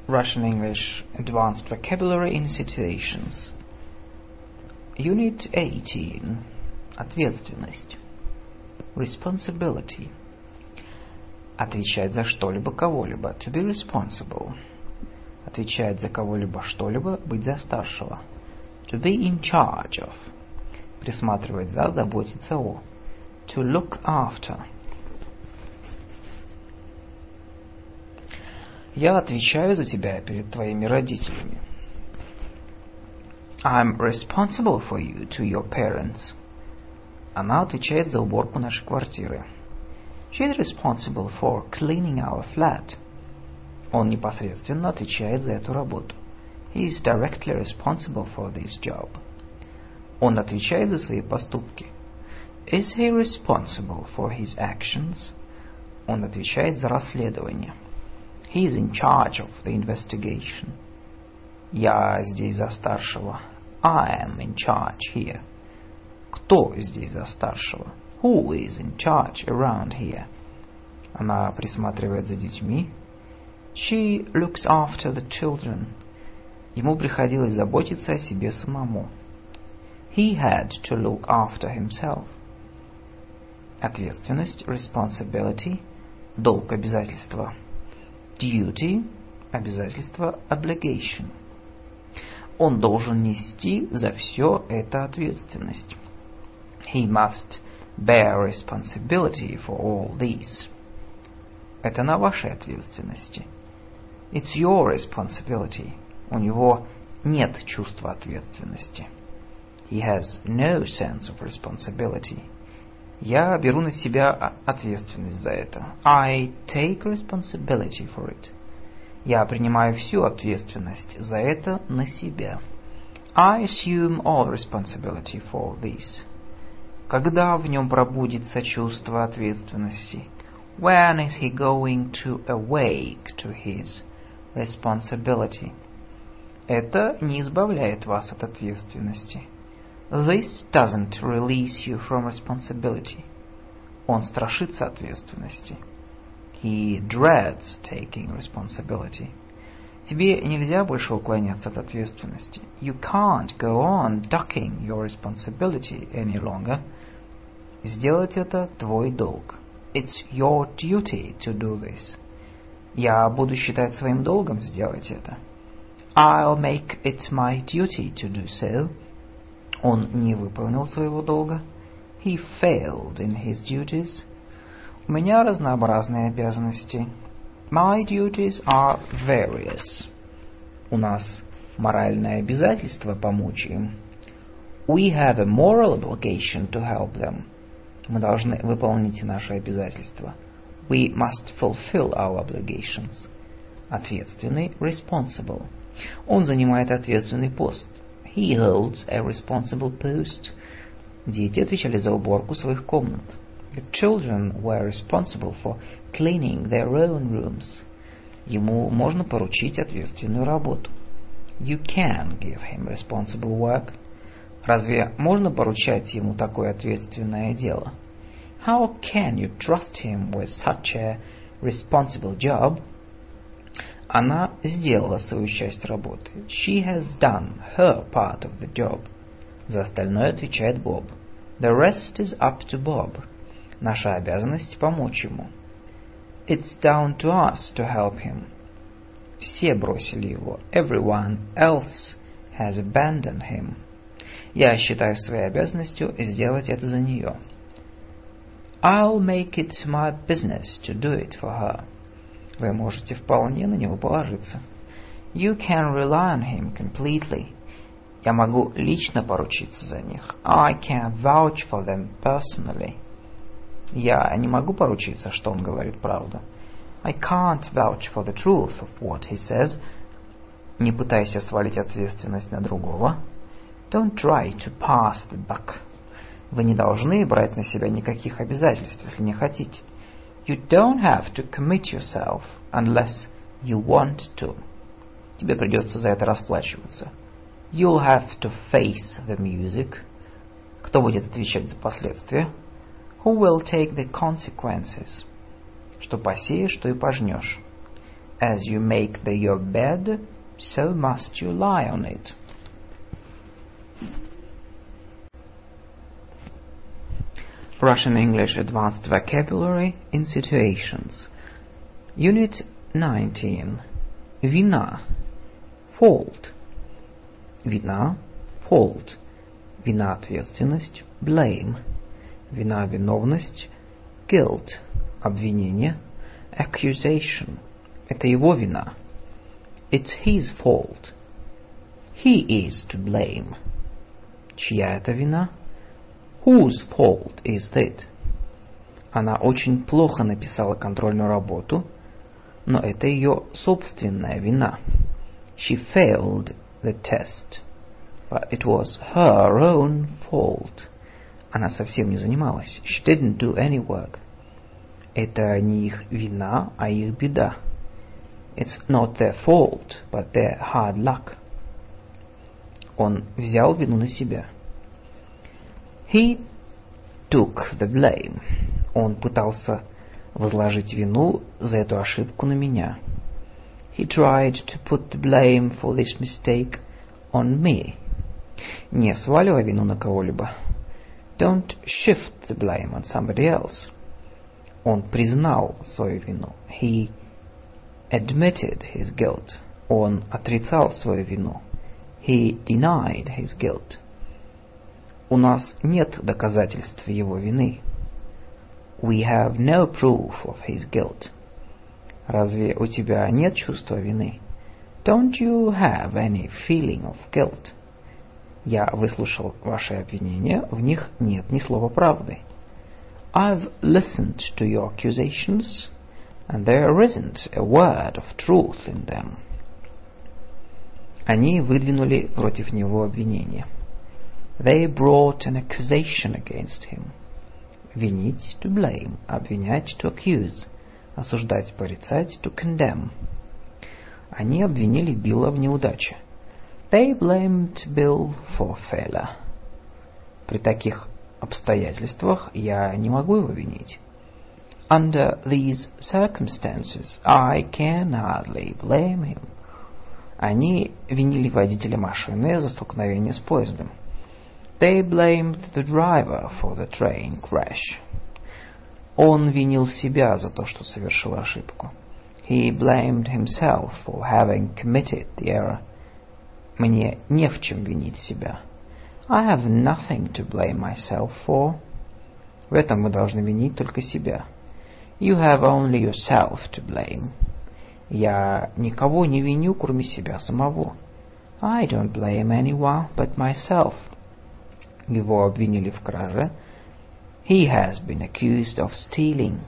Russian English Advanced Vocabulary in Situations. Unit 18. Ответственность. Responsibility. Отвечать за что-либо кого-либо. To be responsible. Отвечать за кого-либо что-либо. Быть за старшего. To be in charge of. Присматривать за, заботиться о. To look after. Я отвечаю за тебя перед твоими родителями. I'm responsible for you to your parents. Она отвечает за уборку нашей квартиры. She is responsible for cleaning our flat. Он непосредственно отвечает за эту работу. He is directly responsible for this job. Он отвечает за свои поступки. Is he responsible for his actions? Он отвечает за расследование. He is in charge of the investigation. Я здесь за старшего. I am in charge here. Кто здесь за старшего? Who is in charge around here? Она присматривает за детьми. She looks after the children. Ему приходилось заботиться о себе самому. He had to look after himself. Ответственность, responsibility, долг, обязательство – duty, обязательство, obligation. Он должен нести за все это ответственность. He must bear responsibility for all these. Это на вашей ответственности. It's your responsibility. У него нет чувства ответственности. He has no sense of responsibility. Я беру на себя ответственность за это. I take responsibility for it. Я принимаю всю ответственность за это на себя. I assume all responsibility for this. Когда в нем пробудится чувство ответственности? When is he going to awake to his responsibility? Это не избавляет вас от ответственности. This doesn't release you from responsibility. Он страшится ответственности. He dreads taking responsibility. Тебе нельзя больше уклоняться от ответственности. You can't go on ducking your responsibility any longer. Сделать это твой долг. It's your duty to do this. Я буду считать своим долгом сделать это. I'll make it my duty to do so. Он не выполнил своего долга. He failed in his duties. У меня разнообразные обязанности. My duties are various. У нас моральное обязательство помочь им. We have a moral obligation to help them. Мы должны выполнить наши обязательства. We must fulfill our obligations. Ответственный, responsible. Он занимает ответственный пост. He holds a responsible post. Дети отвечали за уборку своих комнат. The children were responsible for cleaning their own rooms. Ему можно поручить ответственную работу. You can give him responsible work. Разве можно поручать ему такое ответственное дело? How can you trust him with such a responsible job? Она сделала свою часть работы. She has done her part of the job. За остальное отвечает Боб. The rest is up to Bob. Наша обязанность помочь ему. It's down to us to help him. Все бросили его. Everyone else has abandoned him. Я считаю своей обязанностью сделать это за нее. I'll make it my business to do it for her. Вы можете вполне на него положиться. You can rely on him completely. Я могу лично поручиться за них. I can vouch for them personally. Я не могу поручиться, что он говорит правду. I can't vouch for the truth of what he says. Не пытайся свалить ответственность на другого. Don't try to pass the buck. Вы не должны брать на себя никаких обязательств, если не хотите. You don't have to commit yourself unless you want to. Тебе придется за это расплачиваться. You'll have to face the music. Кто будет отвечать за последствия? Who will take the consequences? Что посеешь, что и пожнешь. As you make the, your bed, so must you lie on it. Russian English Advanced Vocabulary in Situations. Unit 19. Вина. Fault. Вина. Fault. Вина ответственность. Blame. Вина виновность. Guilt. Обвинение. Accusation. Это его вина. It's his fault. He is to blame. Чья это вина? Whose fault is it? Она очень плохо написала контрольную работу, но это ее собственная вина. She failed the test, but it was her own fault. Она совсем не занималась. She didn't do any work. Это не их вина, а их беда. It's not their fault, but their hard luck. Он взял вину на себя. He took the blame. Он пытался возложить вину за эту ошибку на меня. He tried to put the blame for this mistake on me. Не сваливай вину на кого-либо. Don't shift the blame on somebody else. Он признал свою вину. He admitted his guilt. Он отрицал свою вину. He denied his guilt. У нас нет доказательств его вины. We have no proof of his guilt. Разве у тебя нет чувства вины? Don't you have any feeling of guilt? Я выслушал ваши обвинения, в них нет ни слова правды. I've listened to your accusations, and there isn't a word of truth in them. Они выдвинули против него обвинение. They brought an accusation against him. Винить to blame, обвинять to accuse, осуждать, порицать to condemn. Они обвинили Билла в неудаче. They blamed Bill for failure. При таких обстоятельствах я не могу его винить. Under these circumstances, I can hardly blame him. Они винили водителя машины за столкновение с поездом. They blamed the driver for the train crash. Он винил себя за то, что совершил ошибку. He blamed himself for having committed the error. Мне не в чем винить себя. I have nothing to blame myself for. В этом мы должны винить только себя. You have only yourself to blame. Я никого не виню, кроме себя самого. I don't blame anyone but myself. Его обвинили в краже. He has been accused of stealing.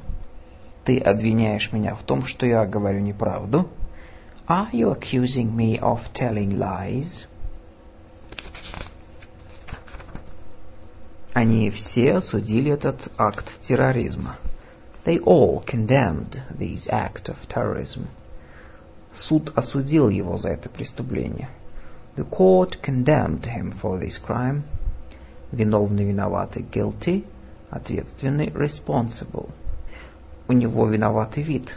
Ты обвиняешь меня в том, что я говорю неправду? Are you accusing me of telling lies? Они все осудили этот акт терроризма. They all condemned this act of terrorism. Суд осудил его за это преступление. The court condemned him for this crime. Виновный виноватый guilty, ответственный responsible. У него виноватый вид.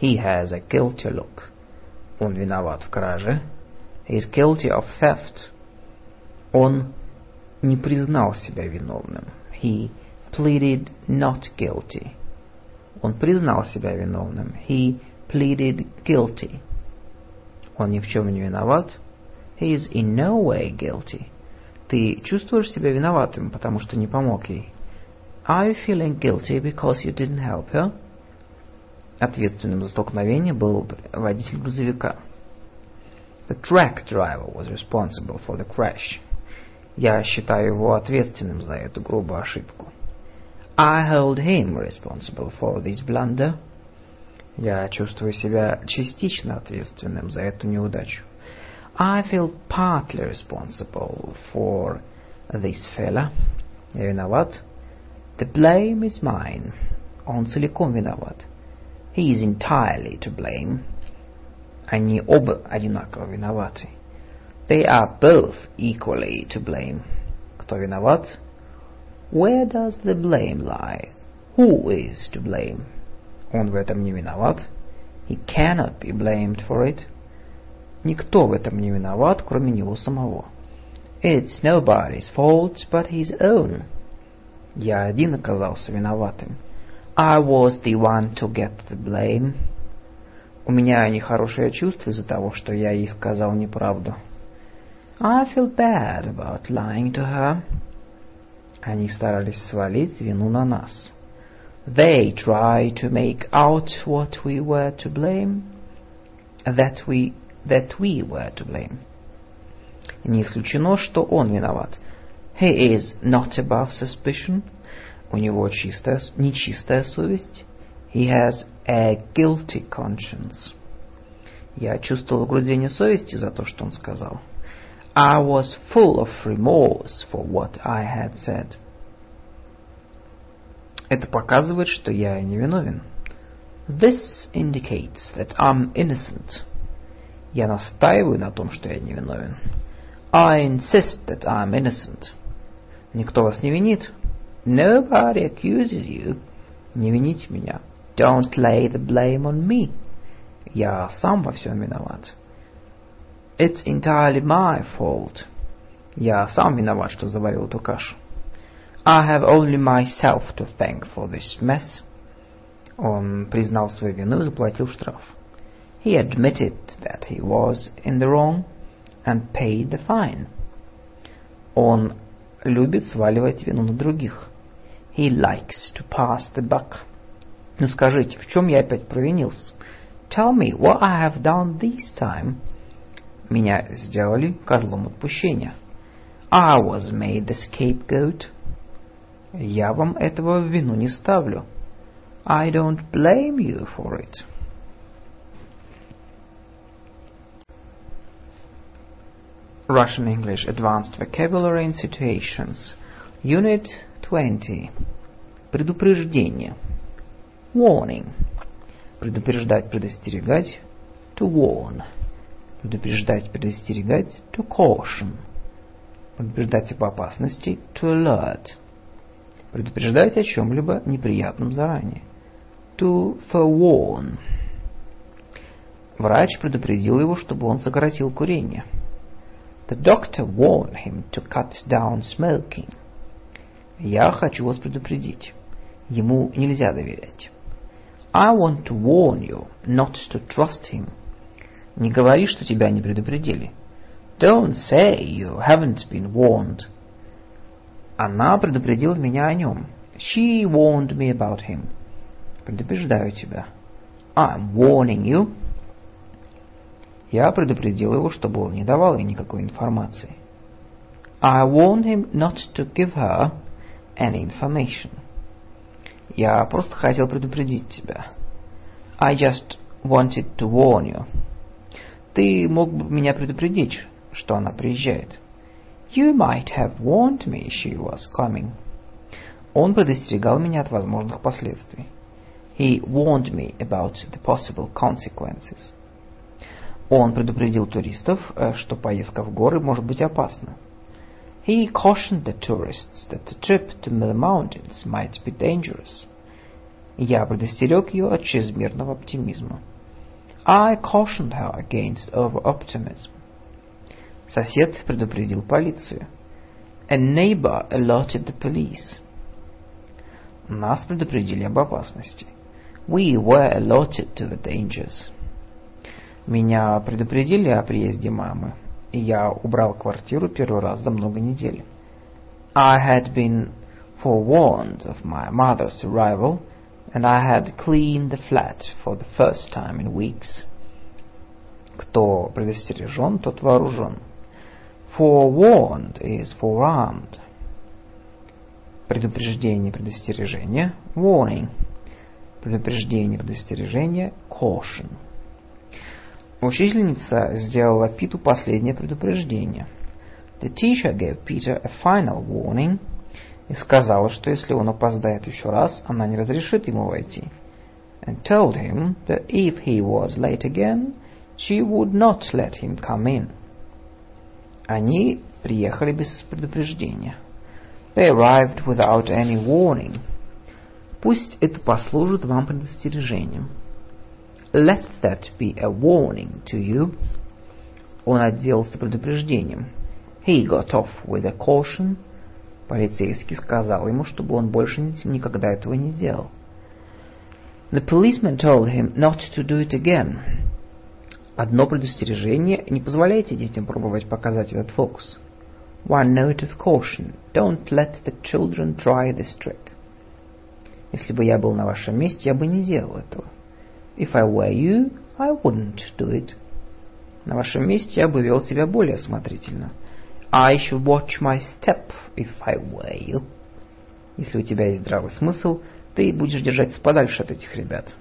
He has a guilty look. Он виноват в краже. He is guilty of theft. Он не признал себя виновным. He pleaded not guilty. Он признал себя виновным. He pleaded guilty. Он ни в чем не виноват. He is in no way guilty. Ты чувствуешь себя виноватым, потому что не помог ей? Are you feeling guilty because you didn't help her? Ответственным за столкновение был водитель грузовика. The truck driver was responsible for the crash. Я считаю его ответственным за эту грубую ошибку. I hold him responsible for this blunder. Я чувствую себя частично ответственным за эту неудачу. I feel partly responsible for this failure. Я виноват. The blame is mine. Он целиком виноват. He is entirely to blame. Они оба одинаково виноваты. They are both equally to blame. Кто виноват? Where does the blame lie? Who is to blame? Он в этом не виноват. He cannot be blamed for it. Никто в этом не виноват, кроме него самого. It's nobody's fault but his own. Я один оказался виноватым. I was the one to get the blame. У меня нехорошее чувство из-за того, что я ей сказал неправду. I feel bad about lying to her. Они старались свалить вину на нас. They try to make out what we were to blame, that we that we were to blame. Не исключено, что он виноват. He is not above suspicion. У него чистая, нечистая совесть. He has a guilty conscience. Я чувствовал угрызение совести за то, что он сказал. I was full of remorse for what I had said. Это показывает, что я невиновен. This indicates that I'm innocent. Я настаиваю на том, что я невиновен. I insist that I'm innocent. Никто вас не винит. Nobody accuses you. Не вините меня. Don't lay the blame on me. Я сам во всем виноват. It's entirely my fault. Я сам виноват, что заварил эту кашу. I have only myself to thank for this mess. Он признал свою вину и заплатил штраф. He admitted that he was in the wrong and paid the fine. Он любит сваливать вину на других. He likes to pass the buck. Ну скажите, в чем я опять провинился? Tell me what I have done this time. Меня сделали козлом отпущения. I was made the scapegoat. Я вам этого в вину не ставлю. I don't blame you for it. Russian English Advanced Vocabulary and Situations Unit 20 Предупреждение. Warning. Предупреждать, предостерегать. To warn. Предупреждать, предостерегать. To caution. Предупреждать об опасности. To alert. Предупреждать о чем-либо неприятном заранее. To forewarn. Врач предупредил его, чтобы он сократил курение. The doctor warned him to cut down smoking. Я хочу вас предупредить. Ему нельзя доверять. I want to warn you not to trust him. Не говори, что тебя не предупредили. Don't say you haven't been warned. Она предупредила меня о нем. She warned me about him. Предупреждаю тебя. I'm warning you я предупредил его, чтобы он не давал ей никакой информации. I warned him not to give her any information. Я просто хотел предупредить тебя. I just wanted to warn you. Ты мог бы меня предупредить, что она приезжает. You might have warned me she was coming. Он предостерегал меня от возможных последствий. He warned me about the possible consequences. Он предупредил туристов, что поездка в горы может быть опасна. He cautioned the tourists that the trip to the mountains might be dangerous. Я предостерег ее от чрезмерного оптимизма. I cautioned her against over-optimism. Сосед предупредил полицию. A neighbor alerted the police. Нас предупредили об опасности. We were alerted to the dangers. Меня предупредили о приезде мамы, и Я убрал квартиру первый раз за много недель. I had been forewarned of my mother's arrival, and I had cleaned the flat for the first time in weeks. Кто предостережен, тот вооружен. Forewarned is forearmed. Предупреждение, предостережение, warning. Предупреждение, предостережение, caution. Учительница сделала Питу последнее предупреждение. The teacher gave Peter a final warning. и сказала, что если он опоздает еще раз, она не разрешит ему войти. And told him that if he was late again, she would not let him come in. Они приехали без предупреждения. They arrived without any warning. Пусть это послужит вам предостережением. Let that be a warning to you. Он отделался предупреждением. He got off with a caution. Полицейский сказал ему, чтобы он больше никогда этого не делал. The policeman told him not to do it again. Одно предостережение – не позволяйте детям пробовать показать этот фокус. One note of caution. Don't let the children try this trick. Если бы я был на вашем месте, я бы не делал этого. If I were you, I wouldn't do it. На вашем месте я бы вел себя более осмотрительно. I should watch my step if I were you. Если у тебя есть здравый смысл, ты будешь держаться подальше от этих ребят.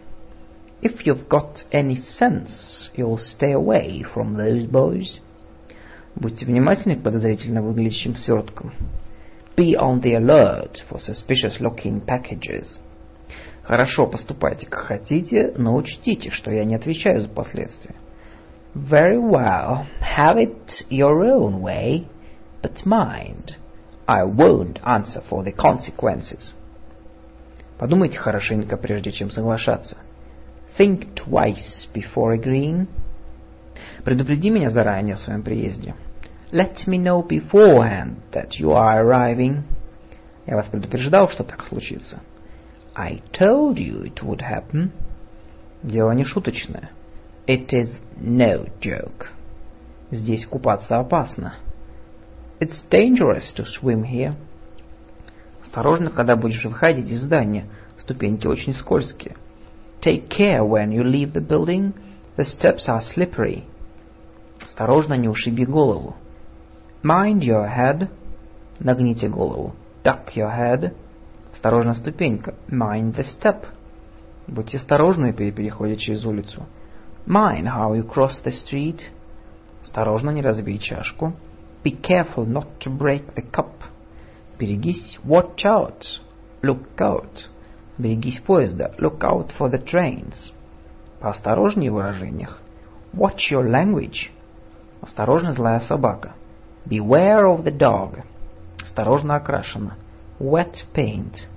If you've got any sense, you'll stay away from those boys. Будьте внимательны к подозрительно выглядящим сверткам. Be on the alert for suspicious-looking packages. Хорошо, поступайте как хотите, но учтите, что я не отвечаю за последствия. Very well, have it your own way, but mind, I won't answer for the consequences. Подумайте хорошенько, прежде чем соглашаться. Think twice before agreeing. Предупреди меня заранее о своем приезде. Let me know beforehand that you are arriving. Я вас предупреждал, что так случится. I told you it would happen. Дело не шуточное. It is no joke. Здесь купаться опасно. It's dangerous to swim here. Осторожно, когда будешь выходить из здания. Ступеньки очень скользкие. Take care when you leave the building. The steps are slippery. Осторожно, не ушиби голову. Mind your head. Нагните голову. Duck your head. Осторожно, ступенька. Mind the step. Будьте осторожны при переходе через улицу. Mind how you cross the street. Осторожно, не разбей чашку. Be careful not to break the cup. Берегись. Watch out. Look out. Берегись поезда. Look out for the trains. Поосторожнее в выражениях. Watch your language. Осторожно, злая собака. Beware of the dog. Осторожно окрашена. Wet paint.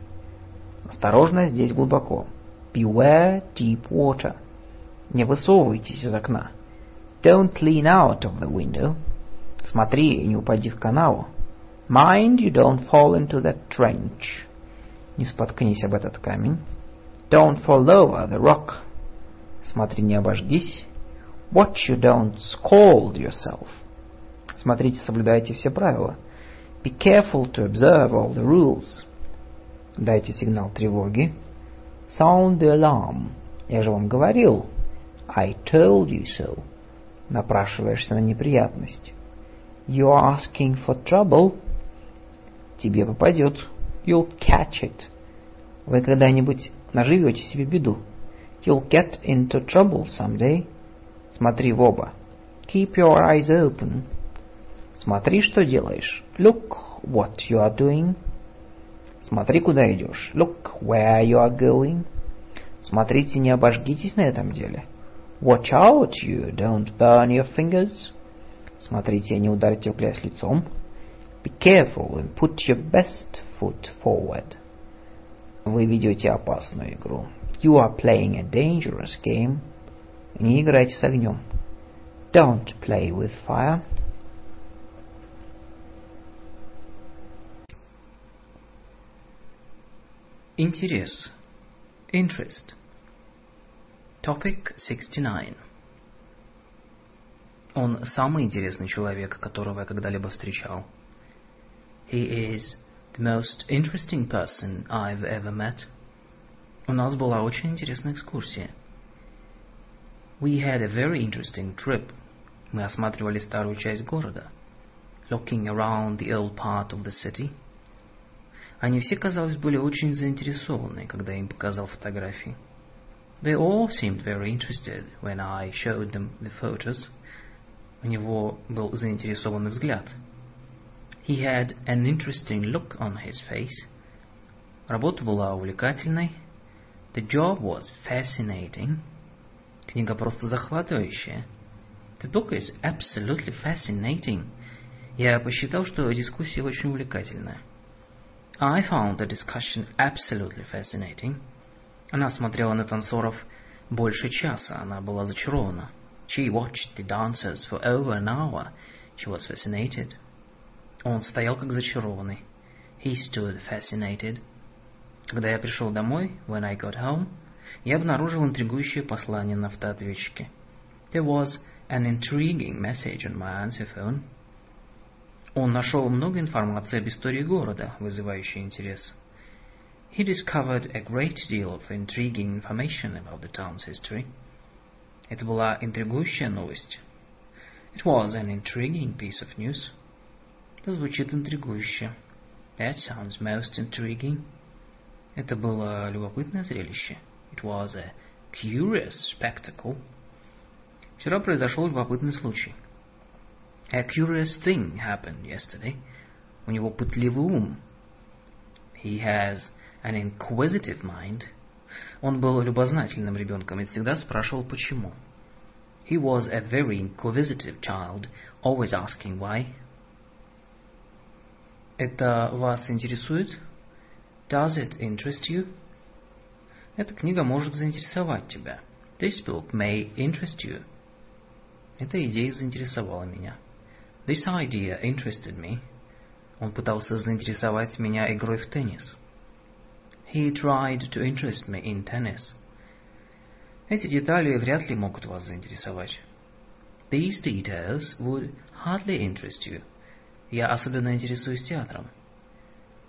Осторожно, здесь глубоко. Beware deep water. Не высовывайтесь из окна. Don't lean out of the window. Смотри, не упади в канаву. Mind you don't fall into that trench. Не споткнись об этот камень. Don't fall over the rock. Смотри, не обожгись. Watch you don't scald yourself. Смотрите, соблюдайте все правила. Be careful to observe all the rules. Дайте сигнал тревоги. Sound the alarm. Я же вам говорил. I told you so. Напрашиваешься на неприятность. You are asking for trouble. Тебе попадет. You'll catch it. Вы когда-нибудь наживете себе беду. You'll get into trouble someday. Смотри в оба. Keep your eyes open. Смотри, что делаешь. Look what you are doing. Смотри, куда идешь. Look where you are going. Смотрите, не обожгитесь на этом деле. Watch out you don't burn your fingers. Смотрите, не ударьте в грязь лицом. Be careful and put your best foot forward. Вы ведете опасную игру. You are playing a dangerous game. Не играйте с огнем. Don't play with fire. Интерес. Interest. Topic 69. Он самый интересный человек, которого я когда-либо встречал. He is the most interesting person I've ever met. У нас была очень интересная экскурсия. We had a very interesting trip. Мы осматривали старую часть города. Looking around the old part of the city. Они все, казалось, были очень заинтересованы, когда я им показал фотографии. They all seemed very interested when I showed them the photos. У него был заинтересованный взгляд. He had an interesting look on his face. Работа была увлекательной. The job was fascinating. Книга просто захватывающая. The book is absolutely fascinating. Я посчитал, что дискуссия очень увлекательная. I found the discussion absolutely fascinating. Она смотрела на танцоров больше часа. Она была зачарована. She watched the dancers for over an hour. She was fascinated. Он стоял как зачарованный. He stood fascinated. Когда я пришел домой, when I got home, я обнаружил интригующее послание на автоответчике. There was an intriguing message on my answer phone. Он нашел много информации об истории города, вызывающей интерес. He discovered a great deal of intriguing information about the town's history. Это была интригующая новость. It was an intriguing piece of news. Это звучит интригующе. That sounds most intriguing. Это было любопытное зрелище. It was a curious spectacle. Вчера произошел любопытный случай. A curious thing happened yesterday. У него пытливый ум. He has an inquisitive mind. Он был любознательным ребенком и всегда спрашивал почему. He was a very inquisitive child, always asking why. Это вас интересует? Does it interest you? Эта книга может заинтересовать тебя. This book may interest you. Эта идея заинтересовала меня. This idea interested me. Он пытался заинтересовать меня игрой в теннис. He tried to interest me in tennis. Эти детали вряд ли могут вас заинтересовать. These details would hardly interest you. Я особенно интересуюсь театром.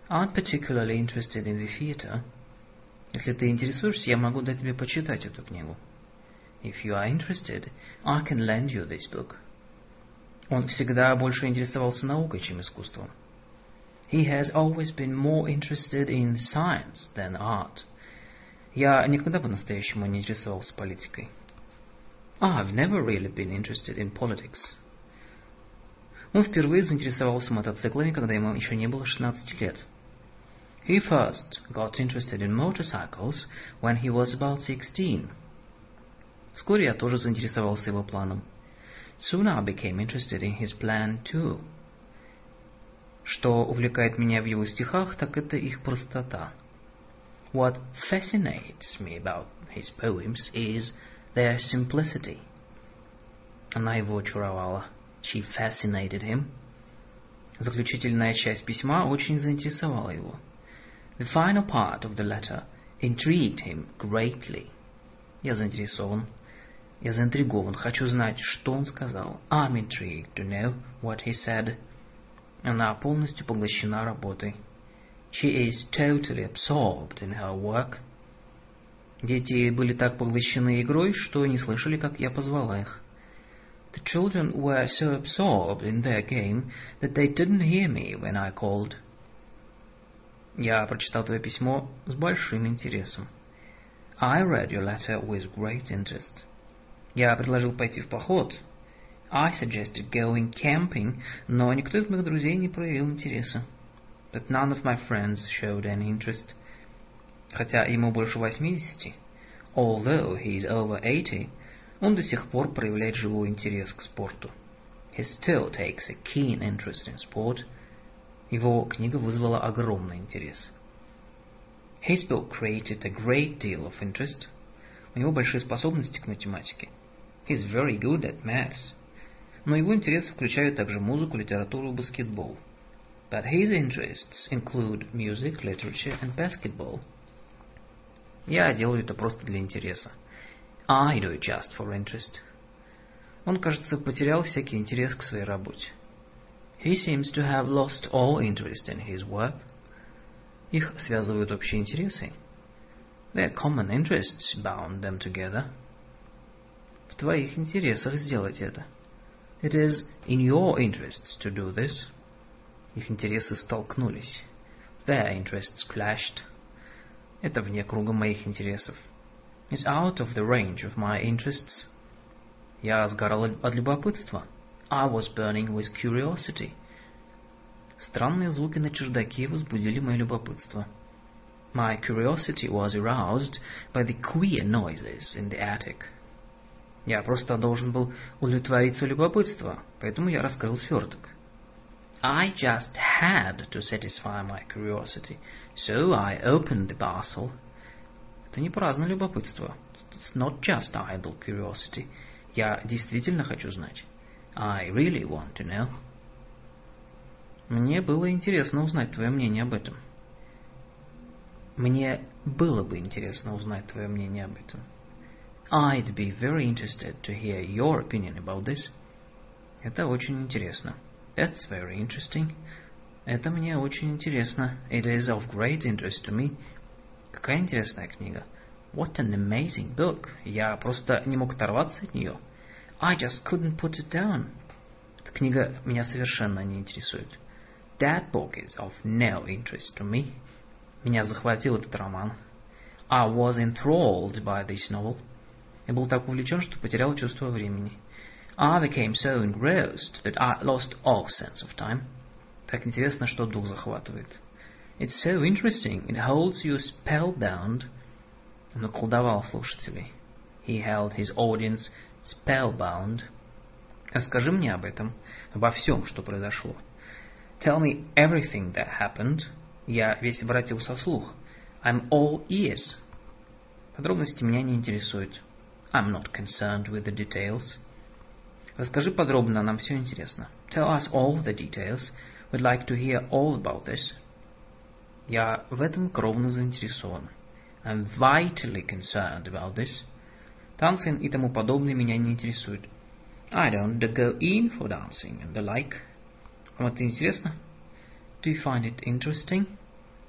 I'm particularly interested in the theater. Если ты интересуешься, я могу дать тебе почитать эту книгу. If you are interested, I can lend you this book. Он всегда больше интересовался наукой, чем искусством. He has always been more interested in science than art. Я никогда по-настоящему не интересовался политикой. I've never really been interested in politics. Он впервые заинтересовался мотоциклами, когда ему еще не было 16 лет. He first got interested in motorcycles when he was about 16. Вскоре я тоже заинтересовался его планом. Soon I became interested in his plan too. Что увлекает меня в его стихах, так это их простота. What fascinates me about his poems is their simplicity. Она его очаровала. She fascinated him. Заключительная часть письма очень заинтересовала его. The final part of the letter intrigued him greatly. Я заинтересован. Я заинтригован. Хочу знать, что он сказал. I'm intrigued to know what he said. Она полностью поглощена работой. She is totally absorbed in her work. Дети были так поглощены игрой, что не слышали, как я позвала их. The children were so absorbed in their game that they didn't hear me when I called. Я прочитал твое письмо с большим интересом. I read your letter with great interest. Я предложил пойти в поход. I suggested going camping, но никто из моих друзей не проявил интереса. But none of my friends showed any interest. Хотя ему больше восьмидесяти, although he is over eighty, он до сих пор проявляет живой интерес к спорту. He still takes a keen interest in sport – его книга вызвала огромный интерес. His book created a great deal of interest. У него большие способности к математике. He's very good at maths. Но его интересы включают также музыку, литературу и баскетбол. But his interests include music, literature and basketball. Я делаю это просто для интереса. I do it just for interest. Он, кажется, потерял всякий интерес к своей работе. He seems to have lost all interest in his work. Их связывают общие интересы. Their common interests bound them together. В твоих интересах сделать это. It is in your interests to do this. Их интересы столкнулись. Their interests clashed. Это вне круга моих интересов. It's out of the range of my interests. Я сгорал от любопытства. I was burning with curiosity. Странные звуки на чердаке возбудили мое любопытство. My curiosity was aroused by the queer noises in the attic. Я просто должен был удовлетворить свое любопытство, поэтому я раскрыл сверток. I just had to satisfy my curiosity, so I opened the parcel. Это не праздное любопытство. It's not just idle curiosity. Я действительно хочу знать. I really want to know. Мне было интересно узнать твое мнение об этом. Мне было бы интересно узнать твое мнение об этом. I'd be very interested to hear your opinion about this. Это очень интересно. That's very interesting. Это мне очень интересно. It is of great interest to me. Какая интересная книга. What an amazing book. Я просто не мог оторваться от нее. I just couldn't put it down. Эта книга меня совершенно не интересует. That book is of no interest to me. Меня захватил этот роман. I was enthralled by this novel. Я был так увлечен, что потерял чувство времени. I became so engrossed that I lost all sense of time. Так интересно, что дух захватывает. It's so interesting. It holds you spellbound. Он околдовал слушателей. He held his audience spellbound. Расскажи мне об этом, обо всем, что произошло. Tell me everything that happened. Я весь обратился вслух. I'm all ears. Подробности меня не интересуют. I'm not concerned with the details. Расскажи подробно, нам все интересно. Tell us all the details. We'd like to hear all about this. Я в этом кровно заинтересован. I'm vitally concerned about this. Танцы и тому подобное меня не интересуют. I don't go in for dancing and the like. Вам это интересно? Do you find it interesting?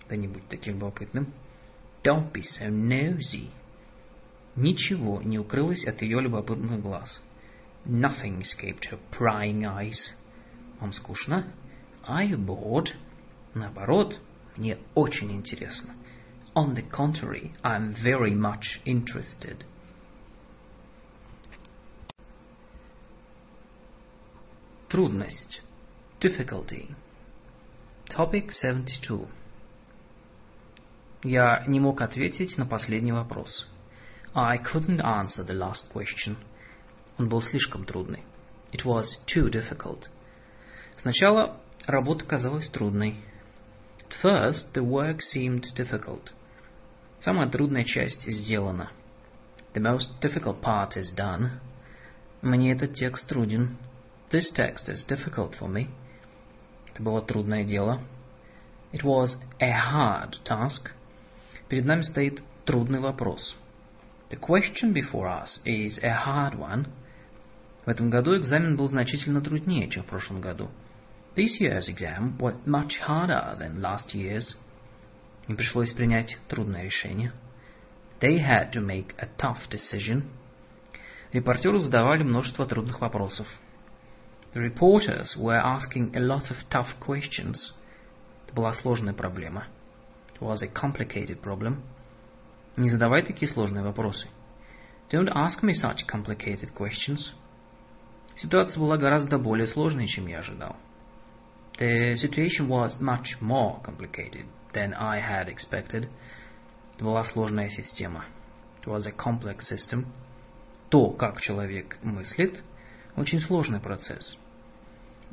Да не будь таким любопытным. Don't be so nosy. Ничего не укрылось от ее любопытных глаз. Nothing escaped her prying eyes. Вам скучно? Are you bored? Наоборот, мне очень интересно. On the contrary, I'm very much interested. Трудность. Difficulty. Topic 72. Я не мог ответить на последний вопрос. I couldn't answer the last question. Он был слишком трудный. It was too difficult. Сначала работа казалась трудной. At first, the work seemed difficult. Самая трудная часть сделана. The most difficult part is done. Мне этот текст труден. This text is difficult for me. Это было трудное дело. It was a hard task. Перед нами стоит трудный вопрос. The question before us is a hard one. В этом году экзамен был значительно труднее, чем в прошлом году. This year's exam was much harder than last year's. Им пришлось принять трудное решение. They had to make a tough decision. Репортеру задавали множество трудных вопросов. The reporters were asking a lot of tough questions. Это была сложная проблема. It was a complicated problem. Не задавай такие сложные вопросы. Don't ask me such complicated questions. Ситуация была гораздо более сложной, чем я ожидал. The situation was much more complicated than I had expected. Это была сложная система. It was a complex system. То, как человек мыслит, очень сложный процесс.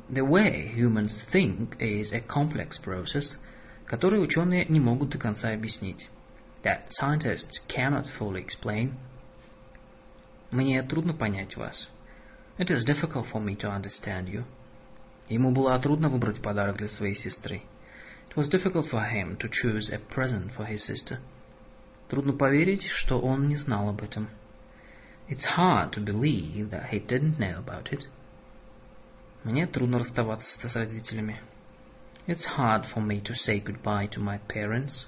The way humans think is a complex process, который ученые не могут до конца объяснить. That scientists cannot fully explain. Мне трудно понять вас. It is difficult for me to understand you. Ему было трудно выбрать подарок для своей сестры. It was difficult for him to choose a present for his sister. Трудно поверить, что он не знал об этом. It's hard to believe that he didn't know about it. Мне трудно расставаться с родителями. It's hard for me to say goodbye to my parents.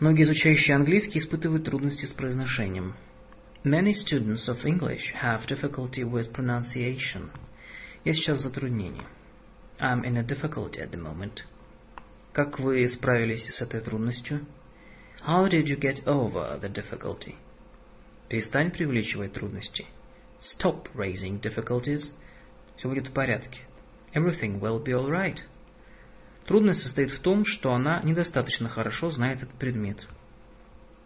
Многие изучающие английский испытывают трудности с произношением. Many students of English have difficulty with pronunciation. Я сейчас в затруднении. I'm in a difficulty at the moment. Как вы справились с этой трудностью? How did you get over the difficulty? Перестань преувеличивать трудности. Stop raising difficulties. Все будет в порядке. Everything will be all right. Трудность состоит в том, что она недостаточно хорошо знает этот предмет.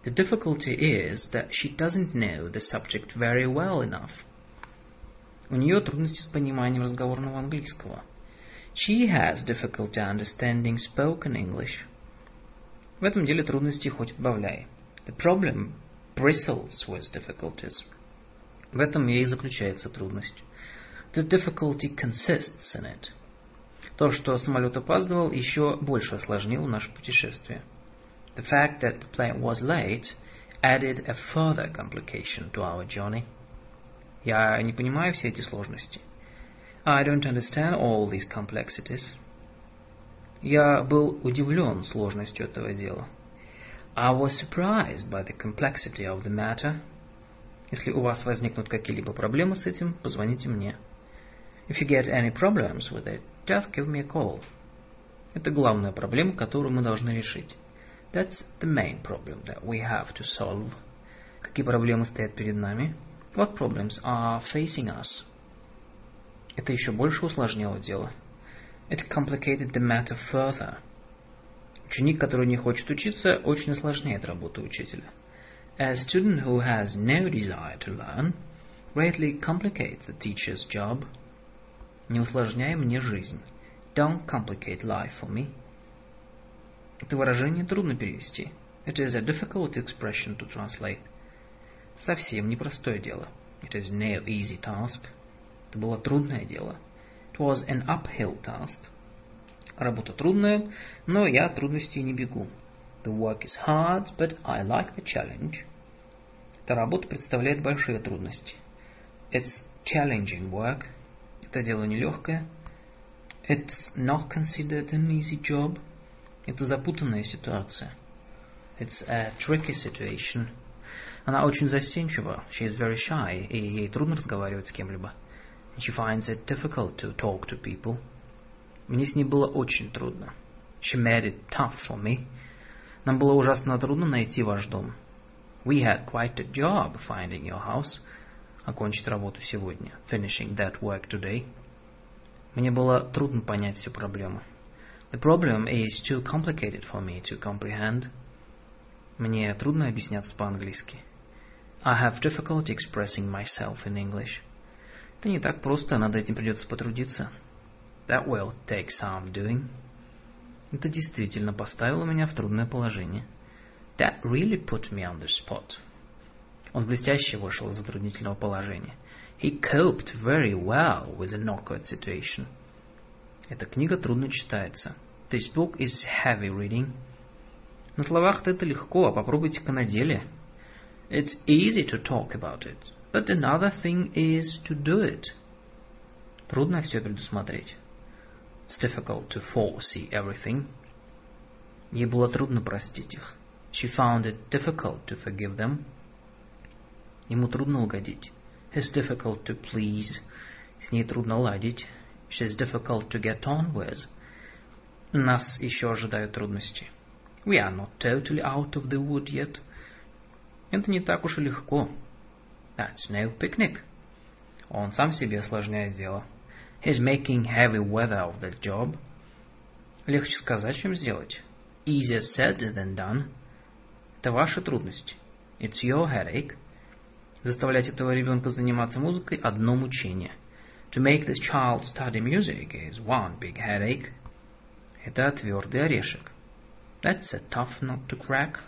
The difficulty is that she doesn't know the subject very well enough. У нее трудности с пониманием разговорного английского. She has difficulty understanding spoken English. В этом деле трудности хоть отбавляй. The problem bristles with difficulties. В этом и заключается трудность. The difficulty consists in it. То, что самолет опаздывал, еще больше осложнило наше путешествие. The fact that the plane was late added a further complication to our journey. Я не понимаю все эти сложности. I don't understand all these complexities. Я был удивлен сложностью этого дела. I was surprised by the complexity of the matter. Если у вас возникнут какие-либо проблемы с этим, позвоните мне. If you get any problems with it, just give me a call. Это главная проблема, которую мы должны решить. That's the main problem that we have to solve. Какие проблемы стоят перед нами? What problems are facing us? Это еще больше усложнило дело. It complicated the matter further. Ученик, который не хочет учиться, очень осложняет работу учителя. A student who has no desire to learn greatly complicates the teacher's job. Не усложняй мне жизнь. Don't complicate life for me. Это выражение трудно перевести. It is a difficult expression to translate. Совсем непростое дело. It is no easy task. Это было трудное дело. It was an uphill task. Работа трудная, но я от трудностей не бегу. The work is hard, but I like the challenge. Эта работа представляет большие трудности. It's challenging work. Это дело нелегкое. It's not considered an easy job. Это запутанная ситуация. It's a tricky situation. Она очень застенчива. She is very shy, и ей трудно разговаривать с кем-либо. She finds it difficult to talk to people. Мне с ней было очень трудно. She made it tough for me. Нам было ужасно трудно найти ваш дом. We had quite a job finding your house. Окончить работу сегодня. Finishing that work today. Мне было трудно понять всю проблему. The problem is too complicated for me to comprehend. Мне трудно объясняться по-английски. I have difficulty expressing myself in English. Это не так просто, над этим придется потрудиться. That will take some doing. Это действительно поставило меня в трудное положение. That really put me on the spot. Он блестяще вышел из затруднительного положения. He coped very well with an awkward situation. Эта книга трудно читается. This book is heavy reading. На словах это легко, а попробуйте-ка на деле. It's easy to talk about it, but another thing is to do it. Трудно все предусмотреть. It's difficult to foresee everything. Ей было трудно простить их. She found it difficult to forgive them. Ему трудно угодить. It's difficult to please. С ней трудно ладить. She's difficult to get on with. Нас еще ожидают трудности. We are not totally out of the wood yet. Это не так уж и легко. That's no picnic. Он сам себе осложняет дело. He's making heavy weather of that job. Легче сказать, чем сделать. Easier said than done. Это ваша трудность. It's your headache. Заставлять этого ребенка заниматься музыкой – одно мучение. To make this child study music is one big headache. Это твердый орешек. That's a tough nut to crack.